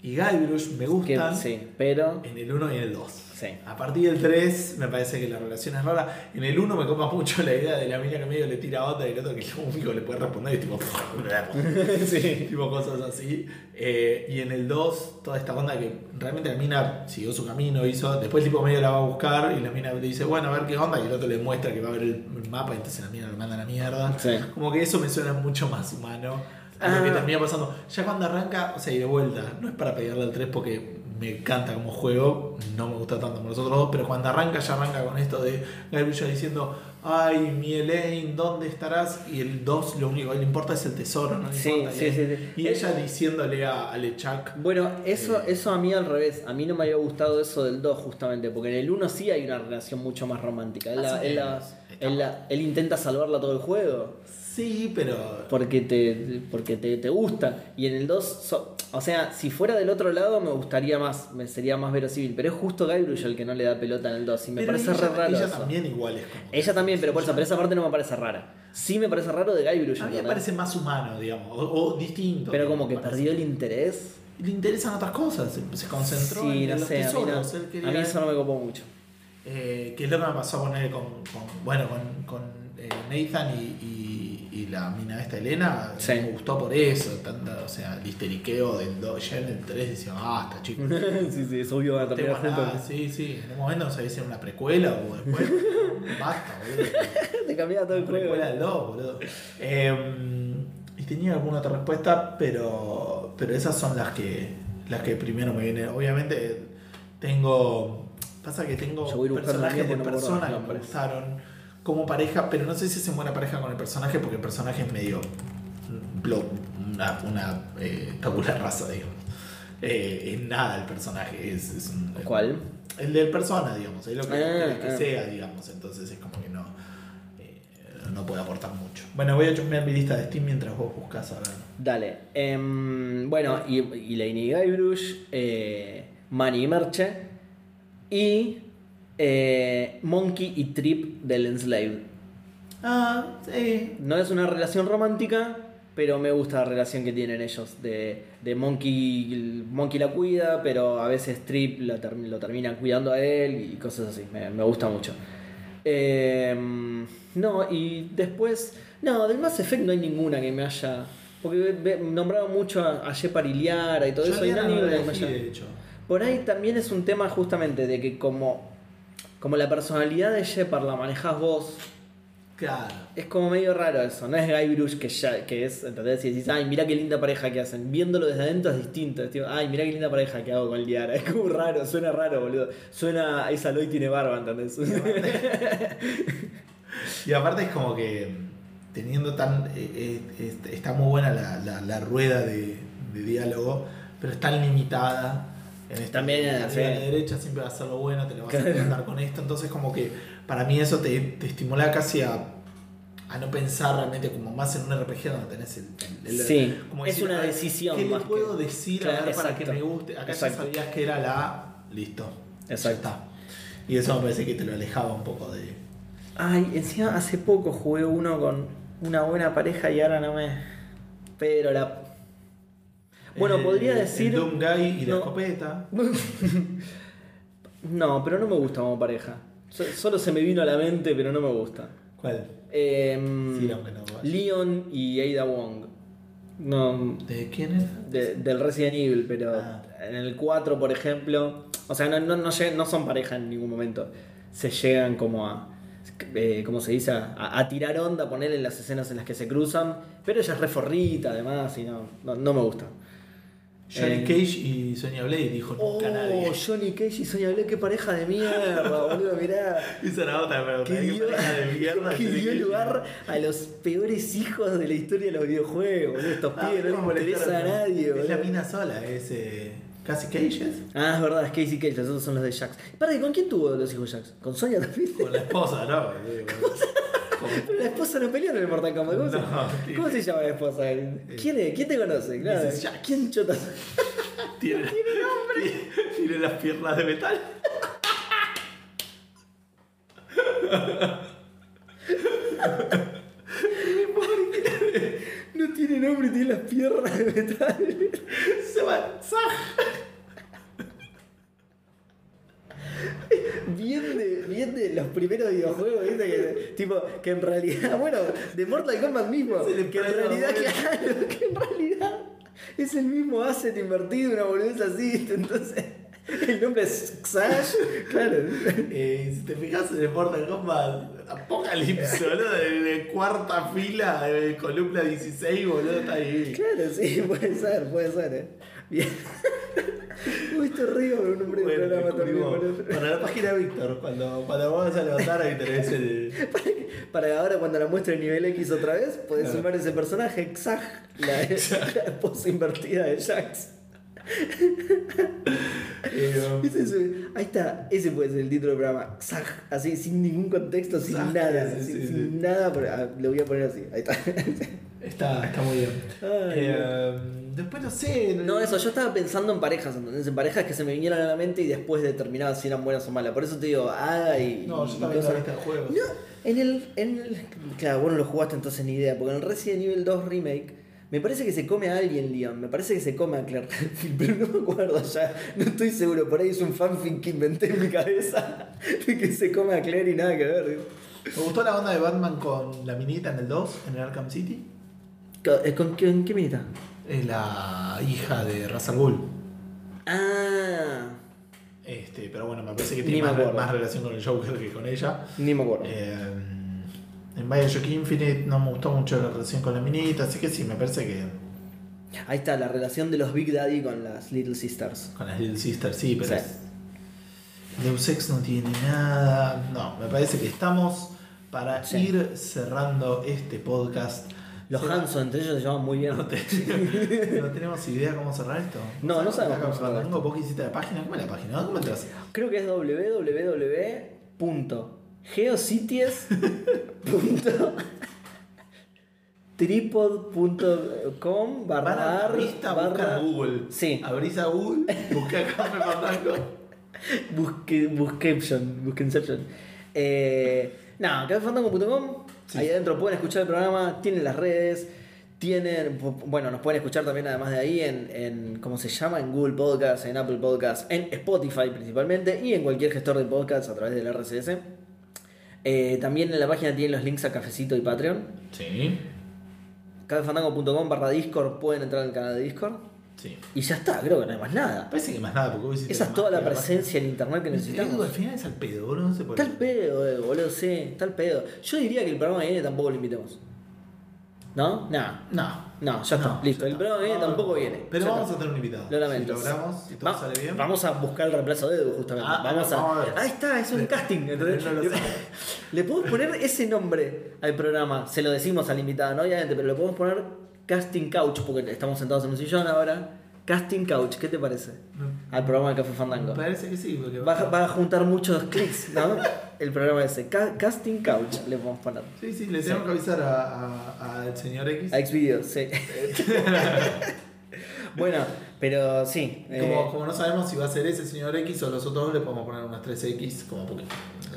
Speaker 1: y Guybrush me
Speaker 2: Que-
Speaker 1: gustan
Speaker 2: sí, pero.
Speaker 1: en el 1 y en el 2.
Speaker 2: Sí.
Speaker 1: A partir del 3 me parece que la relación es rara. En el 1 me copa mucho la idea de la mina que medio le tira otra y el otro que [LAUGHS] lo único que le puede responder es tipo... [LAUGHS]
Speaker 2: sí.
Speaker 1: tipo cosas así. Eh, y en el 2, toda esta onda que realmente la mina siguió su camino, hizo. Después, tipo, medio la va a buscar y la mina le dice, bueno, a ver qué onda. Y el otro le muestra que va a ver el mapa y entonces la mina lo manda a la mierda.
Speaker 2: Sí.
Speaker 1: Como que eso me suena mucho más humano lo que
Speaker 2: Ah.
Speaker 1: termina pasando. Ya cuando arranca, o sea, y de vuelta, no es para pegarle al 3 porque me encanta como juego, no me gusta tanto como los otros dos, pero cuando arranca, ya arranca con esto de Gabriel ya diciendo, ay, mi Elaine, ¿dónde estarás? Y el 2 lo único que le importa es el tesoro, no le
Speaker 2: Sí,
Speaker 1: importa.
Speaker 2: sí,
Speaker 1: y,
Speaker 2: sí,
Speaker 1: y ella diciéndole a, a LeChuck,
Speaker 2: Bueno, eso, eso a mí al revés. A mí no me había gustado eso del 2, justamente. Porque en el 1 sí hay una relación mucho más romántica. Él, la- él la- él la- él intenta salvarla todo el juego.
Speaker 1: sí, pero...
Speaker 2: Porque te, porque te, te gusta. Y en el 2, so- o sea, si fuera del otro lado me gustaría más, me sería más verosímil. Pero es justo Guybrush el que no le da pelota en el 2. Y me
Speaker 1: pero
Speaker 2: parece
Speaker 1: ella,
Speaker 2: re raro.
Speaker 1: ella
Speaker 2: eso.
Speaker 1: también igual es como...
Speaker 2: Ella también, pero por eso, pero esa parte no me parece rara. Sí me parece raro de Guybrush.
Speaker 1: A mí me parece más humano, digamos, o, o distinto.
Speaker 2: Pero como que perdió el interés.
Speaker 1: Le interesan otras cosas, se, se concentró
Speaker 2: Sí,
Speaker 1: en
Speaker 2: no
Speaker 1: los
Speaker 2: sé, a mí, no- a eso no me copó mucho.
Speaker 1: Eh, que es lo que me pasó con él, con, con- bueno, con, con, eh, Nathan y la mina esta Elena.
Speaker 2: Sí.
Speaker 1: Me gustó por eso, tanta, o sea, el histeriqueo del 2, ya en el 3 decía, basta chicos. [LAUGHS]
Speaker 2: sí, sí, es obvio van a terminar
Speaker 1: tengo nada".
Speaker 2: juntos.
Speaker 1: Sí, sí, en un momento no sabía si era una precuela o después. [LAUGHS] basta, boludo.
Speaker 2: Te cambiaba todo el juego.
Speaker 1: precuela del 2, boludo. Eh, y tenía alguna otra respuesta, pero, pero esas son las que, las que primero me vienen. Obviamente tengo. Pasa que tengo personajes de personas que me gustaron como pareja, pero no sé si hacen buena pareja con el personaje porque el personaje es medio. blo- una, una eh, tabula rasa, digamos. Eh, es nada el personaje, es, es un-
Speaker 2: ¿Cuál?
Speaker 1: el del persona, digamos, es lo que,
Speaker 2: Ah,
Speaker 1: el que
Speaker 2: ah.
Speaker 1: sea, digamos, entonces es como que no, eh, no puede aportar mucho. Bueno, voy a chusmear mi lista de Steam mientras vos buscas a ver.
Speaker 2: Dale. Em, bueno, y, y Lainey Guybrush, eh, Manny y Merche y eh, Monkey y Trip del Enslaved.
Speaker 1: Ah, sí.
Speaker 2: No es una relación romántica, pero me gusta la relación que tienen ellos. De, de Monkey, Monkey la cuida, pero a veces Trip lo, term- lo termina cuidando a él y cosas así. Me, me gusta mucho. Em, no, y después. No, del Mass Effect no hay ninguna que me haya. Porque ve- ve- nombraban mucho a, a Shepard y Liara y todo
Speaker 1: Yo
Speaker 2: eso. Y no
Speaker 1: no
Speaker 2: me haya-
Speaker 1: de hecho.
Speaker 2: Por ahí también es un tema justamente de que como, como la personalidad de Shepard la manejas vos.
Speaker 1: Claro.
Speaker 2: Es como medio raro eso, no es Guybrush que ya, que es, ¿entendés? Si decís, ay, mira qué linda pareja que hacen. Viéndolo desde adentro es distinto. Es tipo, ay, mira qué linda pareja que hago con Liara. Es como raro, suena raro, boludo. Suena esa Loy tiene barba, ¿entendés?
Speaker 1: Y aparte es como que teniendo tan. eh, eh, está muy buena la, la- la rueda de, de diálogo, pero es tan limitada. En esta
Speaker 2: También,
Speaker 1: a la derecha siempre va a ser lo bueno, te lo vas a enfrentar con esto. Entonces, como que para mí eso te, te estimula casi a, a no pensar realmente como más en un RPG donde tenés el. el- el-
Speaker 2: Sí,
Speaker 1: como
Speaker 2: es una decisión
Speaker 1: ¿Qué
Speaker 2: más
Speaker 1: le puedo
Speaker 2: que-
Speaker 1: decir
Speaker 2: Claro,
Speaker 1: a ver para que me guste? Acá ya sabías que era la listo.
Speaker 2: Exacto.
Speaker 1: Y eso me parece que te lo alejaba un poco de.
Speaker 2: Ay, encima hace poco jugué uno con una buena pareja y ahora no me. Pero la. Bueno,
Speaker 1: Eh,
Speaker 2: podría
Speaker 1: el
Speaker 2: decir.
Speaker 1: Doom Guy y la
Speaker 2: No.
Speaker 1: escopeta. [LAUGHS]
Speaker 2: No, pero no me gusta como pareja. So- Solo se me vino a la mente, pero no me gusta.
Speaker 1: ¿Cuál?
Speaker 2: Em,
Speaker 1: Sí, aunque no.
Speaker 2: Leon y Ada Wong. No,
Speaker 1: ¿De quién es?
Speaker 2: de- del Resident Evil, pero
Speaker 1: Ah.
Speaker 2: en el 4, por ejemplo. O sea, no, no, son pareja en ningún momento. Se llegan como a. Eh, ¿Cómo se dice? A, a tirar onda, poner en las escenas en las que se cruzan. Pero ella es reforrita, además, y no, no me gusta.
Speaker 1: Johnny
Speaker 2: Eh,
Speaker 1: Cage y Sonya Blade, dijo
Speaker 2: Oh,
Speaker 1: nadie.
Speaker 2: Johnny Cage y Sonya Blade, qué pareja de mierda, boludo, mirá. [LAUGHS]
Speaker 1: Esa era otra pregunta. ¿Qué
Speaker 2: dio,
Speaker 1: pareja de mierda? [LAUGHS]
Speaker 2: que
Speaker 1: Johnny
Speaker 2: dio lugar a los peores hijos de la historia de los videojuegos, boludo. Estos
Speaker 1: Ah,
Speaker 2: pibes no
Speaker 1: ¿cómo
Speaker 2: les a nadie,
Speaker 1: Es la mina sola, es eh, Cassie Cage.
Speaker 2: Ah, es verdad, es Casey Cage, los otros son los de Jax. Para, ¿y con quién tuvo los hijos Jax? ¿Con Sonya también?
Speaker 1: Con la esposa, ¿no? [LAUGHS]
Speaker 2: Pero [LAUGHS] la esposa no peleó en el Mortal Kombat. ¿Cómo,
Speaker 1: No,
Speaker 2: se,
Speaker 1: tío.
Speaker 2: ¿cómo se llama la esposa? ¿Quién es? ¿Quién te conoce? Claro. ¿Quién chota? [LAUGHS]
Speaker 1: Tiene, [LAUGHS] tiene, tiene las piernas de metal.
Speaker 2: No tiene nombre tiene las piernas de metal.
Speaker 1: Se Zag.
Speaker 2: Bien de, bien de los primeros videojuegos, ¿viste? Que, tipo, que en realidad, bueno, de Mortal Kombat mismo, que en realidad, claro, que en realidad es el mismo asset invertido, una boludez así, entonces el nombre es Xash, claro.
Speaker 1: Eh, si te fijas en el Mortal Kombat Apocalipsis, boludo, de, de cuarta fila, de columna 16, boludo, está ahí.
Speaker 2: Claro, sí, puede ser, puede ser, eh. Bien. Esto río un nombre de
Speaker 1: Bueno,
Speaker 2: programa también,
Speaker 1: descubrimos.
Speaker 2: boludo.
Speaker 1: Para la página de Víctor, cuando, cuando vamos a levantar ahí tenés el. [LAUGHS]
Speaker 2: Para, que- para ahora cuando la muestre el nivel X otra vez, podés
Speaker 1: Claro.
Speaker 2: sumar ese personaje, Xag, la, [LAUGHS] la pose invertida de Jax.
Speaker 1: eh, [LAUGHS]
Speaker 2: Ese es ahí está, ese puede ser el título del programa. Xag, así, sin ningún contexto, sin nada.
Speaker 1: sí,
Speaker 2: sin,
Speaker 1: sí,
Speaker 2: sin
Speaker 1: sí.
Speaker 2: nada, pero, ah, lo voy a poner así. Ahí está.
Speaker 1: Está, está muy bien.
Speaker 2: Ay,
Speaker 1: Eh, después no sé.
Speaker 2: No, eso, yo estaba pensando en parejas, ¿entendés? En parejas que se me vinieran a la mente y después determinaba si eran buenas o malas. Por eso te digo, ay.
Speaker 1: No, yo
Speaker 2: y
Speaker 1: también viste el juego.
Speaker 2: No, en el, en el. Claro, vos no lo jugaste entonces ni idea, porque en el Resident Evil 2 Remake. Me parece que se come a alguien, Leon. Me parece que se come a Claire Redfield, [LAUGHS] pero no me acuerdo ya. No estoy seguro. Por ahí es un fanfic que inventé en mi cabeza [LAUGHS] de que se come a Claire y nada que ver.
Speaker 1: Me gustó la onda de Batman con la minita en el 2, en el Arkham City.
Speaker 2: Eh, ¿Con qué, minita?
Speaker 1: Es la hija de Ra's al Ghul.
Speaker 2: Ah,
Speaker 1: Este, pero bueno, me parece que tiene más, relación con el Joker que con ella.
Speaker 2: ni me acuerdo.
Speaker 1: Eh, en Bioshock Infinite no me gustó mucho la relación con la minita, así que sí, me parece que
Speaker 2: Ahí está, la relación de los Big Daddy con las Little Sisters.
Speaker 1: con las Little Sisters sí, pero
Speaker 2: Sí.
Speaker 1: es- Deus Ex no tiene nada. No, me parece que estamos para
Speaker 2: Sí.
Speaker 1: ir cerrando este podcast.
Speaker 2: Los
Speaker 1: va-
Speaker 2: Hanson entre ellos se llevan muy bien.
Speaker 1: No, [LAUGHS] te- no tenemos idea cómo cerrar esto.
Speaker 2: No, no sabemos cómo
Speaker 1: Acá,
Speaker 2: cerrar
Speaker 1: Fandango, Vos hiciste la página, ¿cómo es la página? ¿Cómo entras?
Speaker 2: Creo que es www.geocities.tripod.com barra
Speaker 1: Van a la
Speaker 2: ar-
Speaker 1: revista,
Speaker 2: barra-
Speaker 1: Google.
Speaker 2: Sí.
Speaker 1: Abrís a Google, busca Café Fandango. [LAUGHS]
Speaker 2: Busque, busqueption, busquenception. Eh, no, cafefandango.com.
Speaker 1: Sí.
Speaker 2: Ahí adentro pueden escuchar el programa, tienen las redes, tienen, bueno, nos pueden escuchar también además de ahí en, en ¿cómo se llama? En Google Podcast, en Apple Podcast, en Spotify principalmente y en cualquier gestor de podcast a través del RSS. Eh, también en la página tienen los links a Cafecito y Patreon.
Speaker 1: Sí.
Speaker 2: Cafefandango.com barra Discord, pueden entrar al canal de Discord.
Speaker 1: Sí.
Speaker 2: Y ya está, creo que no hay más nada.
Speaker 1: Parece que más nada, porque vos
Speaker 2: Esa es toda la presencia en internet que necesitamos.
Speaker 1: Edu, al final es al pedo, boludo, no sé por
Speaker 2: el pedo, eh, boludo, sí, está el pedo. Yo diría que el programa que viene tampoco lo invitemos. ¿No? No.
Speaker 1: No.
Speaker 2: No, ya está,
Speaker 1: No,
Speaker 2: listo.
Speaker 1: ya
Speaker 2: El programa que viene
Speaker 1: No,
Speaker 2: tampoco viene.
Speaker 1: Pero
Speaker 2: Ya
Speaker 1: vamos
Speaker 2: está.
Speaker 1: a tener un invitado.
Speaker 2: Lo lamento.
Speaker 1: Si logramos, si todo
Speaker 2: Va-
Speaker 1: sale bien.
Speaker 2: Vamos a buscar el reemplazo de Edu, justamente.
Speaker 1: Ah,
Speaker 2: vamos, a... Ahí está, es un casting.
Speaker 1: lo
Speaker 2: le, [LAUGHS] le podemos poner ese nombre al programa. Se lo decimos al invitado, ¿no? Obviamente, pero le podemos poner Casting Couch, porque estamos sentados en un sillón ahora. Casting Couch, ¿qué te parece? Al programa de Café Fandango.
Speaker 1: Me parece que sí, porque
Speaker 2: Va, va a juntar muchos clics, ¿no? [LAUGHS] El programa ese. Ca- casting Couch le podemos poner.
Speaker 1: Sí, sí, le tenemos que avisar a- a- al señor X.
Speaker 2: A Xvideos, sí. [LAUGHS] bueno, pero sí. eh,
Speaker 1: Como, no sabemos si va a ser ese señor X o los otros dos, le podemos poner unas 3X como porque.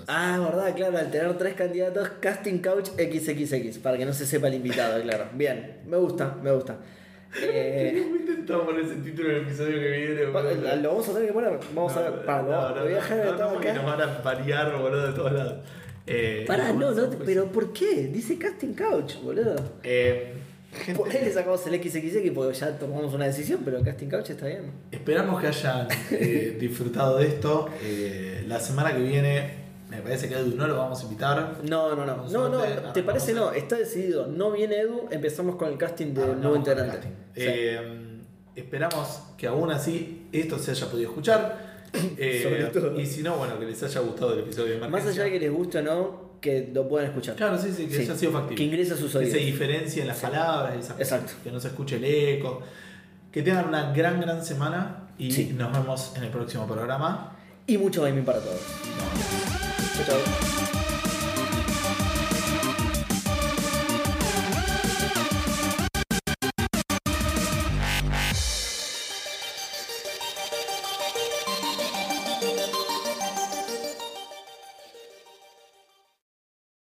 Speaker 2: Ah, verdad, claro, al tener tres candidatos, Casting Couch XXX, para que no se sepa el invitado, claro. Bien, me gusta, me gusta. [LAUGHS] Eh,
Speaker 1: intentado poner ese título en el episodio que viene. boludo.
Speaker 2: lo vamos a tener que poner. Vamos a ver. Para,
Speaker 1: no,
Speaker 2: lo,
Speaker 1: no,
Speaker 2: voy a dejar
Speaker 1: no, porque
Speaker 2: acá.
Speaker 1: nos van a variar, boludo, de todos lados. Eh,
Speaker 2: Pará, no, no,
Speaker 1: pues,
Speaker 2: pero ¿por qué? Dice Casting Couch, boludo.
Speaker 1: Eh,
Speaker 2: Por ahí le sacamos el XXX porque ya tomamos una decisión, pero Casting Couch está bien.
Speaker 1: Esperamos que hayan eh, [LAUGHS] disfrutado de esto. Eh, la semana que viene, me parece que a Edu no lo vamos a invitar.
Speaker 2: No, no, no. No, no, ¿te
Speaker 1: ah,
Speaker 2: parece? No, está decidido. No viene Edu, empezamos con el casting del
Speaker 1: Ah,
Speaker 2: nuevo integrante. Sí.
Speaker 1: Eh, esperamos que aún así esto se haya podido escuchar. [COUGHS] Eh,
Speaker 2: Sobre todo.
Speaker 1: Y si no, bueno, que les haya gustado el episodio de
Speaker 2: Más allá de que les guste o no, que lo puedan escuchar.
Speaker 1: Claro, sí, sí, que
Speaker 2: Sí.
Speaker 1: haya sido factible.
Speaker 2: Que ingrese a sus
Speaker 1: Que
Speaker 2: oídos.
Speaker 1: se diferencie en las palabras y esas cosas.
Speaker 2: Exacto.
Speaker 1: Que no se escuche el eco. Que tengan una gran, gran semana. Y
Speaker 2: Sí.
Speaker 1: nos vemos en el próximo programa.
Speaker 2: Y mucho gaming para todos. Chao, chao.